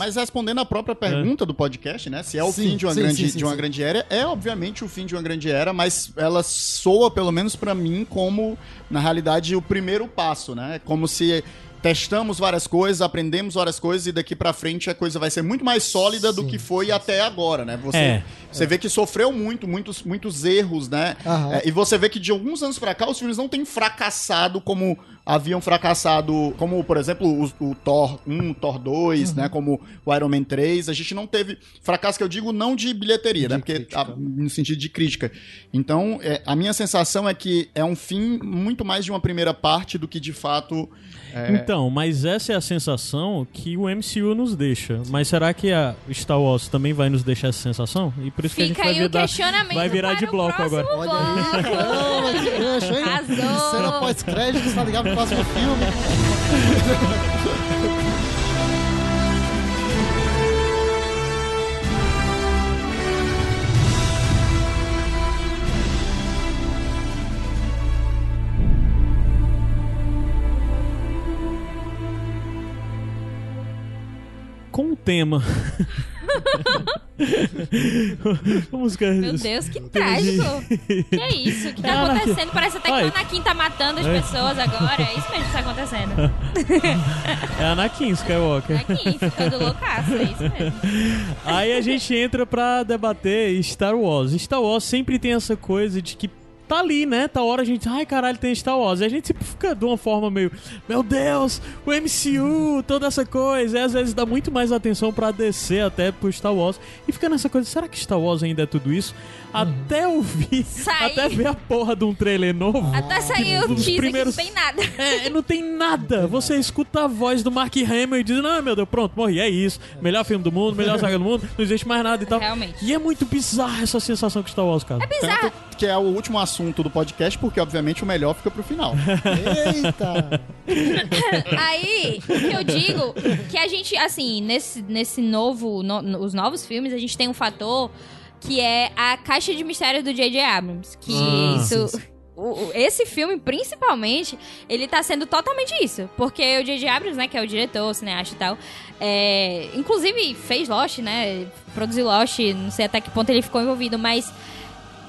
Mas respondendo a própria pergunta do podcast, né? Se é o Sim, fim de uma, sim, grande, sim, sim, de uma sim. grande era, é obviamente o fim de uma grande era, mas ela soa, pelo menos pra mim, como, na realidade, o primeiro passo, né? Como se testamos várias coisas, aprendemos várias coisas e daqui pra frente a coisa vai ser muito mais sólida do Sim, que foi até agora, né? Você, É. você vê que sofreu muito, muitos, muitos erros, né? É, e você vê que de alguns anos pra cá os filmes não têm fracassado como haviam fracassado, como por exemplo o, o Thor 1, Thor 2, Uhum. né, como o Iron Man 3, a gente não teve fracasso que eu digo não de bilheteria, De né, porque a- no sentido de crítica. Então, é, a minha sensação é que é um fim muito mais de uma primeira parte do que de fato é, Então, mas essa é a sensação que o MCU nos deixa. Mas será que a Star Wars também vai nos deixar essa sensação? E por isso que a gente Fica vai o virar, vai virar de o bloco agora. Olha aí, gancho, hein? Arrasou. Cena pós-crédito, tá ligado próximo filme. Com o tema. *laughs* música. Meu Deus, que trágico. Que é isso? O que tá É, Anakin. acontecendo? Parece até que Ai. o Anakin tá matando as pessoas agora. É isso mesmo que tá acontecendo. É Anakin Skywalker. Anakin ficando loucaço, é isso mesmo. Aí a gente entra pra debater Star Wars. Star Wars sempre tem essa coisa de que tá ali, né? Tá hora a gente, ai caralho, tem Star Wars. E a gente sempre fica de uma forma meio, meu Deus, o MCU, toda essa coisa. E às vezes dá muito mais atenção pra descer até pro Star Wars. E fica nessa coisa, será que Star Wars ainda é tudo isso? Até ouvir, Sai. até ver a porra de um trailer novo. Até sair o teaser primeiros- que não tem nada. *laughs* É, não tem nada. Você escuta a voz do Mark Hamill e diz: Não, meu Deus, pronto, morri. É isso. Melhor filme do mundo, melhor saga do mundo, não existe mais nada e tal. Realmente. E é muito bizarra essa sensação que Star Wars, cara. Bizarro. tanto que é o último assunto do podcast, porque obviamente o melhor fica pro final. Eita! *laughs* Aí, o que eu digo, que a gente, assim, nesse, nesse novo, no- os novos filmes, a gente tem um fator que é a caixa de mistério do J.J. Abrams. Que Ah, isso... sim, *laughs* sim. esse filme, principalmente, ele tá sendo totalmente isso. Porque o J.J. Abrams, né, que é o diretor, o cineasta e tal, é, inclusive fez Lost, né, produziu Lost, não sei até que ponto ele ficou envolvido, mas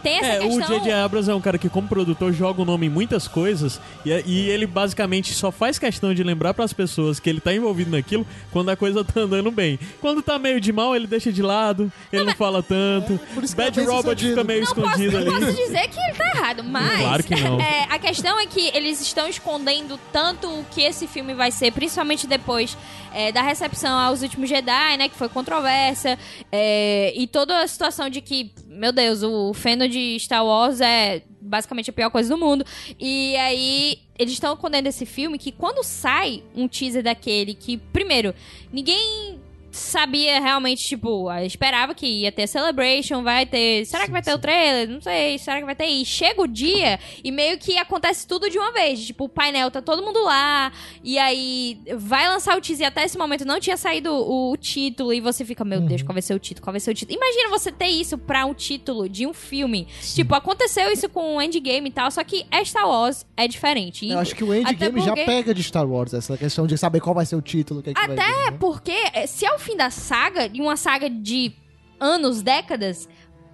tem essa É, o questão... J.J. Abrams é um cara que, como produtor, joga o nome em muitas coisas e, e ele basicamente só faz questão de lembrar pras pessoas que ele tá envolvido naquilo quando a coisa *laughs* tá andando bem. Quando tá meio de mal, ele deixa de lado, ele não fala tanto. Bad é bem Robot fica meio Não posso, escondido não ali. posso dizer que ele tá errado, mas Claro que não. é, a questão é que eles estão escondendo tanto o que esse filme vai ser, principalmente depois é, da recepção aos últimos Jedi, né, que foi controversa, é, e toda a situação de que, meu Deus, o fandom de Star Wars é basicamente a pior coisa do mundo. E aí eles estão escondendo esse filme que quando sai um teaser daquele que, primeiro, ninguém sabia realmente, tipo, ah, esperava que ia ter Celebration, vai ter. Será que vai ter o trailer? Não sei. Será que vai ter? E chega o dia e meio que acontece tudo de uma vez. Tipo, o painel tá todo mundo lá. E aí vai lançar o teaser. E até esse momento não tinha saído o, o título. E você fica, meu Deus, qual vai ser o título? Qual vai ser o título? Imagina você ter isso pra um título de um filme. Tipo, aconteceu isso com o Endgame e tal. Só que é Star Wars é diferente. E Eu acho que o até Endgame já porque- pega de Star Wars, essa questão de saber qual vai ser o título. Que é que vai vir, Até né? porque, eh, se é o fim da saga, de uma saga de anos, décadas,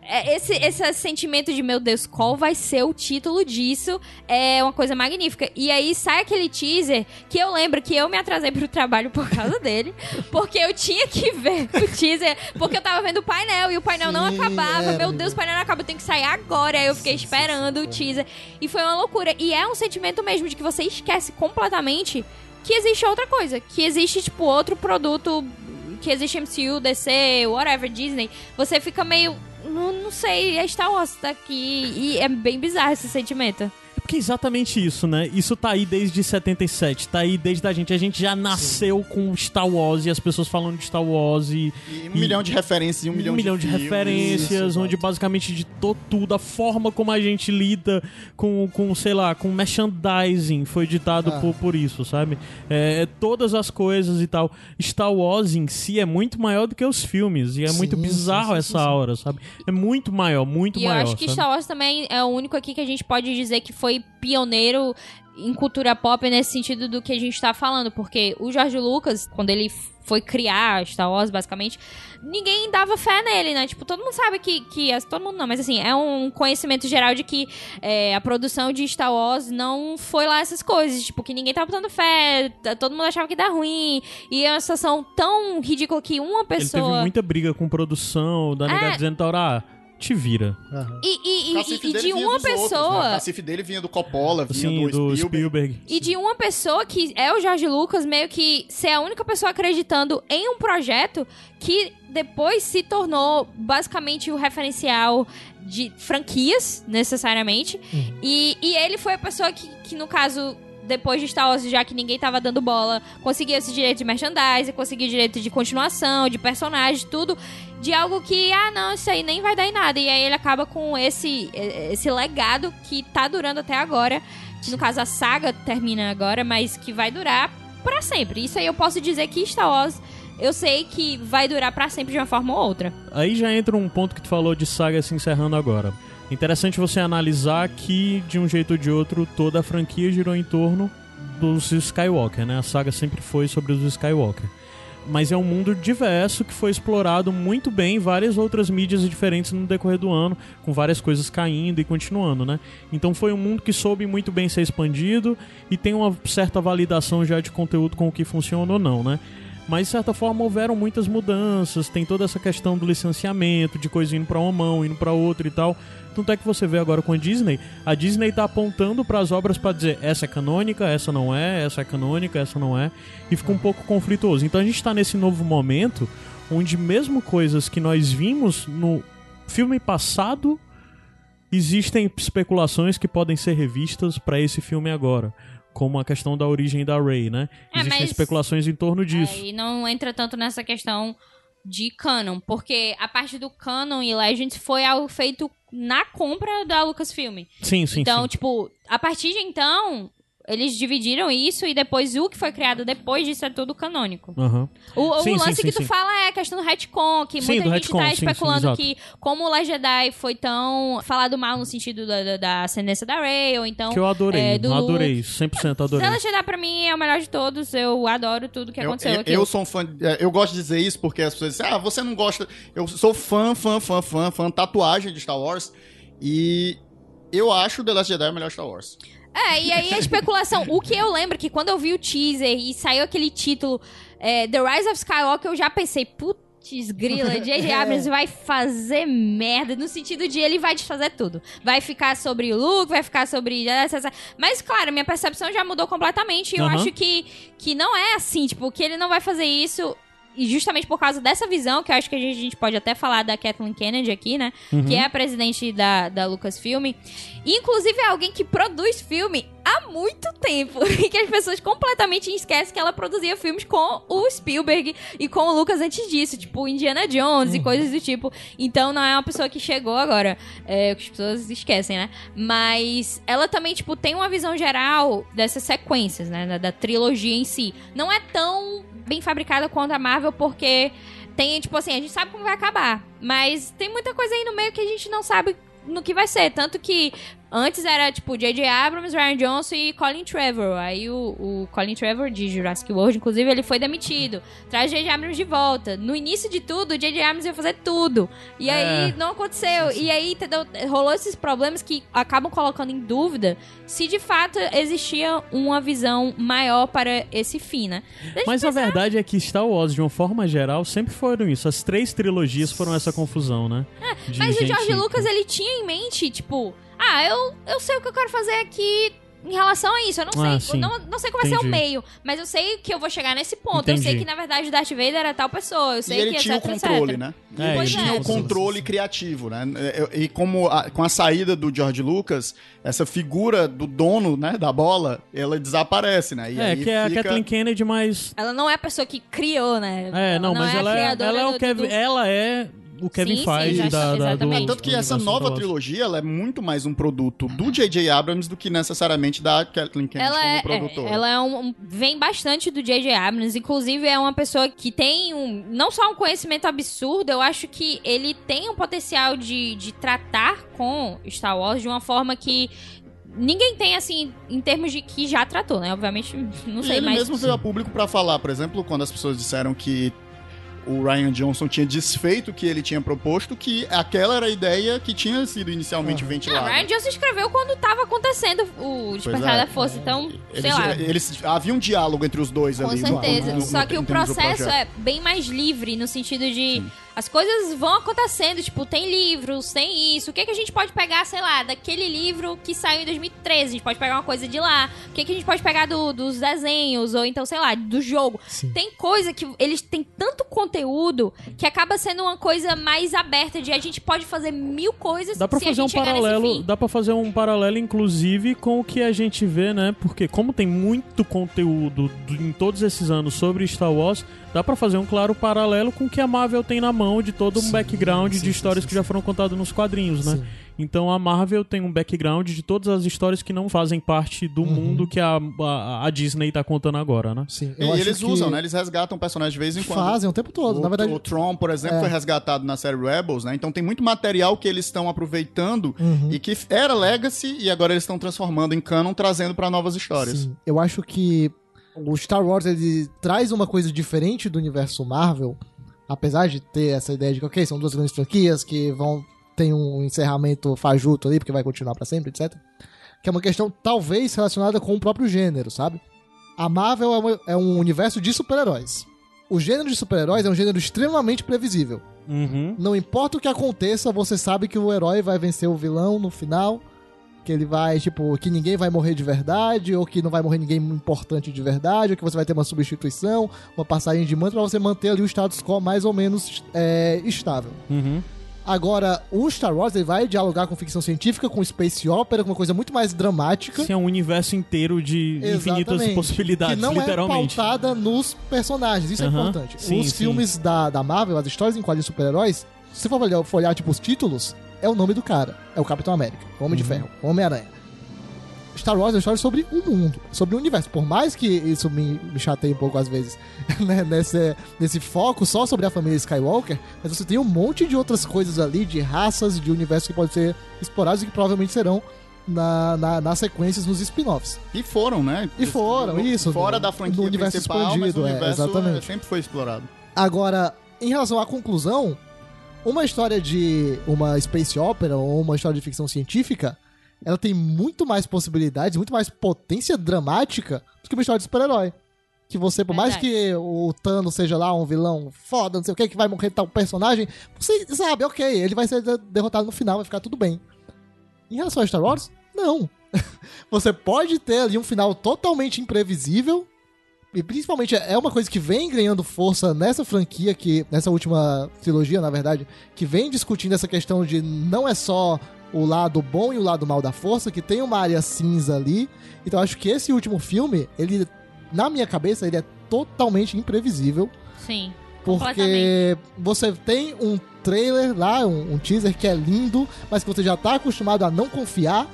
é, esse, esse sentimento de, meu Deus, qual vai ser o título disso? É uma coisa magnífica. E aí sai aquele teaser que eu lembro que eu me atrasei pro trabalho por causa dele. *laughs* porque eu tinha que ver o teaser. Porque eu tava vendo o painel e o painel não Sim, acabava. é. Meu Deus, o painel não acaba, eu tenho que sair agora. Aí eu fiquei esperando o teaser. E foi uma loucura. E é um sentimento mesmo de que você esquece completamente que existe outra coisa. Que existe, tipo, outro produto. Que existe MCU, DC, whatever, Disney. Você fica meio. Não, não sei, é Star Wars tá aqui. E é bem bizarro esse sentimento. É porque é exatamente isso, né? Isso tá aí desde 77, tá aí desde a gente. A gente já nasceu com Star Wars e as pessoas falando de Star Wars e. E um milhão de referências e um, milhão, de, filmes. referências, Isso, onde basicamente ditou tudo, a forma como a gente lida com, com sei lá, com merchandising foi ditado Ah. por, por isso, sabe? É, todas as coisas e tal. Star Wars em si é muito maior do que os filmes, e é Sim, muito sim, bizarro sim, essa sim, sim. aura, sabe? É muito maior, muito E maior. eu acho que sabe? Star Wars também é o único aqui que a gente pode dizer que foi pioneiro em cultura pop nesse sentido do que a gente tá falando. Porque o George Lucas, quando ele foi criar Star Wars, basicamente, ninguém dava fé nele, né? Tipo, todo mundo sabe que. que todo mundo não, mas assim, é um conhecimento geral de que é, a produção de Star Wars não foi lá essas coisas. Tipo, que ninguém tava botando fé, todo mundo achava que dar ruim. E é uma situação tão ridícula que uma Ele teve pessoa. muita briga com produção, da É. dizendo, Taura, ah, te vira. Aham. E, e- e- e de uma dos outros, né? pessoa. O cacife dele vinha do Coppola, vinha Assim, do, do Spielberg. Spielberg. E de uma pessoa que é o Jorge Lucas, meio que ser a única pessoa acreditando em um projeto que depois se tornou basicamente o referencial de franquias, necessariamente. E, e ele foi a pessoa que, que, no caso, depois de Star Wars, já que ninguém tava dando bola, conseguiu esse direito de merchandising, conseguiu direito de continuação, de personagem, tudo. De algo que, ah, não, isso aí nem vai dar em nada. E aí ele acaba com esse, esse legado que tá durando até agora. Que no caso a saga termina agora, mas que vai durar pra sempre. Isso aí eu posso dizer que Star Wars, eu sei que vai durar pra sempre de uma forma ou outra. Aí já entra um ponto que tu falou de saga se encerrando agora. Interessante você analisar que, de um jeito ou de outro, toda a franquia girou em torno dos Skywalker, né? A saga sempre foi sobre os Skywalker. Mas é um mundo diverso que foi explorado muito bem em várias outras mídias diferentes no decorrer do ano, com várias coisas caindo e continuando, né? Então foi um mundo que soube muito bem ser expandido e tem uma certa validação já de conteúdo com o que funciona ou não, né? Mas de certa forma houveram muitas mudanças, tem toda essa questão do licenciamento, de coisa indo pra uma mão, indo pra outra e tal. Tanto é que você vê agora com a Disney, a Disney tá apontando pras obras pra dizer essa é canônica, essa não é, essa é canônica, essa não é, e fica um pouco conflituoso. Então a gente tá nesse novo momento onde mesmo coisas que nós vimos no filme passado existem especulações que podem ser revistas pra esse filme agora. Como a questão da origem da Rey, né? É, Existem mas- especulações em torno disso. É, e não entra tanto nessa questão de canon, porque a parte do canon e Legends foi algo feito na compra da Lucasfilm. Sim, sim, então, sim. tipo, a partir de então, eles dividiram isso e depois o que foi criado depois disso é tudo canônico. Aham. O, o Sim, sim, lance sim, que tu sim. fala é a questão do retcon, que Sim, muita gente retcon, tá sim, sim, especulando que como o Last Jedi foi tão falado mal no sentido da, da, da ascendência da Rey, ou então... Que eu adorei, é, do adorei, 100% adorei. The Last Jedi pra mim é o melhor de todos, eu adoro tudo que Eu, aconteceu eu, aqui. eu sou um fã. é, Eu gosto de dizer isso porque as pessoas dizem, ah, você não gosta. Eu sou fã, fã, fã, fã, fã, tatuagem de Star Wars. E eu acho The Last Jedi o melhor Star Wars. É, e aí a especulação. o que eu lembro é que quando eu vi o teaser e saiu aquele título é, The Rise of Skywalker, eu já pensei, putz, grila, *laughs* J.J. Abrams vai fazer merda. No sentido de ele vai desfazer tudo. Vai ficar sobre o Luke, vai ficar sobre. Mas, claro, minha percepção já mudou completamente. E eu acho que, que não é assim, tipo, que ele não vai fazer isso. E justamente por causa dessa visão, que eu acho que a gente, a gente pode até falar da Kathleen Kennedy aqui, né? Que é a presidente da, da Lucasfilm. Inclusive, é alguém que produz filme há muito tempo. *laughs* E que as pessoas completamente esquecem que ela produzia filmes com o Spielberg e com o Lucas antes disso. Tipo, Indiana Jones e coisas do tipo. Então, não é uma pessoa que chegou agora. É, que as pessoas esquecem, né? Mas ela também, tipo, tem uma visão geral dessas sequências, né? Da, da trilogia em si. Não é tão bem fabricada quanto a Marvel, porque tem, tipo assim, a gente sabe como vai acabar. Mas tem muita coisa aí no meio que a gente não sabe no que vai ser. Tanto que Antes era, tipo, J.J. Abrams, Ryan Johnson e Colin Trevor. Aí o, o Colin Trevor, de Jurassic World, inclusive, ele foi demitido. Traz J.J. Abrams de volta. No início de tudo, o J.J. Abrams ia fazer tudo. E aí É. não aconteceu. E aí entendeu? rolou esses problemas que acabam colocando em dúvida se de fato existia uma visão maior para esse fim, né? Deixa Mas eu a verdade é que Star Wars, de uma forma geral, sempre foram isso. As três trilogias foram essa confusão, né? É, Mas o George Lucas, ele tinha em mente, tipo, ah, eu, eu sei o que eu quero fazer aqui em relação a isso. Eu não Ah, sei, eu não, não sei qual vai ser o meio, mas eu sei que eu vou chegar nesse ponto. Eu Entendi. sei que, na verdade, o Darth Vader era tal pessoa. Eu E sei ele que tinha o etc, controle, etc. né? É, ele é. tinha o controle criativo, né? E e como a- com a saída do George Lucas, essa figura do dono, né, da bola, ela desaparece, né? E É, aí que é a Kathleen Kennedy, mas. Ela não é a pessoa que criou, né? É, não, mas é a ela, é, ela é o do- Kevin. do- Ela é o Kevin Sim, Feige da, da, do, exatamente. É, tanto que essa nova trilogia, ela é muito mais um produto do J.J. Abrams do que necessariamente da Kathleen Kennedy Ela é, como é, produtora. ela é um, um- vem bastante do J.J. Abrams, inclusive é uma pessoa que tem um, não só um conhecimento absurdo, eu acho que ele tem um potencial de, de tratar com Star Wars de uma forma que ninguém tem, assim, em termos de que já tratou, né? Obviamente, *laughs* não E sei, ele mas... mesmo veio a público pra falar, por exemplo, quando as pessoas disseram que o Ryan Johnson tinha desfeito o que ele tinha proposto, que aquela era a ideia que tinha sido inicialmente Não, ventilada. Ryan Johnson escreveu quando tava acontecendo o Despertar é. da Força, então, sei Eles, lá... eles- havia um diálogo entre os dois Com ali. no- certeza. no- no- Só que o processo é bem mais livre, no sentido de. As coisas vão acontecendo, tipo, tem livros, tem isso. O que, que a gente pode pegar, sei lá, daquele livro que saiu em 2013? A gente pode pegar uma coisa de lá. O que, que a gente pode pegar do- dos desenhos, ou então, sei lá, do jogo. Sim. Tem coisa que eles têm tanto conteúdo que acaba sendo uma coisa mais aberta de a gente pode fazer mil coisas Dá pra fazer um paralelo, dá para fazer um paralelo inclusive com o que a gente vê, né? Porque como tem muito conteúdo do- em todos esses anos sobre Star Wars, dá pra fazer um claro paralelo com o que a Marvel tem na mão de todo um Sim, background sim, de histórias sim, que já foram contadas nos quadrinhos, né? Sim. Então a Marvel tem um background de todas as histórias que não fazem parte do Uhum. mundo que a, a, a Disney tá contando agora, né? Sim, E eu acho eles que usam, né? Eles resgatam personagens de vez em quando. Fazem o tempo todo. O, Na verdade, o Tron, por exemplo, É. foi resgatado na série Rebels, né? Então tem muito material que eles estão aproveitando Uhum. e que era Legacy e agora eles estão transformando em canon, trazendo pra novas histórias. Sim, eu acho que o Star Wars ele traz uma coisa diferente do universo Marvel, apesar de ter essa ideia de que, ok, são duas grandes franquias que vão ter um encerramento fajuto ali, porque vai continuar pra sempre, etc. Que é uma questão talvez relacionada com o próprio gênero, sabe? A Marvel é, uma- é um universo de super-heróis. O gênero de super-heróis é um gênero extremamente previsível. Uhum. Não importa o que aconteça, você sabe que o herói vai vencer o vilão no final. Que ele vai, tipo, que ninguém vai morrer de verdade, ou que não vai morrer ninguém importante de verdade, ou que você vai ter uma substituição, uma passagem de manto pra você manter ali o status quo mais ou menos é, estável. Uhum. Agora, o Star Wars ele vai dialogar com ficção científica, com space opera, com uma coisa muito mais dramática. Sim, é um universo inteiro de infinitas Exatamente. possibilidades, que não literalmente. é pautada nos personagens. Isso é Aham. importante. Sim, Os sim. filmes da, da Marvel, as histórias em quadrinhos super-heróis, se você for olhar, for olhar, tipo, os títulos, é o nome do cara. É o Capitão América, o Homem de Uhum. Ferro, o Homem-Aranha. Star Wars é uma história sobre o mundo, sobre o universo. Por mais que isso me, me chateie um pouco às vezes, *laughs* né, nesse, nesse foco só sobre a família Skywalker, mas você tem um monte de outras coisas ali, de raças, de universos que podem ser explorados e que provavelmente serão na, na- nas sequências, nos spin-offs. E foram, né? E foram, No- isso, Fora da franquia no universo principal, mas expandido, o é, universo exatamente. é, sempre foi explorado. Agora, em relação à conclusão, uma história de uma space opera ou uma história de ficção científica, ela tem muito mais possibilidades, muito mais potência dramática do que uma história de super-herói. Que você, por mais que o Thanos seja lá um vilão foda, não sei o que, que vai morrer tal personagem, você sabe, ok, ele vai ser de- derrotado no final, vai ficar tudo bem. Em relação a Star Wars, não. *laughs* você pode ter ali um final totalmente imprevisível, e principalmente é uma coisa que vem ganhando força nessa franquia, que nessa última trilogia, na verdade, que vem discutindo essa questão de não é só o lado bom e o lado mal da força, que tem uma área cinza ali. Então acho que esse último filme, ele, na minha cabeça, ele é totalmente imprevisível. Sim. Porque você tem um trailer lá, um, um teaser que é lindo, mas que você já tá acostumado a não confiar.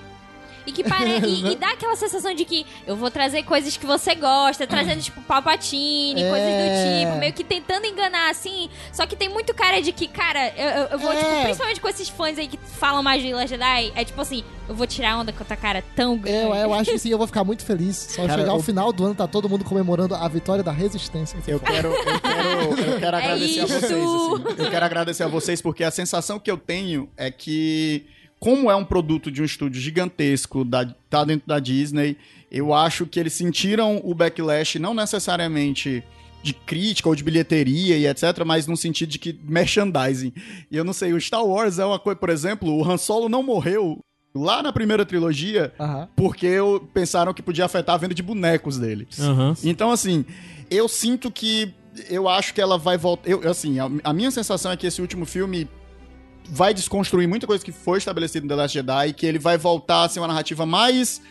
E que pare... e, *laughs* e dá aquela sensação de que eu vou trazer coisas que você gosta, trazendo, tipo, Palpatine, É. coisas do tipo, meio que tentando enganar, assim. Só que tem muito cara de que, cara, eu, eu- eu vou, É. tipo, principalmente com esses fãs aí que falam mais de Last Jedi, é tipo assim, eu vou tirar onda com a tua cara tão grande. Eu, eu acho que sim, eu vou ficar muito feliz. Só Cara, chegar ao eu- final do ano, tá todo mundo comemorando a vitória da resistência. Eu quero, eu quero, eu quero *laughs* É agradecer a vocês. assim. Eu quero agradecer a vocês porque a sensação que eu tenho é que, como é um produto de um estúdio gigantesco, da, tá dentro da Disney, eu acho que eles sentiram o backlash não necessariamente de crítica ou de bilheteria e etc, mas no sentido de que merchandising. E eu não sei, o Star Wars é uma coisa, por exemplo, o Han Solo não morreu lá na primeira trilogia Aham. porque eu- pensaram que podia afetar a venda de bonecos dele. Aham. Então, assim, eu sinto que. Eu acho que ela vai voltar. Eu, assim, a, a minha sensação é que esse último filme vai desconstruir muita coisa que foi estabelecida no The Last Jedi que ele vai voltar a ser uma narrativa mais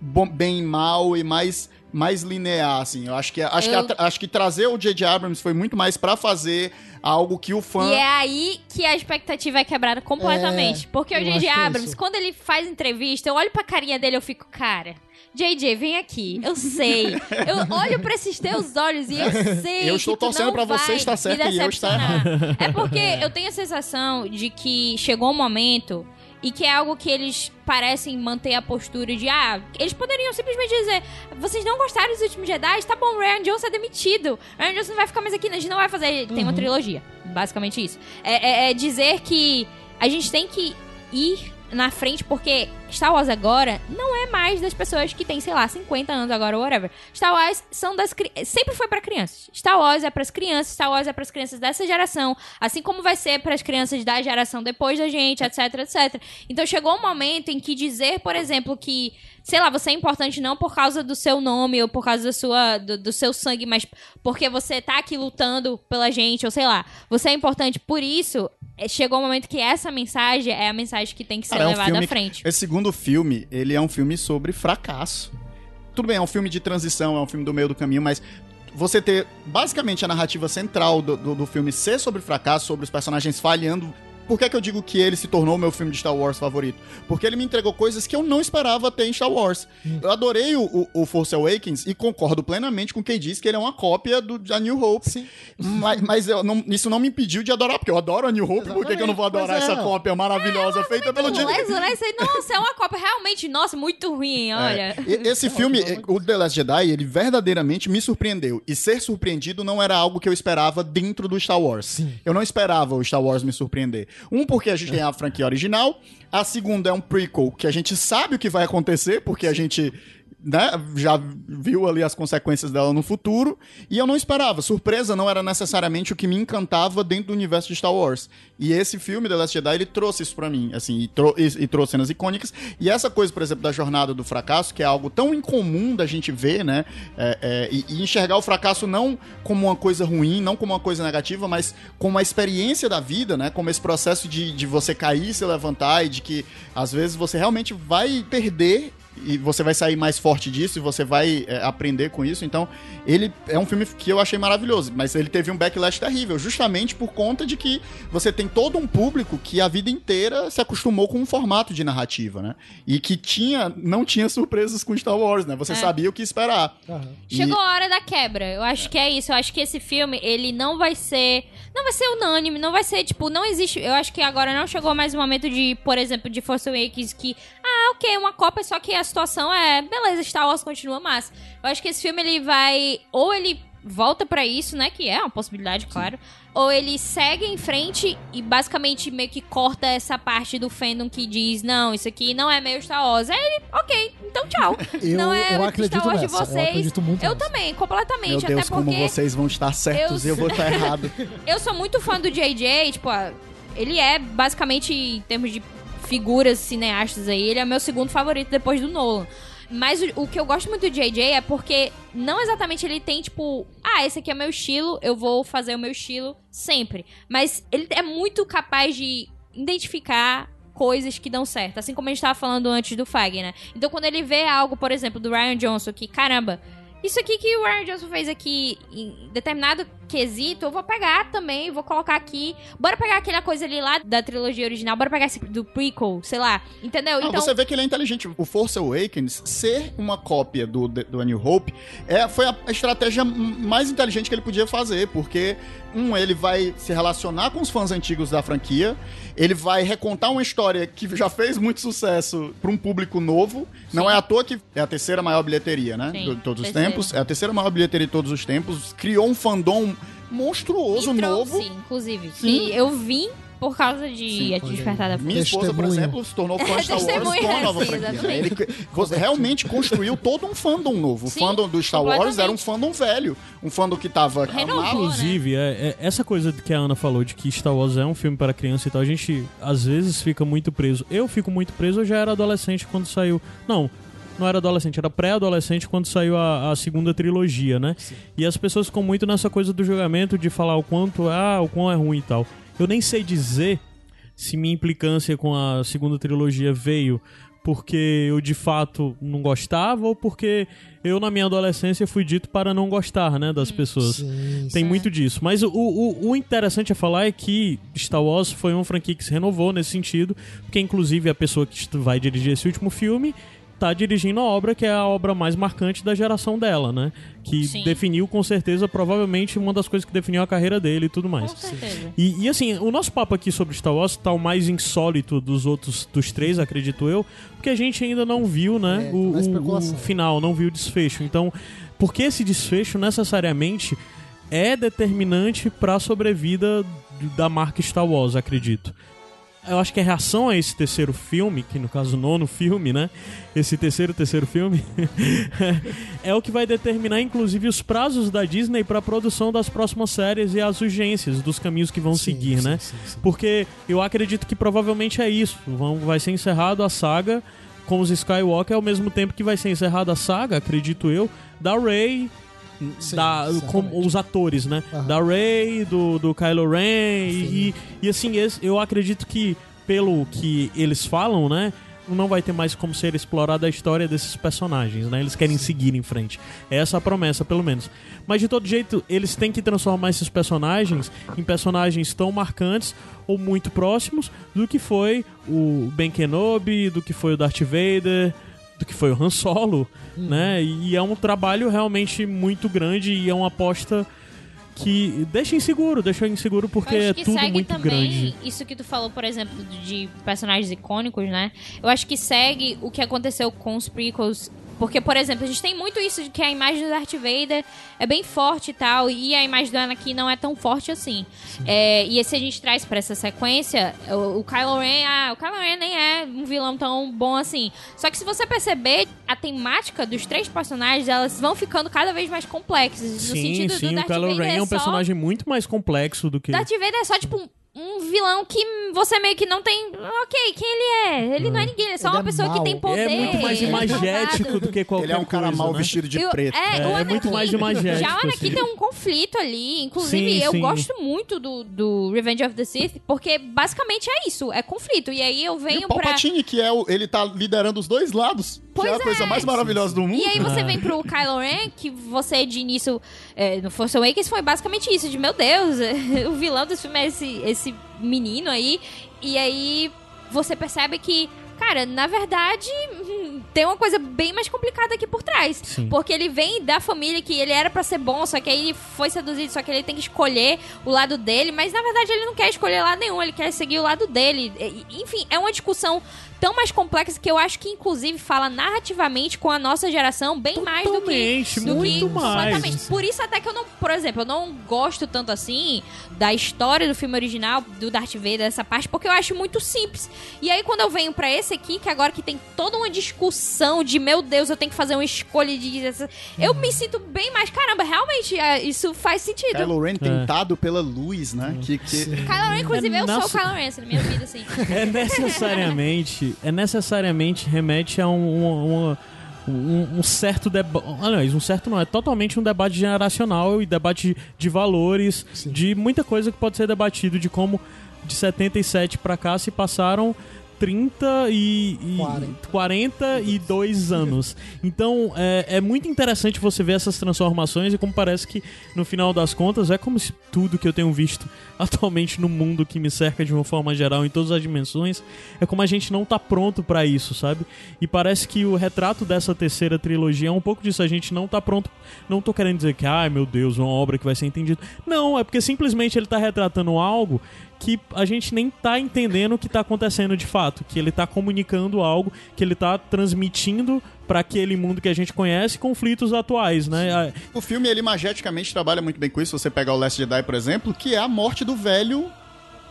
bom- bem e mal e mais mais linear, assim. Eu acho que acho, Eu- que, acho que trazer o J.J. Abrams foi muito mais pra fazer algo que o fã E é aí que a expectativa é quebrada completamente. É, porque o J.J. é Abrams, isso. quando ele faz entrevista, eu olho pra carinha dele e eu fico, cara. JJ, vem aqui. Eu sei. Eu olho pra esses teus olhos e eu *laughs* sei. Eu estou torcendo pra você estar me certa e eu estar decepcionar. É porque eu tenho a sensação de que chegou um momento e que é algo que eles parecem manter a postura de ah, eles poderiam simplesmente dizer, vocês não gostaram dos últimos Jedi? Tá bom, Ryan Johnson é demitido. Ryan Johnson não vai ficar mais aqui, a gente não vai fazer. Tem uma trilogia. Basicamente isso. É, é- é dizer que a gente tem que ir na frente, porque Star Wars agora não é mais das pessoas que têm, sei lá, 50 anos agora, whatever. Star Wars são das sempre foi pra crianças. Star Wars é pras crianças, Star Wars é pras crianças dessa geração, assim como vai ser pras crianças da geração depois da gente, etc, etc. Então chegou um momento em que dizer, por exemplo, que sei lá, você é importante não por causa do seu nome ou por causa da sua, do, do seu sangue, mas porque você tá aqui lutando pela gente, ou sei lá, você é importante por isso. É, Chegou o momento que essa mensagem é a mensagem que tem que ser Cara, é um levada filme à frente. Esse segundo filme, ele é um filme sobre fracasso. Tudo bem, é um filme de transição, é um filme do meio do caminho, mas você ter basicamente a narrativa central do, do, do filme ser sobre fracasso, sobre os personagens falhando. Por que, que eu digo que ele se tornou o meu filme de Star Wars favorito? Porque ele me entregou coisas que eu não esperava ter em Star Wars. Eu adorei o, o, Force Awakens e concordo plenamente com quem diz que ele é uma cópia do A New Hope. Sim. Mas, mas não- isso não me impediu de adorar, porque eu adoro a New Hope, por que, que eu não vou adorar é. essa cópia maravilhosa feita pelo. Leso, né? Nossa, é uma cópia realmente, nossa, muito ruim, olha. É. E- Esse *laughs* filme, o The Last Jedi, ele verdadeiramente me surpreendeu. E ser surpreendido não era algo que eu esperava dentro do Star Wars. Eu não esperava o Star Wars me surpreender. Um, porque a gente tem a franquia original. A segunda é um prequel, que a gente sabe o que vai acontecer, porque a gente né, já viu ali as consequências dela no futuro. E eu não esperava. Surpresa não era necessariamente o que me encantava dentro do universo de Star Wars. E esse filme, The Last Jedi, ele trouxe isso pra mim, assim, e, e- e trouxe cenas icônicas. E essa coisa, por exemplo, da jornada do fracasso, que é algo tão incomum da gente ver, né? é, é, e, e enxergar o fracasso não como uma coisa ruim, não como uma coisa negativa, mas como uma experiência da vida, né? Como esse processo de, de você cair, se levantar e de que às vezes você realmente vai perder e você vai sair mais forte disso e você vai é, aprender com isso. Então, ele é um filme que eu achei maravilhoso, mas ele teve um backlash terrível, justamente por conta de que você tem todo um público que a vida inteira se acostumou com um formato de narrativa, né? E que tinha, não tinha surpresas com Star Wars, né? Você É. sabia o que esperar. Aham. E- Chegou a hora da quebra. Eu acho que é isso. Eu acho que esse filme, ele não vai ser. Não vai ser unânime, não vai ser, tipo, não existe. Eu acho que agora não chegou mais o momento de, por exemplo, de Force Awakens que. Ah, ok, uma cópia, só que a situação é. Beleza, Star Wars continua massa. Eu acho que esse filme ele vai. Ou ele volta pra isso, né? Que é uma possibilidade, claro. Ou ele segue em frente e basicamente meio que corta essa parte do fandom que diz: não, isso aqui não é meio Star Wars. Aí ele, ok, então tchau. *laughs* Eu, não é eu o acredito Star Wars de nessa. Eu vocês. acredito muito Eu nessa. também, completamente. Meu Deus, até como porque vocês vão estar certos eu e eu vou estar *laughs* errado. eu sou muito fã do JJ, tipo, ele é basicamente, em termos de figuras cineastas aí, ele é meu segundo favorito depois do Nolan. Mas o, o que eu gosto muito do JJ é porque não exatamente ele tem, tipo, ah, esse aqui é meu estilo, eu vou fazer o meu estilo sempre. Mas ele é muito capaz de identificar coisas que dão certo. Assim como a gente tava falando antes do Fag, né? Então quando ele vê algo, por exemplo, do Ryan Johnson, que, caramba, isso aqui que o Ryan Johnson fez aqui em determinado quesito, eu vou pegar também, vou colocar aqui. Bora pegar aquela coisa ali lá da trilogia original, bora pegar esse do prequel, sei lá, entendeu? Então, Você vê que ele é inteligente. O Force Awakens ser uma cópia do, do A New Hope é, foi a estratégia mais inteligente que ele podia fazer, porque, um, ele vai se relacionar com os fãs antigos da franquia, ele vai recontar uma história que já fez muito sucesso para um público novo. Não é à toa que é a terceira maior bilheteria, né? Sim, de todos os terceira. Tempos. É a terceira maior bilheteria de todos os tempos. Criou um fandom monstruoso e novo. trouxe, inclusive. Sim. E eu vim por causa de Sim, A. Despertar da Minha esposa, por exemplo, se tornou fã *laughs* de Star Wars com a nova sim, franquia. né? exatamente. Ele você realmente construiu todo um fandom novo. O Sim, fandom do Star Wars era um fandom velho. Um fandom que tava Renovou, né? Inclusive, é, é- essa coisa que a Ana falou de que Star Wars é um filme para criança e tal, a gente às vezes fica muito preso. Eu fico muito preso, eu já era adolescente quando saiu. Não, não era adolescente, era pré-adolescente quando saiu a, a segunda trilogia, né? E as pessoas ficam muito nessa coisa do julgamento de falar o quanto ah, o quão é ruim e tal. Eu nem sei dizer se minha implicância com a segunda trilogia veio porque eu de fato não gostava ou porque eu na minha adolescência fui dito para não gostar, né, das pessoas. Sim, Tem muito disso. Mas o, o, o interessante a falar é que Star Wars foi uma franquia que se renovou nesse sentido, porque inclusive a pessoa que vai dirigir esse último filme tá dirigindo a obra que é a obra mais marcante da geração dela, né? Que Sim. definiu com certeza, provavelmente, uma das coisas que definiu a carreira dele e tudo mais. Com certeza. E, e, assim, o nosso papo aqui sobre Star Wars tá o mais insólito dos outros, dos três, acredito eu, porque a gente ainda não viu, né, É, o, na o- especulação. o final, não viu o desfecho. Então, porque esse desfecho necessariamente é determinante para a sobrevida da marca Star Wars, acredito. Eu acho que a reação a esse terceiro filme, que no caso o nono filme, né? Esse terceiro, terceiro filme, *laughs* é o que vai determinar, inclusive, os prazos da Disney para a produção das próximas séries e as urgências dos caminhos que vão Sim, seguir, sim, né? sim. Porque eu acredito que provavelmente é isso. Vão, vai ser encerrado a saga com os Skywalker ao mesmo tempo que vai ser encerrada a saga, acredito eu, da Rey. Sim, da, os atores, né? Aham. Da Rey, do, do Kylo Ren e, e assim, eu acredito que pelo que eles falam, né? Não vai ter mais como ser explorada a história desses personagens, né? Eles querem seguir em frente. É essa a promessa, pelo menos. Mas de todo jeito, eles têm que transformar esses personagens em personagens tão marcantes ou muito próximos do que foi o Ben Kenobi, do que foi o Darth Vader, do que foi o Han Solo, Uhum. né? E é um trabalho realmente muito grande e é uma aposta que deixa inseguro, deixa inseguro porque é tudo segue muito também grande. isso que tu falou, por exemplo, de personagens icônicos, né? Eu acho que segue o que aconteceu com os prequels. Porque, por exemplo, a gente tem muito isso de que a imagem do Darth Vader é bem forte e tal, e a imagem do Anakin não é tão forte assim. É, e se a gente traz pra essa sequência, o, o Kylo Ren, ah, o Kylo Ren nem é um vilão tão bom assim. Só que se você perceber, a temática dos três personagens, elas vão ficando cada vez mais complexas. no Sim, sentido sim, do o Darth Kylo Vader Ren é um só- personagem muito mais complexo do que. Darth Vader é só, tipo, um, um vilão que você meio que não tem. Ok, quem ele é? Ele não é ninguém, ele é só Ele uma é pessoa mau. que tem poder. é muito mais ele é imagético do que qualquer Ele é um cara coisa, mal né? vestido de Eu- preto. É, É, o é Anakin- muito mais imagético, Já o Anakin assim. tem um conflito ali. Inclusive, Sim, eu sim. gosto muito do, do Revenge of the Sith, porque basicamente é isso, é conflito. E aí eu E venho o pra. Palpatine, que é o, ele tá liderando os dois lados, Pois que é a é. coisa mais maravilhosa do mundo. E aí você É. vem pro Kylo Ren, que você de início é, no Force Awakens foi basicamente isso, de meu Deus, *laughs* o vilão desse filme é esse, esse menino aí. E aí você percebe que, cara, na verdade, *laughs* tem uma coisa bem mais complicada aqui por trás. Sim. Porque ele vem da família que ele era pra ser bom, só que aí ele foi seduzido, só que ele tem que escolher o lado dele, mas na verdade ele não quer escolher lado nenhum, ele quer seguir o lado dele. Enfim, é uma discussão tão mais complexa que eu acho que inclusive fala narrativamente com a nossa geração bem mais do que Totalmente, do muito que mais. Por isso até que eu não, por exemplo, eu não gosto tanto assim da história do filme original do Darth Vader essa parte, porque eu acho muito simples. E aí quando eu venho pra esse aqui, que agora que tem toda uma discussão de meu Deus, eu tenho que fazer uma escolha de eu me sinto bem mais, caramba, realmente é, isso faz sentido. Kylo Ren tentado pela luz, né? Que, que... Kylo Ren, inclusive, É eu sou o Kylo Ren, assim, na minha vida, assim. *laughs* É necessariamente, é necessariamente remete a um, um, um, um certo debate. Aliás, um certo não, é totalmente um debate generacional e debate de valores, de muita coisa que pode ser debatido, de como de 77 pra cá se passaram 30 e, e 40. 42 anos. Então é, é muito interessante você ver essas transformações e como parece que no final das contas é como se tudo que eu tenho visto *laughs* atualmente no mundo que me cerca de uma forma geral em todas as dimensões é como a gente não tá pronto pra isso, sabe? E parece que o retrato dessa terceira trilogia é um pouco disso, a gente não tá pronto. Não tô querendo dizer que, ai meu Deus, uma obra que vai ser entendida. Não, é porque simplesmente ele tá retratando algo que a gente nem tá entendendo o que tá acontecendo de fato, que ele tá comunicando algo, que ele tá transmitindo pra aquele mundo que a gente conhece conflitos atuais, né? O filme, ele mageticamente trabalha muito bem com isso. Você pegar o Last Jedi, por exemplo, que é a morte do velho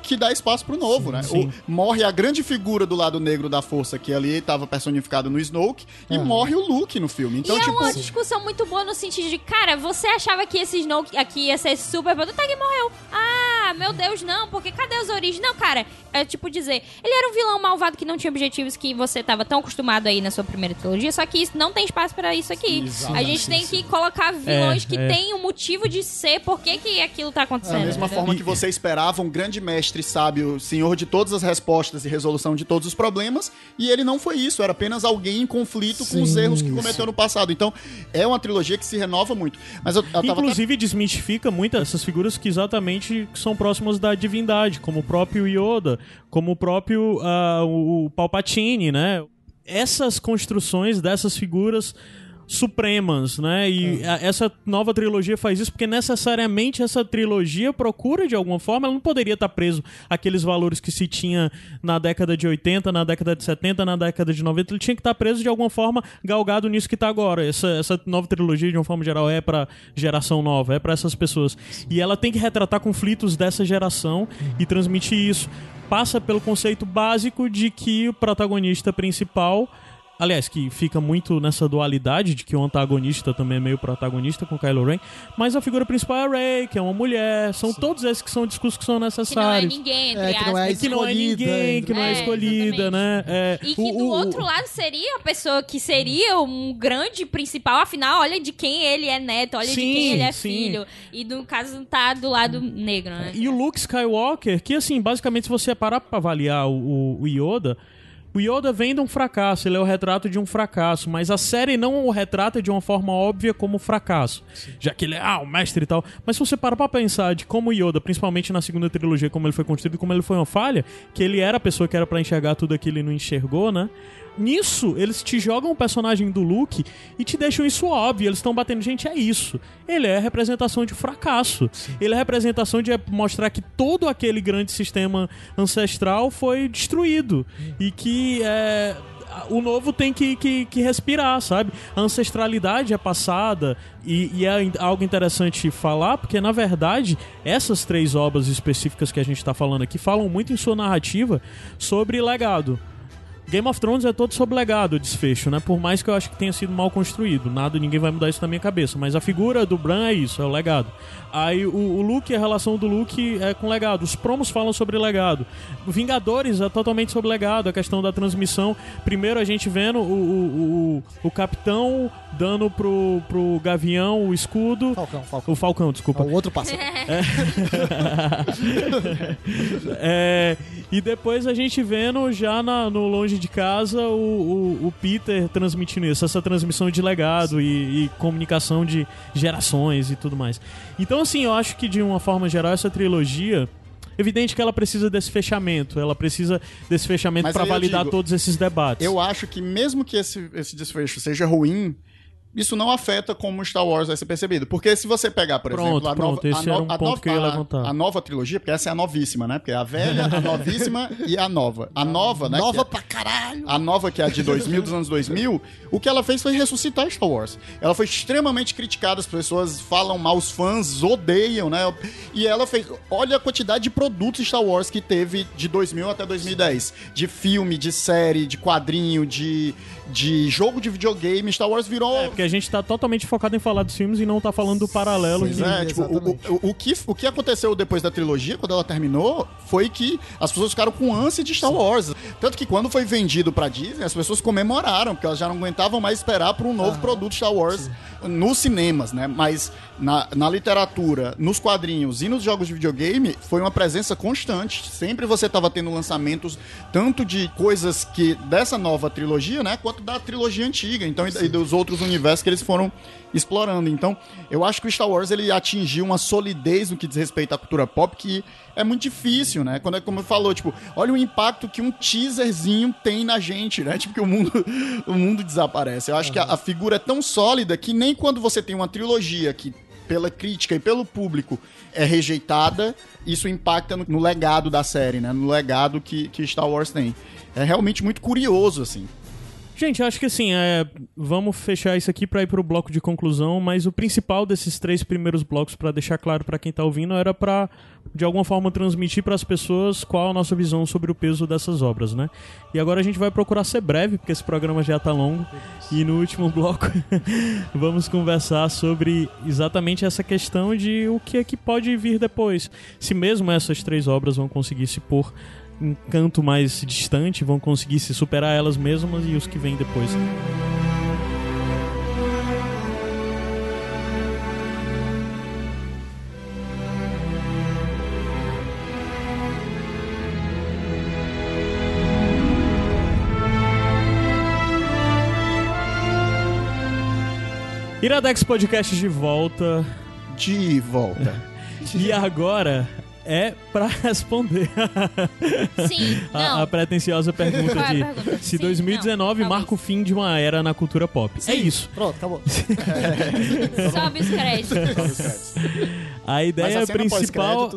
que dá espaço pro novo, né? sim. O- morre a grande figura do lado negro da força que ali estava personificado no Snoke e morre o Luke no filme. Então, e é tipo, uma discussão muito boa no sentido de, cara, você achava que esse Snoke aqui ia ser super poderoso, até que morreu. Ah, meu Deus, não, porque cadê as origens? Não, cara, é tipo dizer, ele era um vilão malvado que não tinha objetivos que você tava tão acostumado aí na sua primeira trilogia, só que isso não tem espaço pra isso aqui. A gente tem que colocar vilões É, que é. têm um motivo de ser, por que que aquilo tá acontecendo. Da mesma entendeu? forma que você esperava um grande mestre sábio, senhor de todas as respostas e resolução de todos os problemas, e ele não foi isso, era apenas alguém em conflito com os Sim, erros que cometeu no passado. Então, é uma trilogia que se renova muito. Mas eu, eu tava até- Inclusive desmistifica muito essas figuras que exatamente são próximas da divindade, como o próprio Yoda, como o próprio o o Palpatine, né? Essas construções dessas figuras supremas, né? E a- essa nova trilogia faz isso porque necessariamente essa trilogia procura de alguma forma, ela não poderia estar preso àqueles valores que se tinha na década de 80, na década de 70, na década de 90, ele tinha que estar preso de alguma forma galgado nisso que tá agora. Essa, essa nova trilogia de uma forma geral é pra geração nova, é pra essas pessoas. E ela tem que retratar conflitos dessa geração e transmitir isso. Passa pelo conceito básico de que o protagonista principal Aliás, que fica muito nessa dualidade de que o antagonista também é meio protagonista com Kylo Ren, mas a figura principal é a Rey, que é uma mulher. São todos esses que são discursos que são Que não é necessários. ninguém, entre É, que não é que não é escolhida, ninguém, que não é, É, escolhida, né? É, E que o- do o- outro lado seria a pessoa que seria um grande principal, afinal, olha de quem ele é neto, olha de Sim, quem ele é sim. filho. E no caso tá do lado negro, né? E o Luke Skywalker, que assim, basicamente, se você parar pra avaliar o, o- o Yoda, o Yoda vem de um fracasso, ele é o retrato de um fracasso, mas a série não o retrata de uma forma óbvia como fracasso, já que ele é ah, o mestre e tal. Mas se você parar pra pensar de como o Yoda, principalmente na segunda trilogia, como ele foi construído, como ele foi uma falha, que ele era a pessoa que era pra enxergar tudo aquilo e não enxergou, né? Nisso, eles te jogam o personagem do Luke e te deixam isso óbvio. Eles estão batendo, gente, é isso. Ele é a representação de fracasso. Ele é a representação de mostrar que todo aquele grande sistema ancestral foi destruído. E que é, o novo tem que, que, que respirar, sabe? A ancestralidade é passada e, e é algo interessante falar, porque na verdade essas três obras específicas que a gente está falando aqui falam muito em sua narrativa sobre legado. Game of Thrones é todo sobre legado, o desfecho, né? Por mais que eu acho que tenha sido mal construído. Nada, ninguém vai mudar isso na minha cabeça. Mas a figura do Bran é isso, é o legado. Aí o, o Luke, a relação do Luke é com legado. Os promos falam sobre legado. Vingadores é totalmente sobre legado, a questão da transmissão. Primeiro a gente vendo o, o, o, o capitão dando pro, pro Gavião o escudo. Falcão, Falcão. O Falcão, desculpa. O outro passa. *laughs* *laughs* É, e depois a gente vendo já na- no longe de casa o, o- o Peter transmitindo isso, essa transmissão de legado e, e comunicação de gerações e tudo mais. Então, assim, eu acho que de uma forma geral essa trilogia. Evidente que ela precisa desse fechamento, ela precisa desse fechamento para validar digo, todos esses debates. Eu acho que mesmo que esse, esse desfecho seja ruim, isso não afeta como Star Wars vai ser percebido. Porque se você pegar, por Pronto, exemplo, a pronto, nova, a, no- um nova- a- a trilogia, porque essa é a novíssima, né? Porque é a velha, a novíssima *laughs* e a nova. A nova, né? Nova é- pra caralho. a nova, que é a de 2000, dos anos 2000, o que ela fez foi ressuscitar Star Wars. Ela foi extremamente criticada, as pessoas falam mal, os fãs odeiam, né? E ela fez. Olha a quantidade de produtos Star Wars que teve de 2000 até 2010: de filme, de série, de quadrinho, de, de jogo de videogame. Star Wars virou. É, porque a gente tá totalmente focado em falar dos filmes e não tá falando do paralelo. Pois que- é, tipo, o, o, o que, o que aconteceu depois da trilogia, quando ela terminou, foi que as pessoas ficaram com ânsia de Star Wars. Tanto que quando foi vendido pra Disney, as pessoas comemoraram, porque elas já não aguentavam mais esperar por um novo produto Star Wars nos cinemas, né? Mas na, na literatura, nos quadrinhos e nos jogos de videogame, foi uma presença constante. Sempre você estava tendo lançamentos tanto de coisas que dessa nova trilogia, né? Quanto da trilogia antiga. Então, e, e dos outros universos que eles foram explorando. Então, eu acho que o Star Wars ele atingiu uma solidez no que diz respeito à cultura pop que é muito difícil, né? Quando é como falou, tipo, olha o impacto que um teaserzinho tem na gente, né? *laughs* Tipo que o mundo o mundo desaparece. Eu acho que a, a figura é tão sólida que nem quando você tem uma trilogia que pela crítica e pelo público é rejeitada, isso impacta no, no legado da série, né? No legado que, que Star Wars tem. É realmente muito curioso, assim. Gente, acho que assim, é, vamos fechar isso aqui para ir pro bloco de conclusão, mas o principal desses três primeiros blocos, para deixar claro para quem tá ouvindo, era para de alguma forma transmitir para as pessoas qual a nossa visão sobre o peso dessas obras, né? E agora a gente vai procurar ser breve, porque esse programa já tá longo. E no último bloco *laughs* vamos conversar sobre exatamente essa questão de o que é que pode vir depois. Se mesmo essas três obras vão conseguir se pôr um canto mais distante, vão conseguir se superar elas mesmas e os que vêm depois. Iradex Podcast de volta. De volta. *laughs* E agora é pra *laughs* responder Sim, a, a pretensiosa pergunta Qual é de pergunta? se Sim, 2019 não, marca o fim de uma era na cultura pop. É isso. Pronto, acabou. *laughs* Sobe os créditos. A ideia a principal.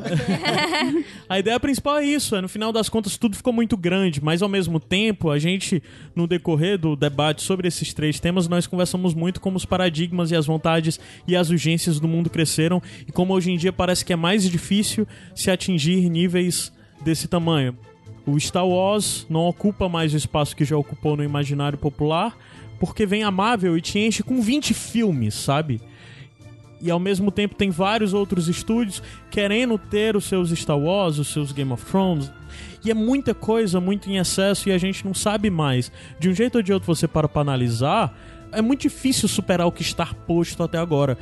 *laughs* a ideia principal é isso. É, no final das contas, tudo ficou muito grande, mas ao mesmo tempo, a gente, no decorrer do debate sobre esses três temas, nós conversamos muito como os paradigmas e as vontades e as urgências do mundo cresceram e como hoje em dia parece que é mais difícil se atingir níveis desse tamanho. O Star Wars não ocupa mais o espaço que já ocupou no imaginário popular, porque vem a Marvel e te enche com 20 filmes, sabe? E ao mesmo tempo tem vários outros estúdios querendo ter os seus Star Wars, os seus Game of Thrones. E é muita coisa, muito em excesso e a gente não sabe mais. De um jeito ou de outro você para pra analisar, é muito difícil superar o que está posto até agora.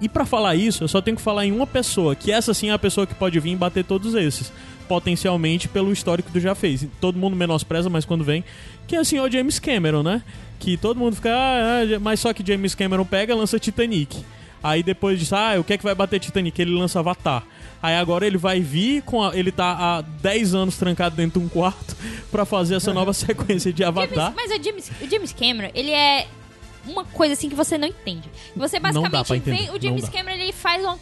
E pra falar isso, eu só tenho que falar em uma pessoa, que essa sim é a pessoa que pode vir e bater todos esses. Potencialmente pelo histórico do já fez. Todo mundo menospreza, mas quando vem, que é o senhor James Cameron, né? Que todo mundo fica, ah, ah, mas só que James Cameron pega, lança Titanic. Aí depois diz, ah, o que é que vai bater Titanic? Ele lança Avatar. Aí agora ele vai vir com a, ele tá há 10 anos trancado dentro de um quarto *laughs* pra fazer essa nova *laughs* sequência de Avatar. James- mas o James, o James Cameron, ele é uma coisa assim que você não entende. Você Não dá basicamente pra entender, vem. O James. Cameron ele faz um.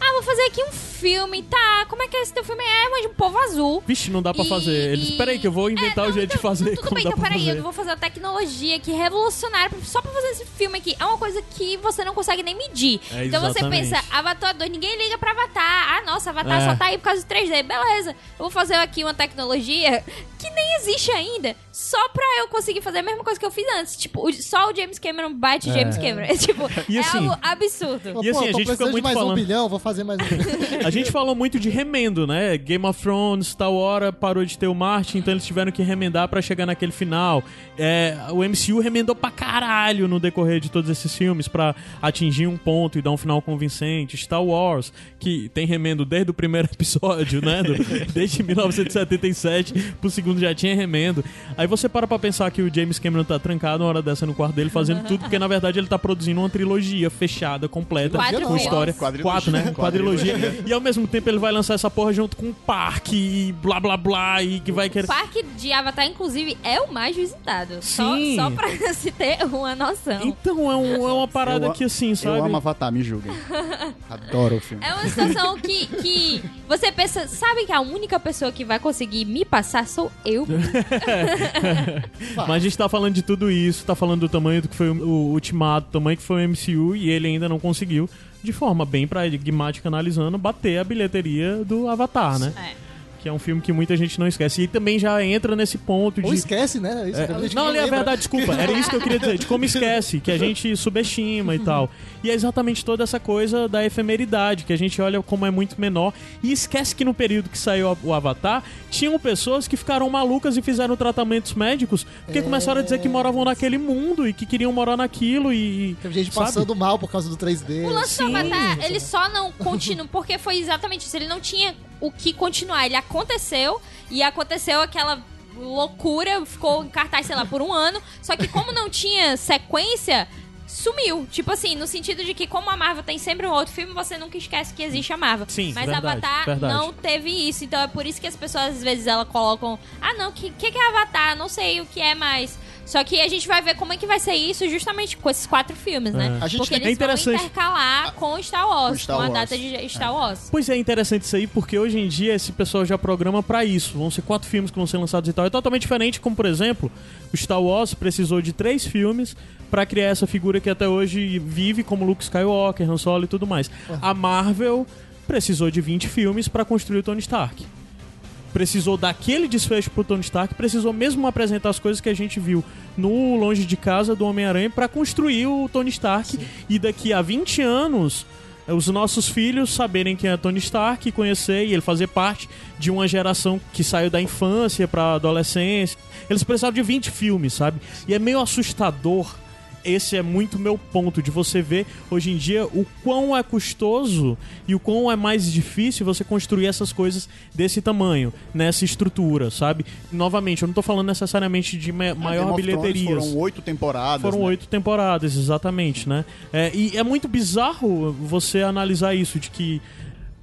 Ah, vou fazer aqui um filme, tá? Como é que é esse teu filme? É, mas de um povo azul. Vixe, não dá pra E- fazer. Eles, e- peraí que eu vou inventar É, o não, jeito de então, fazer. Tudo como bem, dá então peraí, fazer. eu vou fazer uma tecnologia aqui revolucionária só pra fazer esse filme aqui. É uma coisa que você não consegue nem medir. É, então você pensa, Avatar 2, ninguém liga pra Avatar. Ah, nossa, Avatar É. só tá aí por causa do 3D. Beleza, eu vou fazer aqui uma tecnologia que nem existe ainda, só pra eu conseguir fazer a mesma coisa que eu fiz antes. Tipo, o- só o James Cameron bate o James Cameron. *laughs* É, tipo, E é assim- algo absurdo. E assim, Pô, a tô gente fica precisando muito de mais falando- um bilhão, vou fazer mais um. *laughs* A gente falou muito de remendo, né? Game of Thrones, Star Wars parou de ter o Martin, então eles tiveram que remendar pra chegar naquele final. É, o MCU remendou pra caralho no decorrer de todos esses filmes pra atingir um ponto e dar um final convincente. Star Wars, que tem remendo desde o primeiro *laughs* episódio, né? Do- desde 1977 pro segundo já tinha remendo. Aí você para pra pensar que o James Cameron tá trancado uma hora dessa no quarto dele fazendo tudo, porque na verdade ele tá produzindo uma trilogia fechada, completa, Quatro com filmes. história. Quadrilogia. Quatro, né? Quadrilogia. Quadrilogia. *laughs* E ao mesmo tempo ele vai lançar essa porra junto com um parque e blá blá blá e que vai O querer. parque de Avatar, inclusive, é o mais visitado. Só, Sim. só pra *laughs* se ter uma noção. Então é, um- é uma parada Eu que assim, sabe? Eu amo Avatar, me julguem. *laughs* Adoro o filme. É uma situação que, que você pensa, sabe que a única pessoa que vai conseguir me passar sou eu? Mas a gente tá falando de tudo isso, tá falando do tamanho do que foi o, o Ultimato, do tamanho que foi o MCU e ele ainda não conseguiu, de forma bem pragmática analisando, bater a bilheteria do Avatar, né? É. que é um filme que muita gente não esquece. E também já entra nesse ponto de. Ou esquece, né? Isso, É, gente que não, ali é verdade, desculpa. Era isso que eu queria dizer, de como esquece, que a *laughs* gente subestima e tal. E é exatamente toda essa coisa da efemeridade, que a gente olha como é muito menor e esquece que no período que saiu o Avatar, tinham pessoas que ficaram malucas e fizeram tratamentos médicos, porque começaram a dizer que moravam naquele mundo e que queriam morar naquilo e. Teve gente sabe? passando mal por causa do 3D. O lance do Sim. Avatar, ele só não continua, porque foi exatamente isso. Ele não tinha o que continuar. Ele aconteceu e aconteceu aquela loucura, ficou em cartaz, sei lá, por um ano. Só que como não tinha sequência, sumiu. Tipo assim, no sentido de que como a Marvel tem sempre um outro filme, você nunca esquece que existe a Marvel. Sim, Mas verdade, Avatar verdade. não teve isso. Então é por isso que as pessoas às vezes ela colocam, ah não, que que, que é Avatar? Não sei o que é mais. Só que a gente vai ver como é que vai ser isso justamente com esses quatro filmes, né? É. A gente Porque tem- eles é interessante. vão intercalar com Star Wars, Com Star com a Wars. data de Star Wars. Pois é, interessante isso aí, porque hoje em dia esse pessoal já programa pra isso. Vão ser quatro filmes que vão ser lançados e tal. É totalmente diferente, como por exemplo, o Star Wars precisou de três filmes pra criar essa figura que até hoje vive como Luke Skywalker, Han Solo e tudo mais. A Marvel precisou de 20 filmes pra construir o Tony Stark. Precisou daquele desfecho pro Tony Stark, precisou mesmo apresentar as coisas que a gente viu no Longe de Casa do Homem-Aranha pra construir o Tony Stark. E daqui a 20 anos os nossos filhos saberem quem é Tony Stark, conhecer e ele fazer parte de uma geração que saiu da infância pra adolescência. Eles precisavam de 20 filmes, sabe? E é meio assustador. Esse é muito meu ponto de você ver hoje em dia o quão é custoso e o quão é mais difícil você construir essas coisas desse tamanho, nessa estrutura, sabe? Novamente, eu não tô falando necessariamente de ma- maior Thrones bilheterias. Foram oito temporadas. Foram né? oito temporadas, exatamente, né? É, e é muito bizarro você analisar isso, de que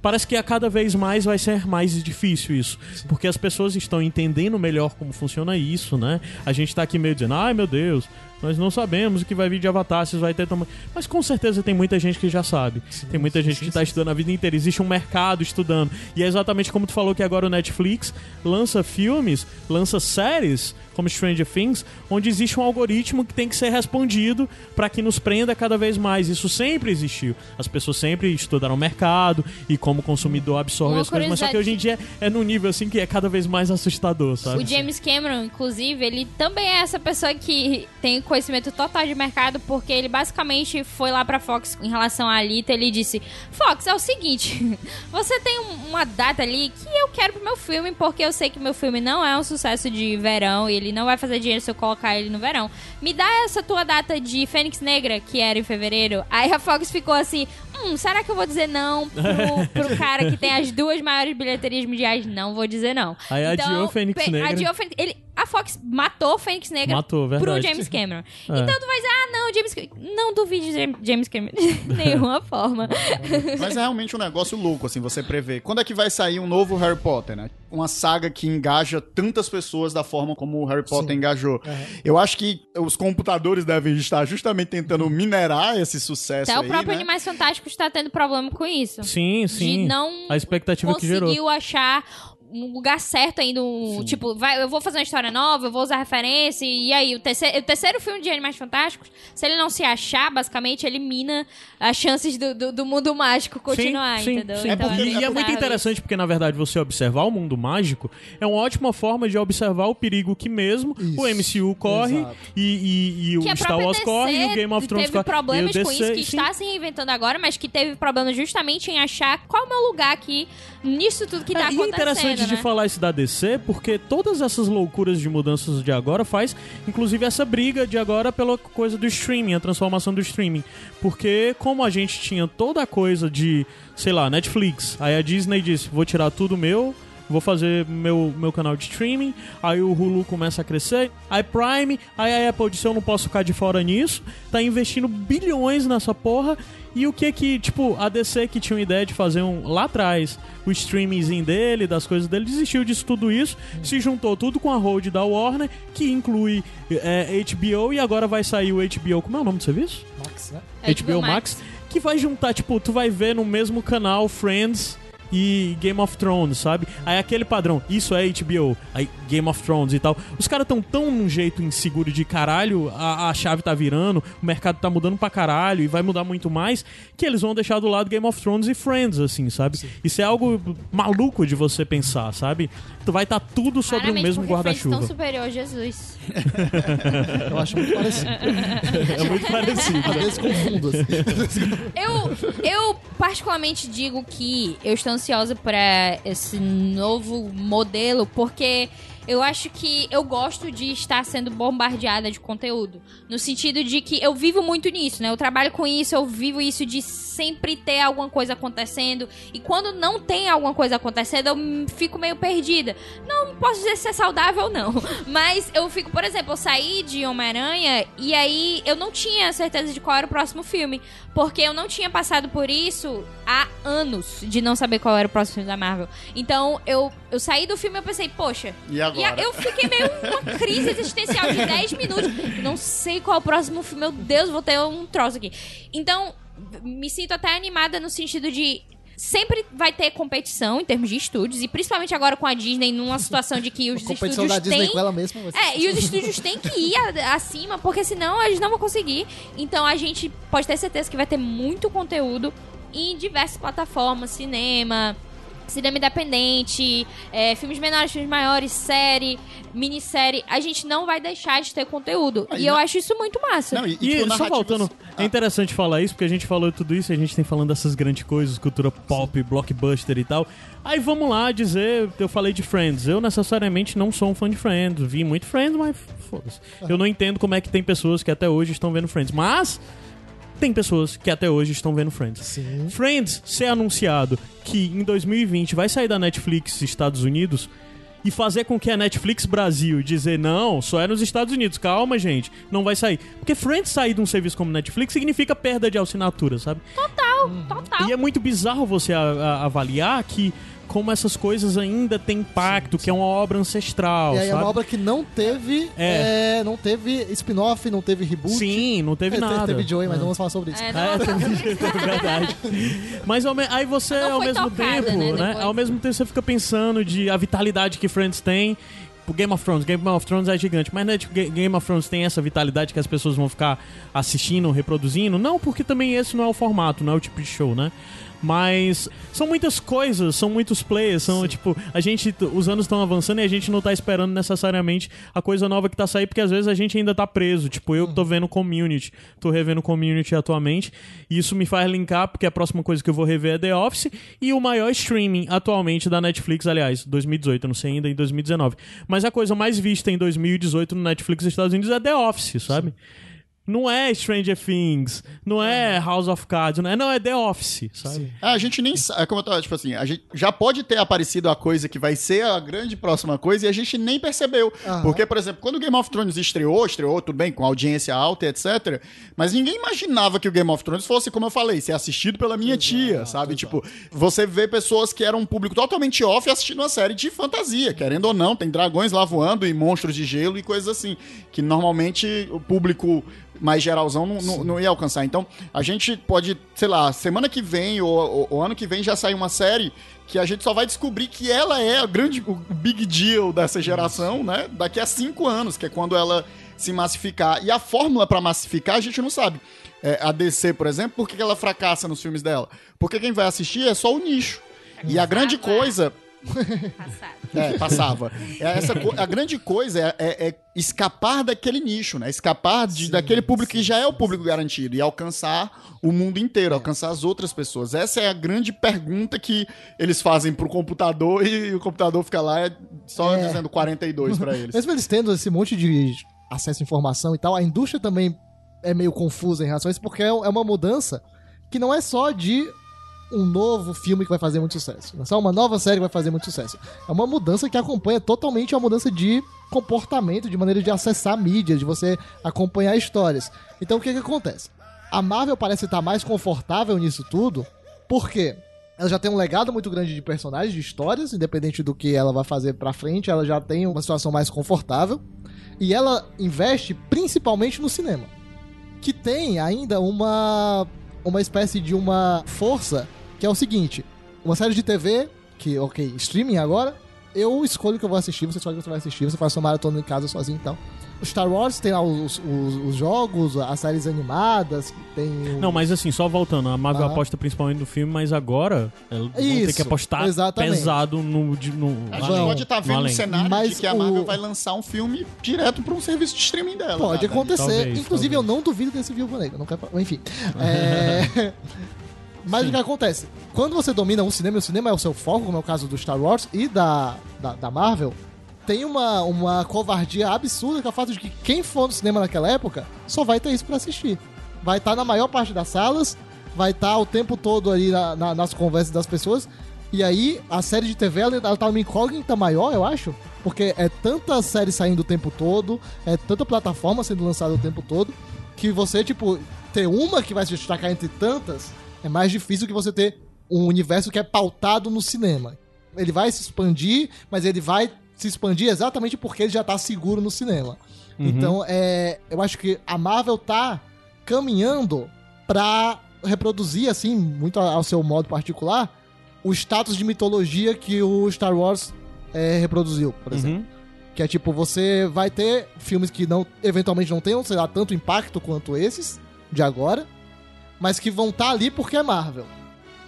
parece que a cada vez mais vai ser mais difícil isso. Porque as pessoas estão entendendo melhor como funciona isso, né? A gente tá aqui meio dizendo, ai meu Deus, nós não sabemos o que vai vir de Avatar, se vai ter tamanho. Mas com certeza tem muita gente que já sabe. tem muita gente que tá estudando a vida inteira. Existe um mercado estudando. E é exatamente como tu falou que agora o Netflix lança filmes, lança séries, como Stranger Things, onde existe um algoritmo que tem que ser respondido para que nos prenda cada vez mais. Isso sempre existiu. As pessoas sempre estudaram o mercado e como o consumidor absorve Uma as coisas, mas só que hoje em dia é num nível assim que é cada vez mais assustador, sabe? O James Cameron, inclusive, ele também é essa pessoa que tem conhecimento total de mercado, porque ele basicamente foi lá pra Fox em relação à Alita, ele disse: Fox, é o seguinte, *laughs* você tem um- uma data ali que eu quero pro meu filme, porque eu sei que meu filme não é um sucesso de verão e ele não vai fazer dinheiro se eu colocar ele no verão. Me dá essa tua data de Fênix Negra, que era em fevereiro. Aí a Fox ficou assim: hum, será que eu vou dizer não pro, *laughs* pro cara que tem as duas maiores bilheterias mundiais? Não vou dizer não. Aí adiou Fênix Negra. Adiou Fênix- ele, a Fox matou o Fênix Negra Matou, pro. James Cameron. *laughs* É. Então tu vai dizer, ah, não, James Não duvide de Jam- James Cameron de *laughs* nenhuma forma. Mas é realmente um negócio louco, assim, você prever. Quando é que vai sair um novo Harry Potter, né? Uma saga que engaja tantas pessoas da forma como o Harry Potter engajou. Eu acho que os computadores devem estar justamente tentando minerar esse sucesso Até aí, o próprio né? Animais Fantásticos tá tendo problema com isso. Sim, sim. De não a expectativa que gerou. conseguiu achar um lugar certo ainda. Um, tipo, vai, eu vou fazer uma história nova, eu vou usar referência. E aí, o terceiro, o terceiro filme de Animais Fantásticos, se ele não se achar, basicamente, elimina as chances do, do, do mundo mágico continuar, sim, sim, entendeu? sim. Então, e, e é muito isso. interessante porque, na verdade, você observar o mundo mágico é uma ótima forma de observar o perigo que mesmo Isso, o MCU corre exato. e, e- e o a Star Wars DC corre e o Game of Thrones teve corre. problemas e o com DC, isso, que sim. está se reinventando agora, mas que teve problemas justamente em achar qual é o meu lugar aqui nisso tudo que tá É, e é acontecendo, interessante de né? falar isso da DC, porque todas essas loucuras de mudanças de agora faz, inclusive, essa briga de agora pela coisa do streaming, a transformação do streaming. Porque como a gente tinha toda a coisa de, sei lá, Netflix, aí a Disney disse, vou tirar tudo meu, vou fazer meu, meu canal de streaming, aí o Hulu começa a crescer, aí Prime, aí a Apple disse, eu não posso ficar de fora nisso, tá investindo bilhões nessa porra, e o que que, tipo, a DC que tinha uma ideia de fazer um, lá atrás, o streamingzinho dele, das coisas dele, desistiu disso tudo isso, se juntou tudo com a hold da Warner, que inclui é, HBO, e agora vai sair o HBO, como é o nome do serviço? Max, né? É, HBO Max, que vai juntar, tipo, tu vai ver no mesmo canal Friends e Game of Thrones, sabe? Aí aquele padrão, isso é HBO, aí Game of Thrones e tal. Os caras tão tão num jeito inseguro de caralho, a, a chave tá virando, o mercado tá mudando pra caralho e vai mudar muito mais, que eles vão deixar do lado Game of Thrones e Friends, assim, sabe? Isso é algo maluco de você pensar, sabe? Tu vai estar tá tudo sobre o mesmo guarda-chuva. tão superior Jesus. *laughs* Eu acho muito parecido. É muito parecido. Às vezes confundo. assim. Eu, eu particularmente digo que eu estou ansiosa para esse novo modelo, porque eu acho que eu gosto de estar sendo bombardeada de conteúdo. No sentido de que eu vivo muito nisso, né? Eu trabalho com isso, eu vivo isso de sempre ter alguma coisa acontecendo. E quando não tem alguma coisa acontecendo, eu fico meio perdida. Não posso dizer se é saudável ou não. *laughs* Mas eu fico, por exemplo, eu saí de Homem-Aranha e aí eu não tinha certeza de qual era o próximo filme. Porque eu não tinha passado por isso há anos de não saber qual era o próximo filme da Marvel. Então eu, eu saí do filme e pensei, poxa. E agora? E eu fiquei meio uma crise existencial de 10 minutos. Não sei qual é o próximo filme. Meu Deus, vou ter um troço aqui. Então, me sinto até animada no sentido de. Sempre vai ter competição em termos de estúdios, e principalmente agora com a Disney, numa *laughs* situação de que os estúdios da Disney têm com ela mesma. ser é, e os estúdios têm que ir a- acima, porque senão eles não vão conseguir. Então a gente pode ter certeza que vai ter muito conteúdo em diversas plataformas, cinema, cinema independente, é, filmes menores, filmes maiores, série, minissérie. A gente não vai deixar de ter conteúdo. Mas e eu na- acho isso muito massa. Não, e, e, E tipo, só voltando, é Ah, interessante falar isso, porque a gente falou tudo isso e a gente tem falando dessas grandes coisas, cultura pop, blockbuster e tal. Aí vamos lá dizer, eu falei de Friends. Eu necessariamente não sou um fã de Friends. Vi muito Friends, mas foda-se. Eu não entendo como é que tem pessoas que até hoje estão vendo Friends. Mas tem pessoas que até hoje estão vendo Friends. Sim. Friends ser anunciado que em 2020 vai sair da Netflix Estados Unidos e fazer com que a Netflix Brasil dizer não, só é nos Estados Unidos, calma gente, não vai sair. Porque Friends sair de um serviço como Netflix significa perda de assinatura, sabe? Total, total. E é muito bizarro você a- a- avaliar que como essas coisas ainda têm impacto, que é uma obra ancestral, E aí é sabe? uma obra que não teve. É. é, não teve spin-off, não teve reboot. Sim, não teve É, nada. Teve Joey, mas É. não vamos falar sobre isso. É, É, não, teve- *laughs* é verdade. Mas aí você, Não ao mesmo tocada, tempo, né, né? Ao mesmo tempo você fica pensando de a vitalidade que Friends tem. O Game of Thrones, Game of Thrones é gigante, mas né, tipo, Ga- Game of Thrones tem essa vitalidade que as pessoas vão ficar assistindo, reproduzindo? Não, porque também esse não é o formato, não é o tipo de show, né? Mas são muitas coisas, são muitos players, são tipo, a gente, os anos estão avançando e a gente não tá esperando necessariamente a coisa nova que tá saindo, porque às vezes a gente ainda tá preso. Tipo, eu tô vendo Community, tô revendo Community atualmente, e isso me faz linkar, porque a próxima coisa que eu vou rever é The Office, e o maior streaming atualmente da Netflix, aliás, 2018, eu não sei ainda, em 2019. Mas a coisa mais vista em 2018 no Netflix dos Estados Unidos é The Office, sabe? Não é Stranger Things, não é House of Cards, não é, não, é The Office, sabe? É, a gente nem sabe, é como eu tava, tipo assim, a gente já pode ter aparecido a coisa que vai ser a grande próxima coisa e a gente nem percebeu. Aham. Porque, por exemplo, quando o Game of Thrones estreou, estreou tudo bem, com audiência alta e etc, mas ninguém imaginava que o Game of Thrones fosse, como eu falei, ser assistido pela minha tia, sabe? Tipo, você vê pessoas que eram um público totalmente off assistindo uma série de fantasia, querendo ou não, tem dragões lá voando e monstros de gelo e coisas assim, que normalmente o público mais geralzão não, não, não ia alcançar. Então, a gente pode, sei lá, semana que vem ou, ou- ou ano que vem já sair uma série que a gente só vai descobrir que ela é a grande, o big deal dessa geração, né? Daqui a cinco anos, que é quando ela se massificar. E a fórmula pra massificar a gente não sabe. É, a DC, por exemplo, por que que ela fracassa nos filmes dela? Porque quem vai assistir é só o nicho. E a grande coisa Passado. é, passava. É essa a grande coisa é, é- é escapar daquele nicho, né? Escapar de- daquele público que já é o público garantido e alcançar o mundo inteiro, alcançar as outras pessoas. Essa é a grande pergunta que eles fazem pro computador e o computador fica lá é, só É. dizendo 42 pra eles. Mesmo eles tendo esse monte de acesso à informação e tal, a indústria também é meio confusa em relação a isso, porque é é uma mudança que não é só de um novo filme que vai fazer muito sucesso. É só uma nova série que vai fazer muito sucesso. É uma mudança que acompanha totalmente a mudança de comportamento, de maneira de acessar mídia, de você acompanhar histórias. Então o que que acontece? A Marvel parece estar mais confortável nisso tudo, porque ela já tem um legado muito grande de personagens, de histórias, independente do que ela vai fazer pra frente, ela já tem uma situação mais confortável. E ela investe principalmente no cinema, que tem ainda uma uma espécie de uma força que é o seguinte: uma série de TV, que, ok, streaming agora, eu escolho o que eu vou assistir, você escolhe o que você vai assistir, você faz sua maratona em casa sozinho então. O Star Wars tem lá os, os, os jogos, as séries animadas, tem o... Não, mas assim, só voltando, a Marvel Aham. aposta principalmente no filme, mas agora ela Isso, que apostar exatamente. pesado no. de- no A gente Vão. pode estar no vendo um além. cenário Mas de que a o- Marvel vai lançar um filme direto para um serviço de streaming dela. Pode cara. acontecer. Talvez, Inclusive, talvez. eu não duvido desse Viúva Negra. Não quero... falar- Enfim. *laughs* É... Mas o que acontece? Quando você domina um cinema, e o cinema é o seu foco, como é o caso do Star Wars e da, da, da Marvel, tem uma, uma covardia absurda que é o fato de que quem for no cinema naquela época só vai ter isso pra assistir. Vai estar na maior parte das salas, vai estar o tempo todo ali na- na- nas conversas das pessoas. E aí, a série de TV, ela, ela tá uma incógnita maior, eu acho. Porque é tanta série saindo o tempo todo, é tanta plataforma sendo lançada o tempo todo, que você, tipo, ter uma que vai se destacar entre tantas, é mais difícil que você ter um universo que é pautado no cinema. Ele vai se expandir, mas ele vai se expandir exatamente porque ele já tá seguro no cinema. Uhum. Então, é, eu acho que a Marvel tá caminhando pra reproduzir, assim, muito ao seu modo particular, o status de mitologia que o Star Wars é, reproduziu, por exemplo. Uhum. Que é tipo, você vai ter filmes que não eventualmente não tenham, sei lá, tanto impacto quanto esses de agora, mas que vão estar ali porque é Marvel.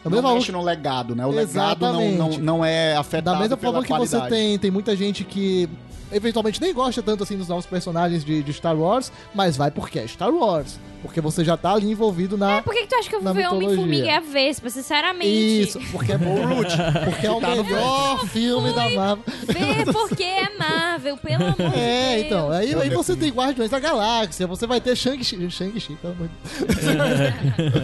Da Não mexe no legado, né? O legado não, não, Exatamente. não é afetado da mesma forma que qualidade. você tem, tem muita gente que eventualmente nem gosta tanto assim dos novos personagens de, de Star Wars, mas vai porque é Star Wars. Porque você já tá ali envolvido na. Por que, que tu acha que eu vou ver Homem-Formiga e a Vespa, sinceramente? Isso, porque é bom *laughs* Root, porque é o Tá no melhor filme da Marvel. Vê porque é Marvel, pelo amor de Deus. É, então, aí, aí você tem Guardiões da Galáxia, você vai ter Shang-Chi, Shang-Chi, pelo amor de Deus.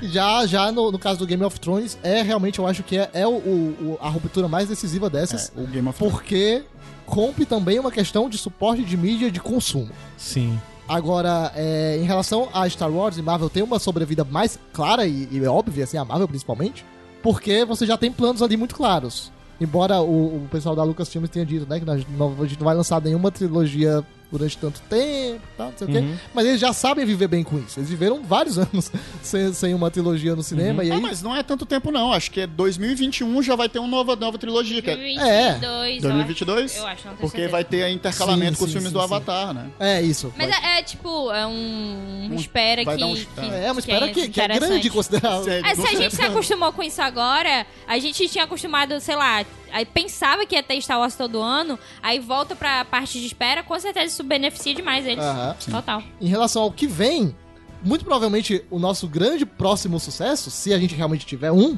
*laughs* Já, já no, no caso do Game of Thrones, é realmente, eu acho que é, é o, o- a ruptura mais decisiva dessas, É, o Game of Thrones. porque compre também uma questão de suporte de mídia de consumo. Sim. Agora, é, em relação a Star Wars e Marvel, tem uma sobrevida mais clara e, e óbvia, assim, a Marvel principalmente, porque você já tem planos ali muito claros. Embora o, o pessoal da Lucasfilm tenha dito, né, que a gente não vai lançar nenhuma trilogia durante tanto tempo, tal, não sei o quê. Uhum. Mas eles já sabem viver bem com isso. Eles viveram vários *laughs* anos sem, sem uma trilogia no cinema. E Ah, aí, mas não é tanto tempo não, acho que é 2021 já vai ter uma nova, nova trilogia. Que é 2022, 2022? Eu acho, porque certeza. vai ter intercalamento Sim, com os sim, filmes sim, do sim. Avatar, né? é isso. Mas Vai- é, é, tipo, é um... Um- espera vai que, dar um- que... é uma espera que, que é grande considerar. É, É, se a gente se acostumou com isso agora, a gente tinha acostumado, sei lá, aí pensava que ia ter Star Wars todo ano, aí volta pra parte de espera, com certeza isso beneficia demais eles. Aham. Total. em relação ao que vem, muito provavelmente o nosso grande próximo sucesso, se a gente realmente tiver um,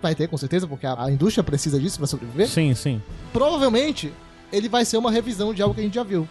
vai ter com certeza, porque a, a indústria precisa disso pra sobreviver. Sim, sim. Provavelmente ele vai ser uma revisão de algo que a gente já viu.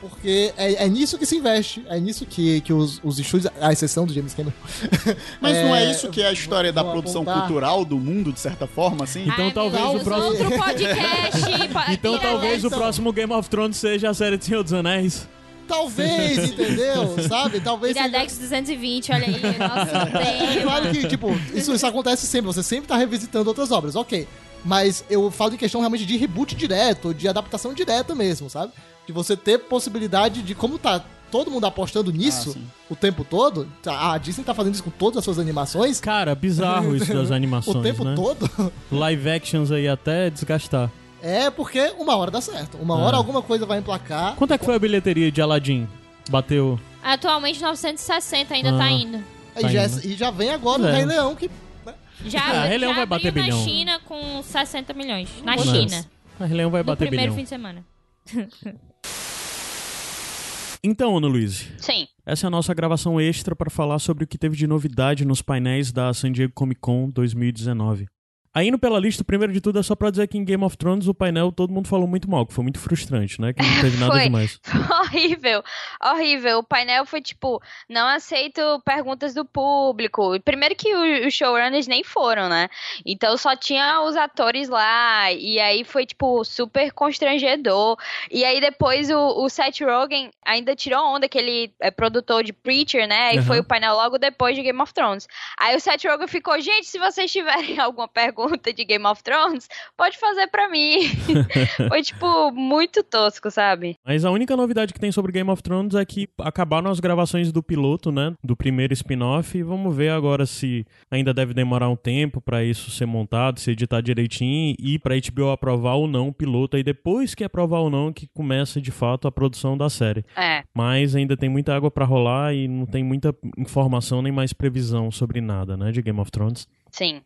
Porque é, é nisso que se investe, é nisso que, que os, os estúdios, à exceção do James Cameron. *laughs* Mas não é É, isso que é a história da vou produção apontar. cultural do mundo, de certa forma, assim? Então Ai, talvez o próximo- Outro *laughs* podcast. po- Então talvez o próximo Game of Thrones seja a série de Senhor dos Anéis. Talvez, *laughs* entendeu? Sabe? Talvez. seja- Iradex 220, olha aí, nosso É claro que, tipo, isso, isso acontece sempre, você sempre tá revisitando outras obras, ok. Mas eu falo em questão realmente de reboot direto, de adaptação direta mesmo, sabe? De você ter possibilidade de, como tá todo mundo apostando nisso Ah, o tempo todo, tá- a Disney tá fazendo isso com todas as suas animações, Cara, bizarro isso das *laughs* animações, o tempo né? todo, Live actions aí até desgastar. é porque uma hora dá certo. Uma É. hora alguma coisa vai emplacar. Quanto é que foi a bilheteria de Aladdin? Bateu. Atualmente 960 ainda Ah. tá indo. E Tá já, indo. e já vem agora É. o Rei Leão, que Já, Ah, Rei Leão já vai bater abriu bilhão. na China com 60 milhões. Na Mas- China. A Rei Leão vai No bater primeiro bilhão. fim de semana. *laughs* Então, Ana Luiz, Sim. essa é a nossa gravação extra para falar sobre o que teve de novidade nos painéis da San Diego Comic Con 2019. Aí, indo pela lista, primeiro de tudo é só pra dizer que em Game of Thrones o painel todo mundo falou muito mal, que foi muito frustrante, né? Que não teve nada *laughs* Foi. demais. *laughs* horrível, horrível. O painel foi tipo, não aceito perguntas do público. Primeiro que os showrunners nem foram, né? Então só tinha os atores lá. E aí foi, tipo, super constrangedor. E aí depois o, o Seth Rogen ainda tirou onda, que ele é produtor de Preacher, né? E Aham. foi o painel logo depois de Game of Thrones. Aí o Seth Rogen ficou, gente, se vocês tiverem *laughs* alguma pergunta pergunta de Game of Thrones, pode fazer pra mim. *laughs* Foi, tipo, muito tosco, sabe? Mas a única novidade que tem sobre Game of Thrones é que acabaram as gravações do piloto, né? Do primeiro spin-off. E vamos ver agora se ainda deve demorar um tempo pra isso ser montado, se editar direitinho e pra HBO aprovar ou não o piloto. Aí depois que aprovar ou não, que começa de fato a produção da série. É. Mas ainda tem muita água pra rolar e não tem muita informação nem mais previsão sobre nada, né? De Game of Thrones. Sim.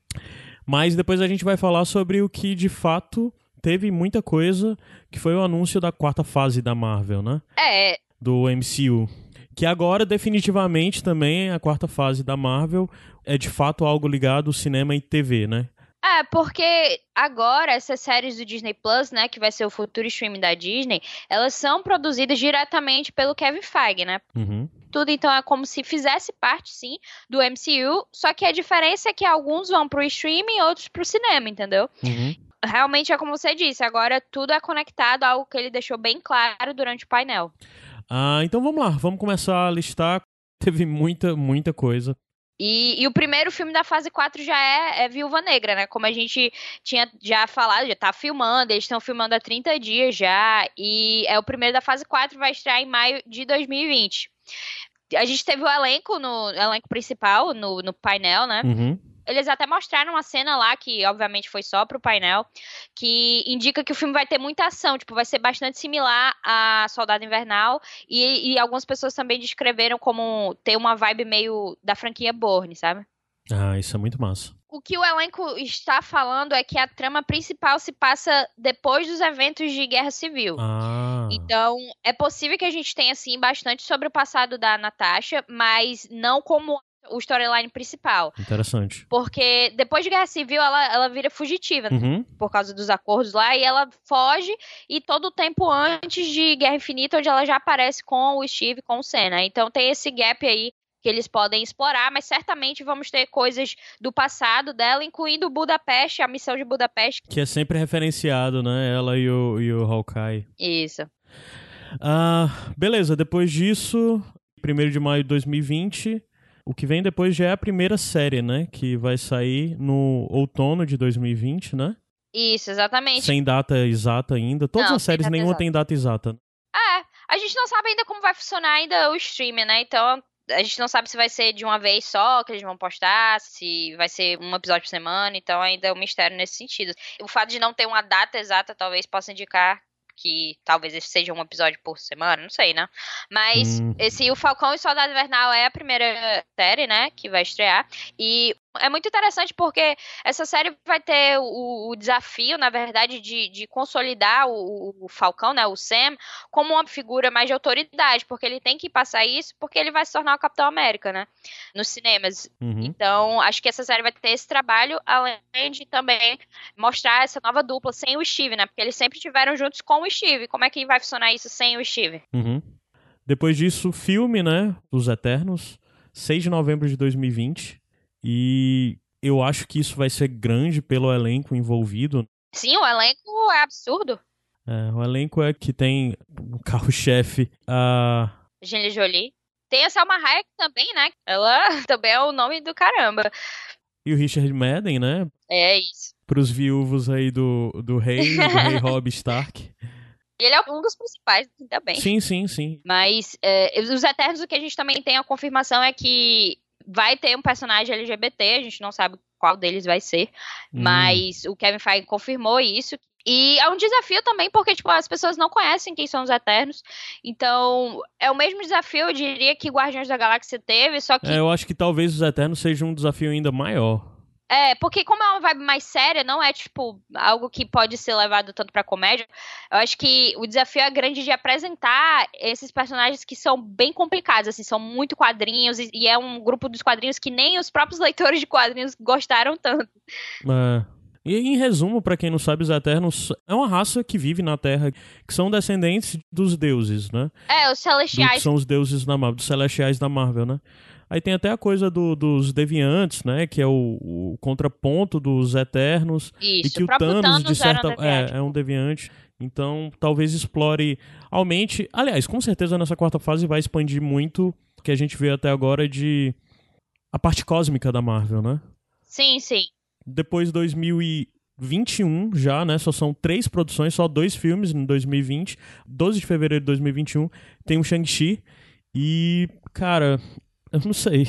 Mas depois a gente vai falar sobre o que de fato teve muita coisa, que foi o anúncio da quarta fase da Marvel, né? É, Do MCU. Que agora, definitivamente, também a quarta fase da Marvel é de fato algo ligado ao cinema e TV, né? É, porque agora essas séries do Disney Plus, né, que vai ser o futuro streaming da Disney, elas são produzidas diretamente pelo Kevin Feige, né? Uhum. Tudo então é como se fizesse parte, sim, do MCU, só que a diferença é que alguns vão pro streaming e outros pro cinema, entendeu? Uhum. Realmente é como você disse, agora tudo é conectado, algo que ele deixou bem claro durante o painel. Ah, então vamos lá, vamos começar a listar. *laughs* Teve muita, muita coisa. E, e o primeiro filme da fase 4 já é, é Viúva Negra, né? Como a gente tinha já falado, já tá filmando, eles estão filmando há 30 dias já. E é o primeiro da fase 4, vai estrear em maio de 2020. A gente teve o elenco no elenco principal, no, no painel, né? Uhum. Eles até mostraram uma cena lá, que obviamente foi só pro painel, que indica que o filme vai ter muita ação, tipo, vai ser bastante similar a Soldado Invernal, e, e algumas pessoas também descreveram como ter uma vibe meio da franquia Bourne, sabe? Ah, isso é muito massa. O que o elenco está falando é que a trama principal se passa depois dos eventos de guerra civil. Ah. Então, é possível que a gente tenha, assim, bastante sobre o passado da Natasha, mas não como o storyline principal. Interessante. Porque depois de Guerra Civil, ela, ela vira fugitiva, né? Uhum. por causa dos acordos lá, e ela foge, e todo o tempo antes de Guerra Infinita, onde ela já aparece com o Steve, com o Senna. Então tem esse gap aí que eles podem explorar, mas certamente vamos ter coisas do passado dela, incluindo Budapeste, a missão de Budapeste. Que é sempre referenciado, né? Ela e o, e o Hawkeye. Isso. Ah, beleza, depois disso, 1 de maio de 2020, o que vem depois já é a primeira série, né? Que vai sair no outono de 2020, né? Isso, exatamente. Sem data exata ainda. Todas Não, as séries, nenhuma exata. tem data exata. É, a gente não sabe ainda como vai funcionar ainda o streaming, né? Então, a gente não sabe se vai ser de uma vez só que eles vão postar, se vai ser um episódio por semana, então ainda é um mistério nesse sentido. O fato de não ter uma data exata talvez possa indicar que talvez esse seja um episódio por semana, não sei, né? Mas Hum. esse O Falcão e o Soldado Invernal é a primeira série, né, que vai estrear. E é muito interessante porque essa série vai ter o, o desafio, na verdade, de, de consolidar o, o Falcão, né, o Sam, como uma figura mais de autoridade, porque ele tem que passar isso, porque ele vai se tornar o Capitão América, né, nos cinemas. Uhum. Então, acho que essa série vai ter esse trabalho, além de também mostrar essa nova dupla sem o Steve, né, porque eles sempre estiveram juntos com o Steve. Como é que vai funcionar isso sem o Steve? Uhum. Depois disso, filme, né? Os Eternos, 6 de novembro de 2020. E eu acho que isso vai ser grande pelo elenco envolvido. Sim, o elenco é absurdo. É, o elenco é que tem o carro-chefe, a. Gene Jolie. Tem a Selma Hayek também, né? Ela *laughs* também é o nome do caramba. E o Richard Madden, né? É isso. Pros viúvos aí do, do rei, do *laughs* rei Robb Stark. Ele é um dos principais, ainda bem. Sim, sim, sim. Mas é, os Eternos, o que a gente também tem a confirmação é que vai ter um personagem LGBT, a gente não sabe qual deles vai ser, Hum. mas o Kevin Feige confirmou isso. E é um desafio também, porque tipo, as pessoas não conhecem quem são os Eternos. Então, é o mesmo desafio, eu diria, que Guardiões da Galáxia teve, só que É, eu acho que talvez os Eternos seja um desafio ainda maior. É, porque como é uma vibe mais séria, não é, tipo, algo que pode ser levado tanto pra comédia. Eu acho que o desafio é grande de apresentar esses personagens que são bem complicados, assim, são muito quadrinhos, e, e é um grupo dos quadrinhos que nem os próprios leitores de quadrinhos gostaram tanto. É. E em resumo, pra quem não sabe, os Eternos é uma raça que vive na Terra, que são descendentes dos deuses, né? É, os Do que Celestiais. são os deuses da Marvel, dos celestiais da Marvel, né? Aí tem até a coisa do- dos deviantes, né? Que é o, o contraponto dos Eternos. e Isso, que o o Thanos, Thanos, de certa um é, é um deviante. Então, talvez explore, aumente. Aliás, com certeza nessa quarta fase vai expandir muito o que a gente vê até agora de a parte cósmica da Marvel, né? Sim, sim. Depois 2021 já, né? Só são três produções, só dois filmes em 2020. 12 de fevereiro de 2021 tem o Shang-Chi. E, cara, eu não sei.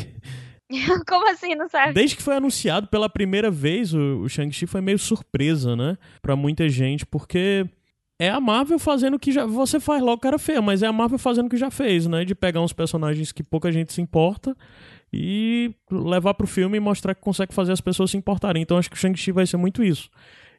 *laughs* Como assim, não sabe? Desde que foi anunciado pela primeira vez, o, o Shang-Chi foi meio surpresa, né? Pra muita gente, porque é a Marvel fazendo o que já. Você faz logo cara feia, mas é a Marvel fazendo o que já fez, né? De pegar uns personagens que pouca gente se importa e levar pro filme e mostrar que consegue fazer as pessoas se importarem. Então acho que o Shang-Chi vai ser muito isso.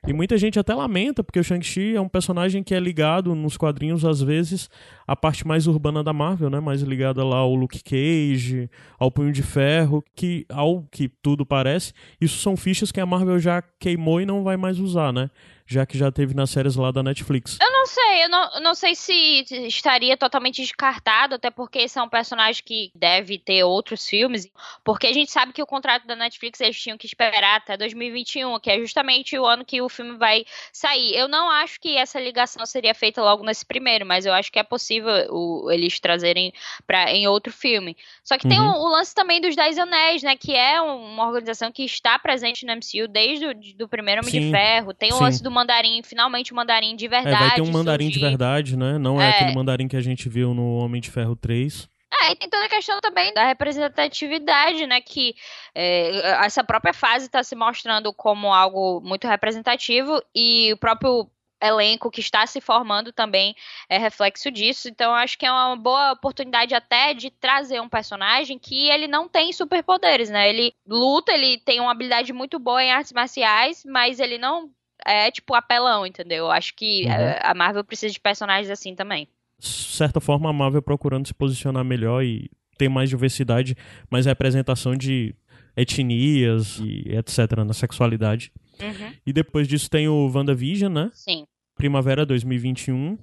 E muita gente até lamenta, porque o Shang-Chi é um personagem que é ligado nos quadrinhos, às vezes, à parte mais urbana da Marvel, né? Mais ligada lá ao Luke Cage, ao Punho de Ferro, que, ao que tudo parece, isso são fichas que a Marvel já queimou e não vai mais usar, né? Já que já teve nas séries lá da Netflix. Eu não sei, eu não, não sei se estaria totalmente descartado, até porque esse um personagem que deve ter outros filmes, porque a gente sabe que o contrato da Netflix eles tinham que esperar até 2021, que é justamente o ano que o filme vai sair. Eu não acho que essa ligação seria feita logo nesse primeiro, mas eu acho que é possível o, eles trazerem pra, em outro filme. Só que tem Uhum. o, o lance também dos Dez Anéis, né, que é uma organização que está presente no MCU desde o do primeiro Homem Sim, de Ferro. Tem o sim. lance do mandarim, finalmente o mandarim de É, verdade. vai ter um mandarim de surgir. verdade, né? Não é, É. aquele mandarim que a gente viu no Homem de Ferro 3. É, e tem toda a questão também da representatividade, né? Que é, essa própria fase está se mostrando como algo muito representativo e o próprio elenco que está se formando também é reflexo disso. Então, eu acho que é uma boa oportunidade até de trazer um personagem que ele não tem superpoderes, né? Ele luta, ele tem uma habilidade muito boa em artes marciais, mas ele não é tipo apelão, entendeu? Eu acho que Uhum. é, a Marvel precisa de personagens assim também. De certa forma, a Marvel procurando se posicionar melhor e ter mais diversidade, mais representação de etnias e etc. na sexualidade. Uhum. E depois disso tem o WandaVision, né? Sim. Primavera 2021.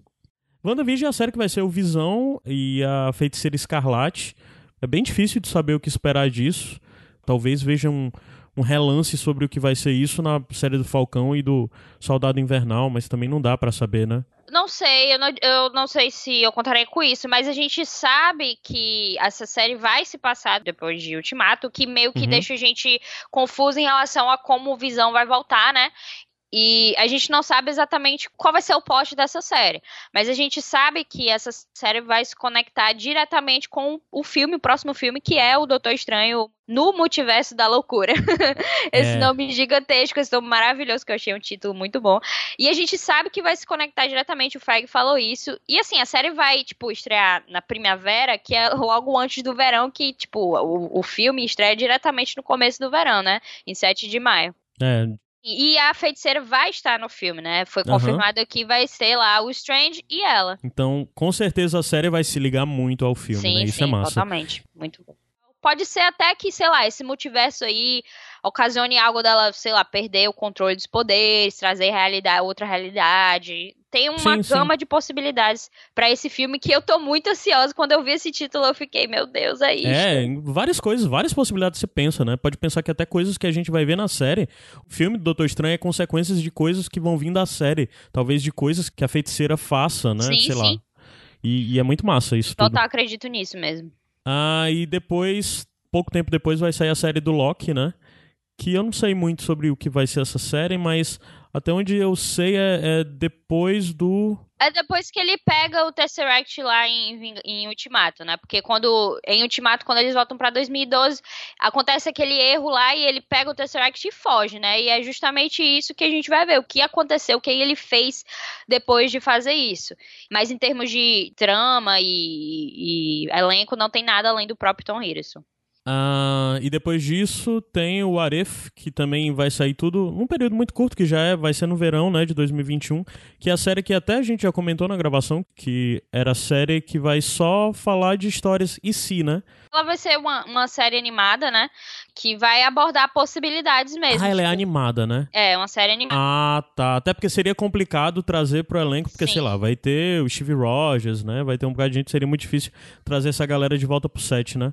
WandaVision é a série que vai ser o Visão e a Feiticeira Escarlate. É bem difícil de saber o que esperar disso. Talvez veja um, um relance sobre o que vai ser isso na série do Falcão e do Soldado Invernal, mas também não dá pra saber, né? Não sei, eu não, eu não sei se eu contarei com isso, mas a gente sabe que essa série vai se passar depois de Ultimato, que meio que Uhum. deixa a gente confuso em relação a como o Visão vai voltar, né? E a gente não sabe exatamente qual vai ser o plot dessa série. Mas a gente sabe que essa série vai se conectar diretamente com o filme, o próximo filme, que é o Doutor Estranho no Multiverso da Loucura. *laughs* Esse É. nome gigantesco, esse nome maravilhoso, que eu achei um título muito bom. E a gente sabe que vai se conectar diretamente, o Feig falou isso. E assim, a série vai, tipo, estrear na primavera, que é logo antes do verão, que, tipo, o, o filme estreia diretamente no começo do verão, né? Em 7 de maio. É, E a feiticeira vai estar no filme, né? Foi confirmado que vai ser lá o Strange e ela. então com certeza a série vai se ligar muito ao filme, sim, né? Isso sim, é massa. totalmente. Muito bom. Pode ser até que, sei lá, esse multiverso aí ocasione algo dela, sei lá, perder o controle dos poderes, trazer realidade, outra realidade. Tem uma Sim, sim. gama de possibilidades pra esse filme que eu tô muito ansiosa. Quando eu vi esse título, eu fiquei, meu Deus, é isso. É, várias coisas, várias possibilidades você pensa, né? Pode pensar que até coisas que a gente vai ver na série, o filme do Doutor Estranho é consequências de coisas que vão vir da série, talvez de coisas que a feiticeira faça, né? Sim, Sei lá. sim. E, e é muito massa isso tudo. Total acredito nisso mesmo. Ah, e depois, pouco tempo depois, vai sair a série do Loki, né? Que eu não sei muito sobre o que vai ser essa série, mas até onde eu sei é, é depois do. É depois que ele pega o Tesseract lá em, em Ultimato, né? Porque quando em Ultimato, quando eles voltam pra 2012, acontece aquele erro lá e ele pega o Tesseract e foge, né? E é justamente isso que a gente vai ver, o que aconteceu, o que ele fez depois de fazer isso. Mas em termos de trama e, e elenco, não tem nada além do próprio Tom Hiddleston. Ah, e depois disso tem o Aref, que também vai sair tudo num período muito curto, que já é, vai ser no verão, né, de 2021, que é a série que até a gente já comentou na gravação, que era a série que vai só falar de histórias e si, né? Ela vai ser uma, uma série animada, né? Que vai abordar possibilidades mesmo. ah, ela é tipo, animada, né? É, uma série animada. Ah, tá. Até porque seria complicado trazer pro elenco, porque, Sim. sei lá, vai ter o Steve Rogers, né? Vai ter um bocado de gente, seria muito difícil trazer essa galera de volta pro set, né?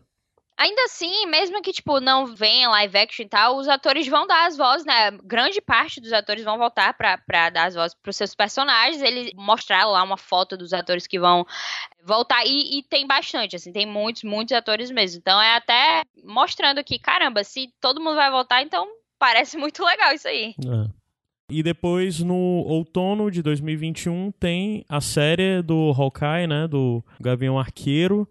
Ainda assim, mesmo que, tipo, não venha live action e tal, os atores vão dar as vozes, né? Grande parte dos atores vão voltar pra, pra dar as vozes pros seus personagens. Eles mostraram lá uma foto dos atores que vão voltar. E, e tem bastante, assim, tem muitos, muitos atores mesmo. Então é até mostrando que, caramba, se todo mundo vai voltar, então parece *laughs* muito legal isso aí. É. E depois, no outono de 2021, tem a série do Hawkeye, né? Do Gavião Arqueiro.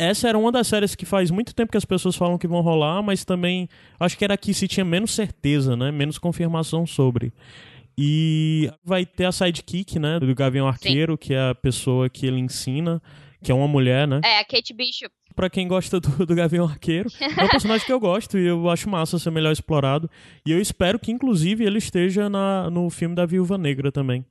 Essa era uma das séries que faz muito tempo que as pessoas falam que vão rolar, mas também acho que era aqui se tinha menos certeza, né? Menos confirmação sobre. E vai ter a sidekick, né? Do Gavião Arqueiro, que é a pessoa que ele ensina, que é uma mulher, né? É, a Kate Bishop. Pra quem gosta do, do Gavião Arqueiro, é um personagem que eu gosto e eu acho massa ser melhor explorado. E eu espero que, inclusive, ele esteja na, no filme da Viúva Negra também.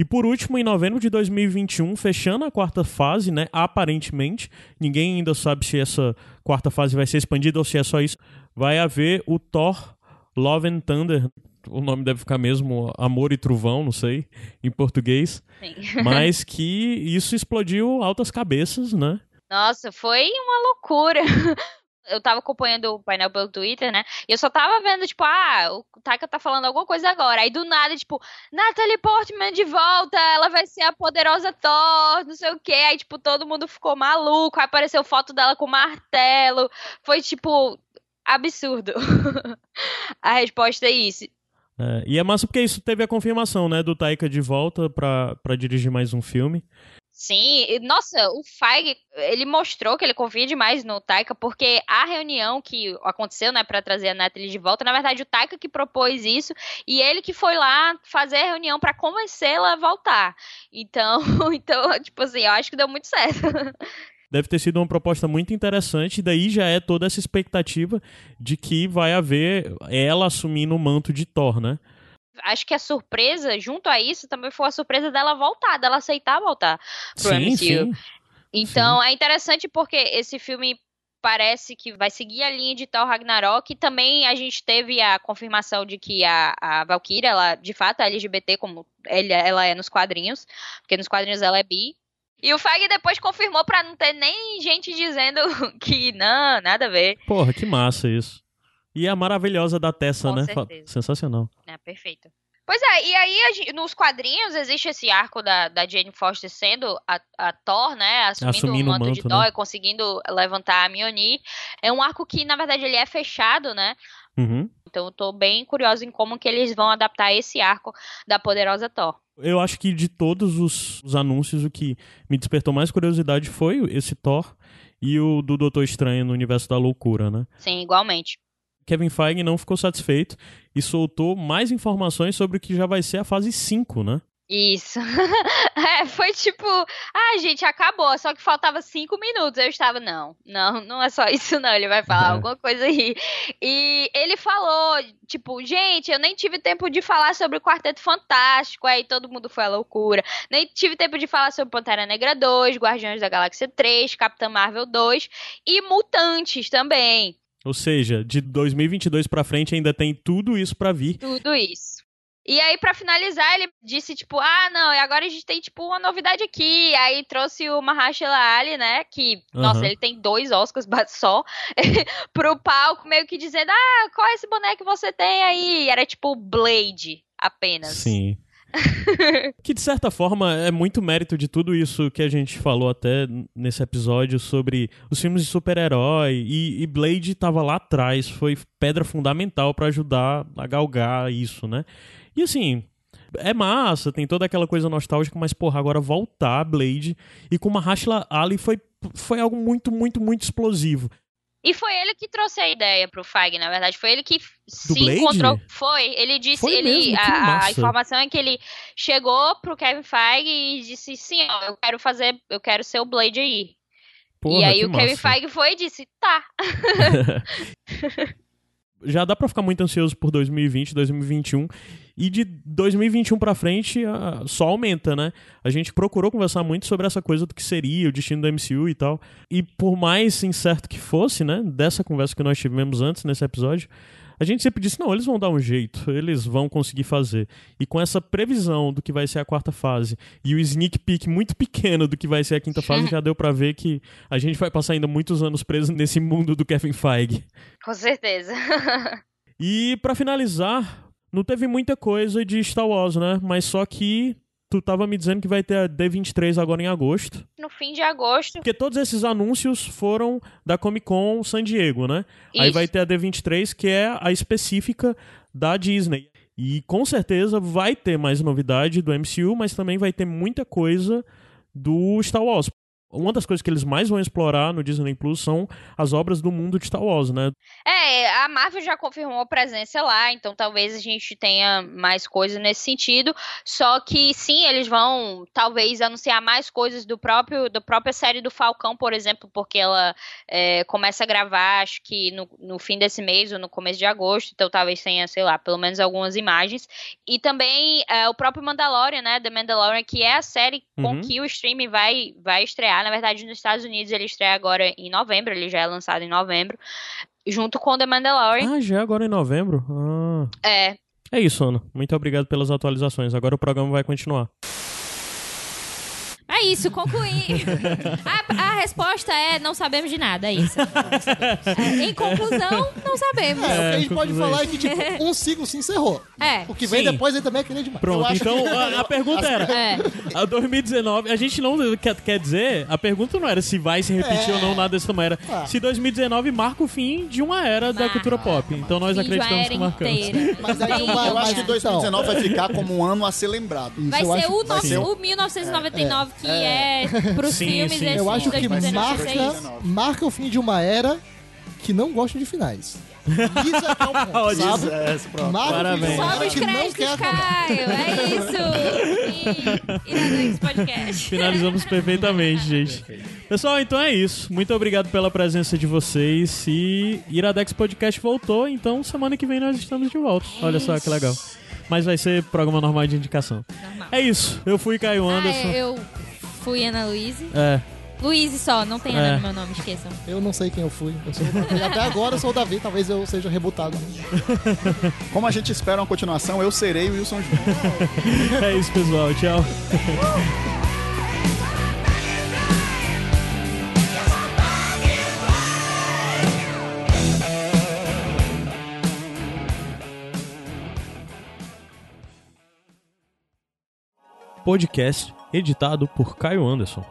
E por último, em novembro de 2021, fechando a quarta fase, né? Aparentemente, ninguém ainda sabe se essa quarta fase vai ser expandida ou se é só isso. Vai haver o Thor Love and Thunder. O nome deve ficar mesmo Amor e Trovão, não sei, em português. Sim. *laughs* Mas que isso explodiu altas cabeças, né? Nossa, foi uma loucura. Eu tava acompanhando o painel pelo Twitter, né? E eu só tava vendo, tipo, ah, o Taika tá falando alguma coisa agora. Aí do nada, tipo, Natalie Portman de volta, ela vai ser a poderosa Thor, não sei o quê. Aí, tipo, todo mundo ficou maluco. Aí apareceu foto dela com martelo. Foi, tipo, absurdo. *laughs* a resposta é isso. É, e é massa porque isso teve a confirmação, né, do Taika de volta pra, pra dirigir mais um filme. Sim, nossa, o Feige, ele mostrou que ele confia demais no Taika, porque a reunião que aconteceu, né, para trazer a Natalie de volta, na verdade o Taika que propôs isso e ele que foi lá fazer a reunião para convencê-la a voltar. Então, *laughs* então, tipo assim, eu acho que deu muito certo. Deve ter sido uma proposta muito interessante, daí já é toda essa expectativa de que vai haver ela assumindo o manto de Thor, né? Acho que a surpresa, junto a isso, também foi a surpresa dela voltar, dela aceitar voltar pro sim, MCU. sim. Então é interessante porque esse filme parece que vai seguir a linha de Thor Ragnarok e também a gente teve a confirmação de que a, a Valkyria, ela de fato é LGBT como ela, é nos quadrinhos, porque nos quadrinhos ela é bi. E o Feige depois confirmou pra não ter nem gente dizendo *laughs* que não, nada a ver. Porra, que massa isso. E a maravilhosa da Tessa, Com né? certeza. Sensacional. É, perfeito. Pois é, e aí nos quadrinhos existe esse arco da, da Jane Foster sendo a, a Thor, né? Assumindo, Assumindo o o manto, de manto, Thor né? e conseguindo levantar a Mjolnir. É um arco que, na verdade, ele é fechado, né? Uhum. Então eu tô bem curiosa em como que eles vão adaptar esse arco da poderosa Thor. Eu acho que de todos os, os anúncios, o que me despertou mais curiosidade foi esse Thor e o do Doutor Estranho no Universo da Loucura, né? Sim, igualmente. Kevin Feige não ficou satisfeito e soltou mais informações sobre o que já vai ser a fase 5, né? Isso. *laughs* é, foi tipo, ah, gente, acabou, só que faltava cinco minutos. Eu estava, não, não, não é só isso, não. Ele vai falar É. alguma coisa aí. E ele falou, tipo, gente, eu nem tive tempo de falar sobre o Quarteto Fantástico. Aí todo mundo foi à loucura. Nem tive tempo de falar sobre Pantera Negra 2, Guardiões da Galáxia 3, Capitã Marvel 2 e Mutantes também. Ou seja, de 2022 pra frente ainda tem tudo isso pra vir. Tudo isso. E aí, pra finalizar, ele disse, tipo, ah, não, e agora a gente tem, tipo, uma novidade aqui. Aí trouxe o Mahershala Ali, né, que, nossa, Aham. ele tem dois Oscars *laughs* só, *laughs* pro palco, meio que dizendo, ah, qual é esse boneco que você tem aí? E era, tipo, Blade, apenas. Sim. *laughs* que de certa forma é muito mérito de tudo isso que a gente falou até nesse episódio sobre os filmes de super-herói e, e Blade tava lá atrás, foi pedra fundamental pra ajudar a galgar isso, né? E assim, é massa, tem toda aquela coisa nostálgica, mas porra, agora voltar Blade e com Mahershala Ali foi foi algo muito, muito, muito explosivo. E foi ele que trouxe a ideia pro Feige, na verdade. Foi ele que se Blade? encontrou. Foi, ele disse. Foi ele, mesmo? A, a informação é que ele chegou pro Kevin Feige e disse: sim, ó, eu quero fazer, eu quero ser o Blade aí. Porra, e aí o Kevin massa. Feige foi e disse: tá. *laughs* já dá pra ficar muito ansioso por 2020, 2021 e de 2021 pra frente ah, só aumenta, né? A gente procurou conversar muito sobre essa coisa do que seria o destino do MCU e tal. E por mais incerto que fosse, né, dessa conversa que nós tivemos antes nesse episódio, a gente sempre disse, não, eles vão dar um jeito, eles vão conseguir fazer. E com essa previsão do que vai ser a quarta fase e o sneak peek muito pequeno do que vai ser a quinta *laughs* fase, já deu pra ver que a gente vai passar ainda muitos anos preso nesse mundo do Kevin Feige. Com certeza. *laughs* E pra finalizar, não teve muita coisa de Star Wars, né? Mas só que tu tava me dizendo que vai ter a D23 agora em agosto. no fim de agosto. Porque todos esses anúncios foram da Comic Con San Diego, né? Aí Isso. vai ter a D23, que é a específica da Disney. E com certeza vai ter mais novidade do MCU, mas também vai ter muita coisa do Star Wars. Uma das coisas que eles mais vão explorar no Disney Plus são as obras do mundo de Star Wars, né? É, a Marvel já confirmou a presença lá, então talvez a gente tenha mais coisas nesse sentido. Só que sim, eles vão talvez anunciar mais coisas do próprio da própria série do Falcão, por exemplo, porque ela é, começa a gravar, acho que no, no fim desse mês ou no começo de agosto, então talvez tenha, sei lá, pelo menos algumas imagens. E também é, o próprio Mandalorian, né? The Mandalorian, que é a série com Uhum. que o streaming vai, vai estrear. Na verdade, nos Estados Unidos ele estreia agora em novembro, ele já é lançado em novembro, junto com The Mandalorian. Ah, já é agora em novembro? Ah. É, É isso, Ana. Muito obrigado pelas atualizações. Agora o programa vai continuar. É isso, concluí. a, a resposta é não sabemos de nada, é isso. É, em conclusão, não sabemos. É, o que a É, gente pode falar é que, tipo, um ciclo se encerrou. É. O que vem Sim. depois aí também é querer demais. Pronto, então que- a, a pergunta era: É. a 2019, a gente não quer, quer dizer, a pergunta não era se vai se repetir É. ou não nada desse tamanho, era Ah. se 2019 marca o fim de uma era da cultura pop. Então nós acreditamos que marcamos. inteira. Mas aí uma- Eu acho que Mas, 2019 vai ficar como um ano a ser lembrado. Vai ser acho- o, vai nosso, ser o 1999 que é, pros Sim, filmes sim. Eu acho que 2019 marca, marca o fim de uma era que não gosta de finais. Isso é é *laughs* sabe? isso. É, fim Parabéns. Sobe os que não quer créditos, acabar. Caio. É isso. E Iradex Podcast. Finalizamos perfeitamente, gente. Pessoal, então é isso. Muito obrigado pela presença de vocês. E Iradex Podcast voltou, então semana que vem nós estamos de volta. Olha só que legal. Mas vai ser programa normal de indicação. Normal. É isso. Eu fui Caio Ah, Anderson. eu fui Ana Luiz. É. Luiz só, não tem É. Ana no meu nome, esqueçam. Eu não sei quem eu fui. Eu sou o Davi. Até agora eu sou o Davi, talvez eu seja rebutado. *laughs* Como a gente espera uma continuação, eu serei o Wilson Júnior. *laughs* É isso, pessoal. Tchau. Podcast editado por Caio Anderson.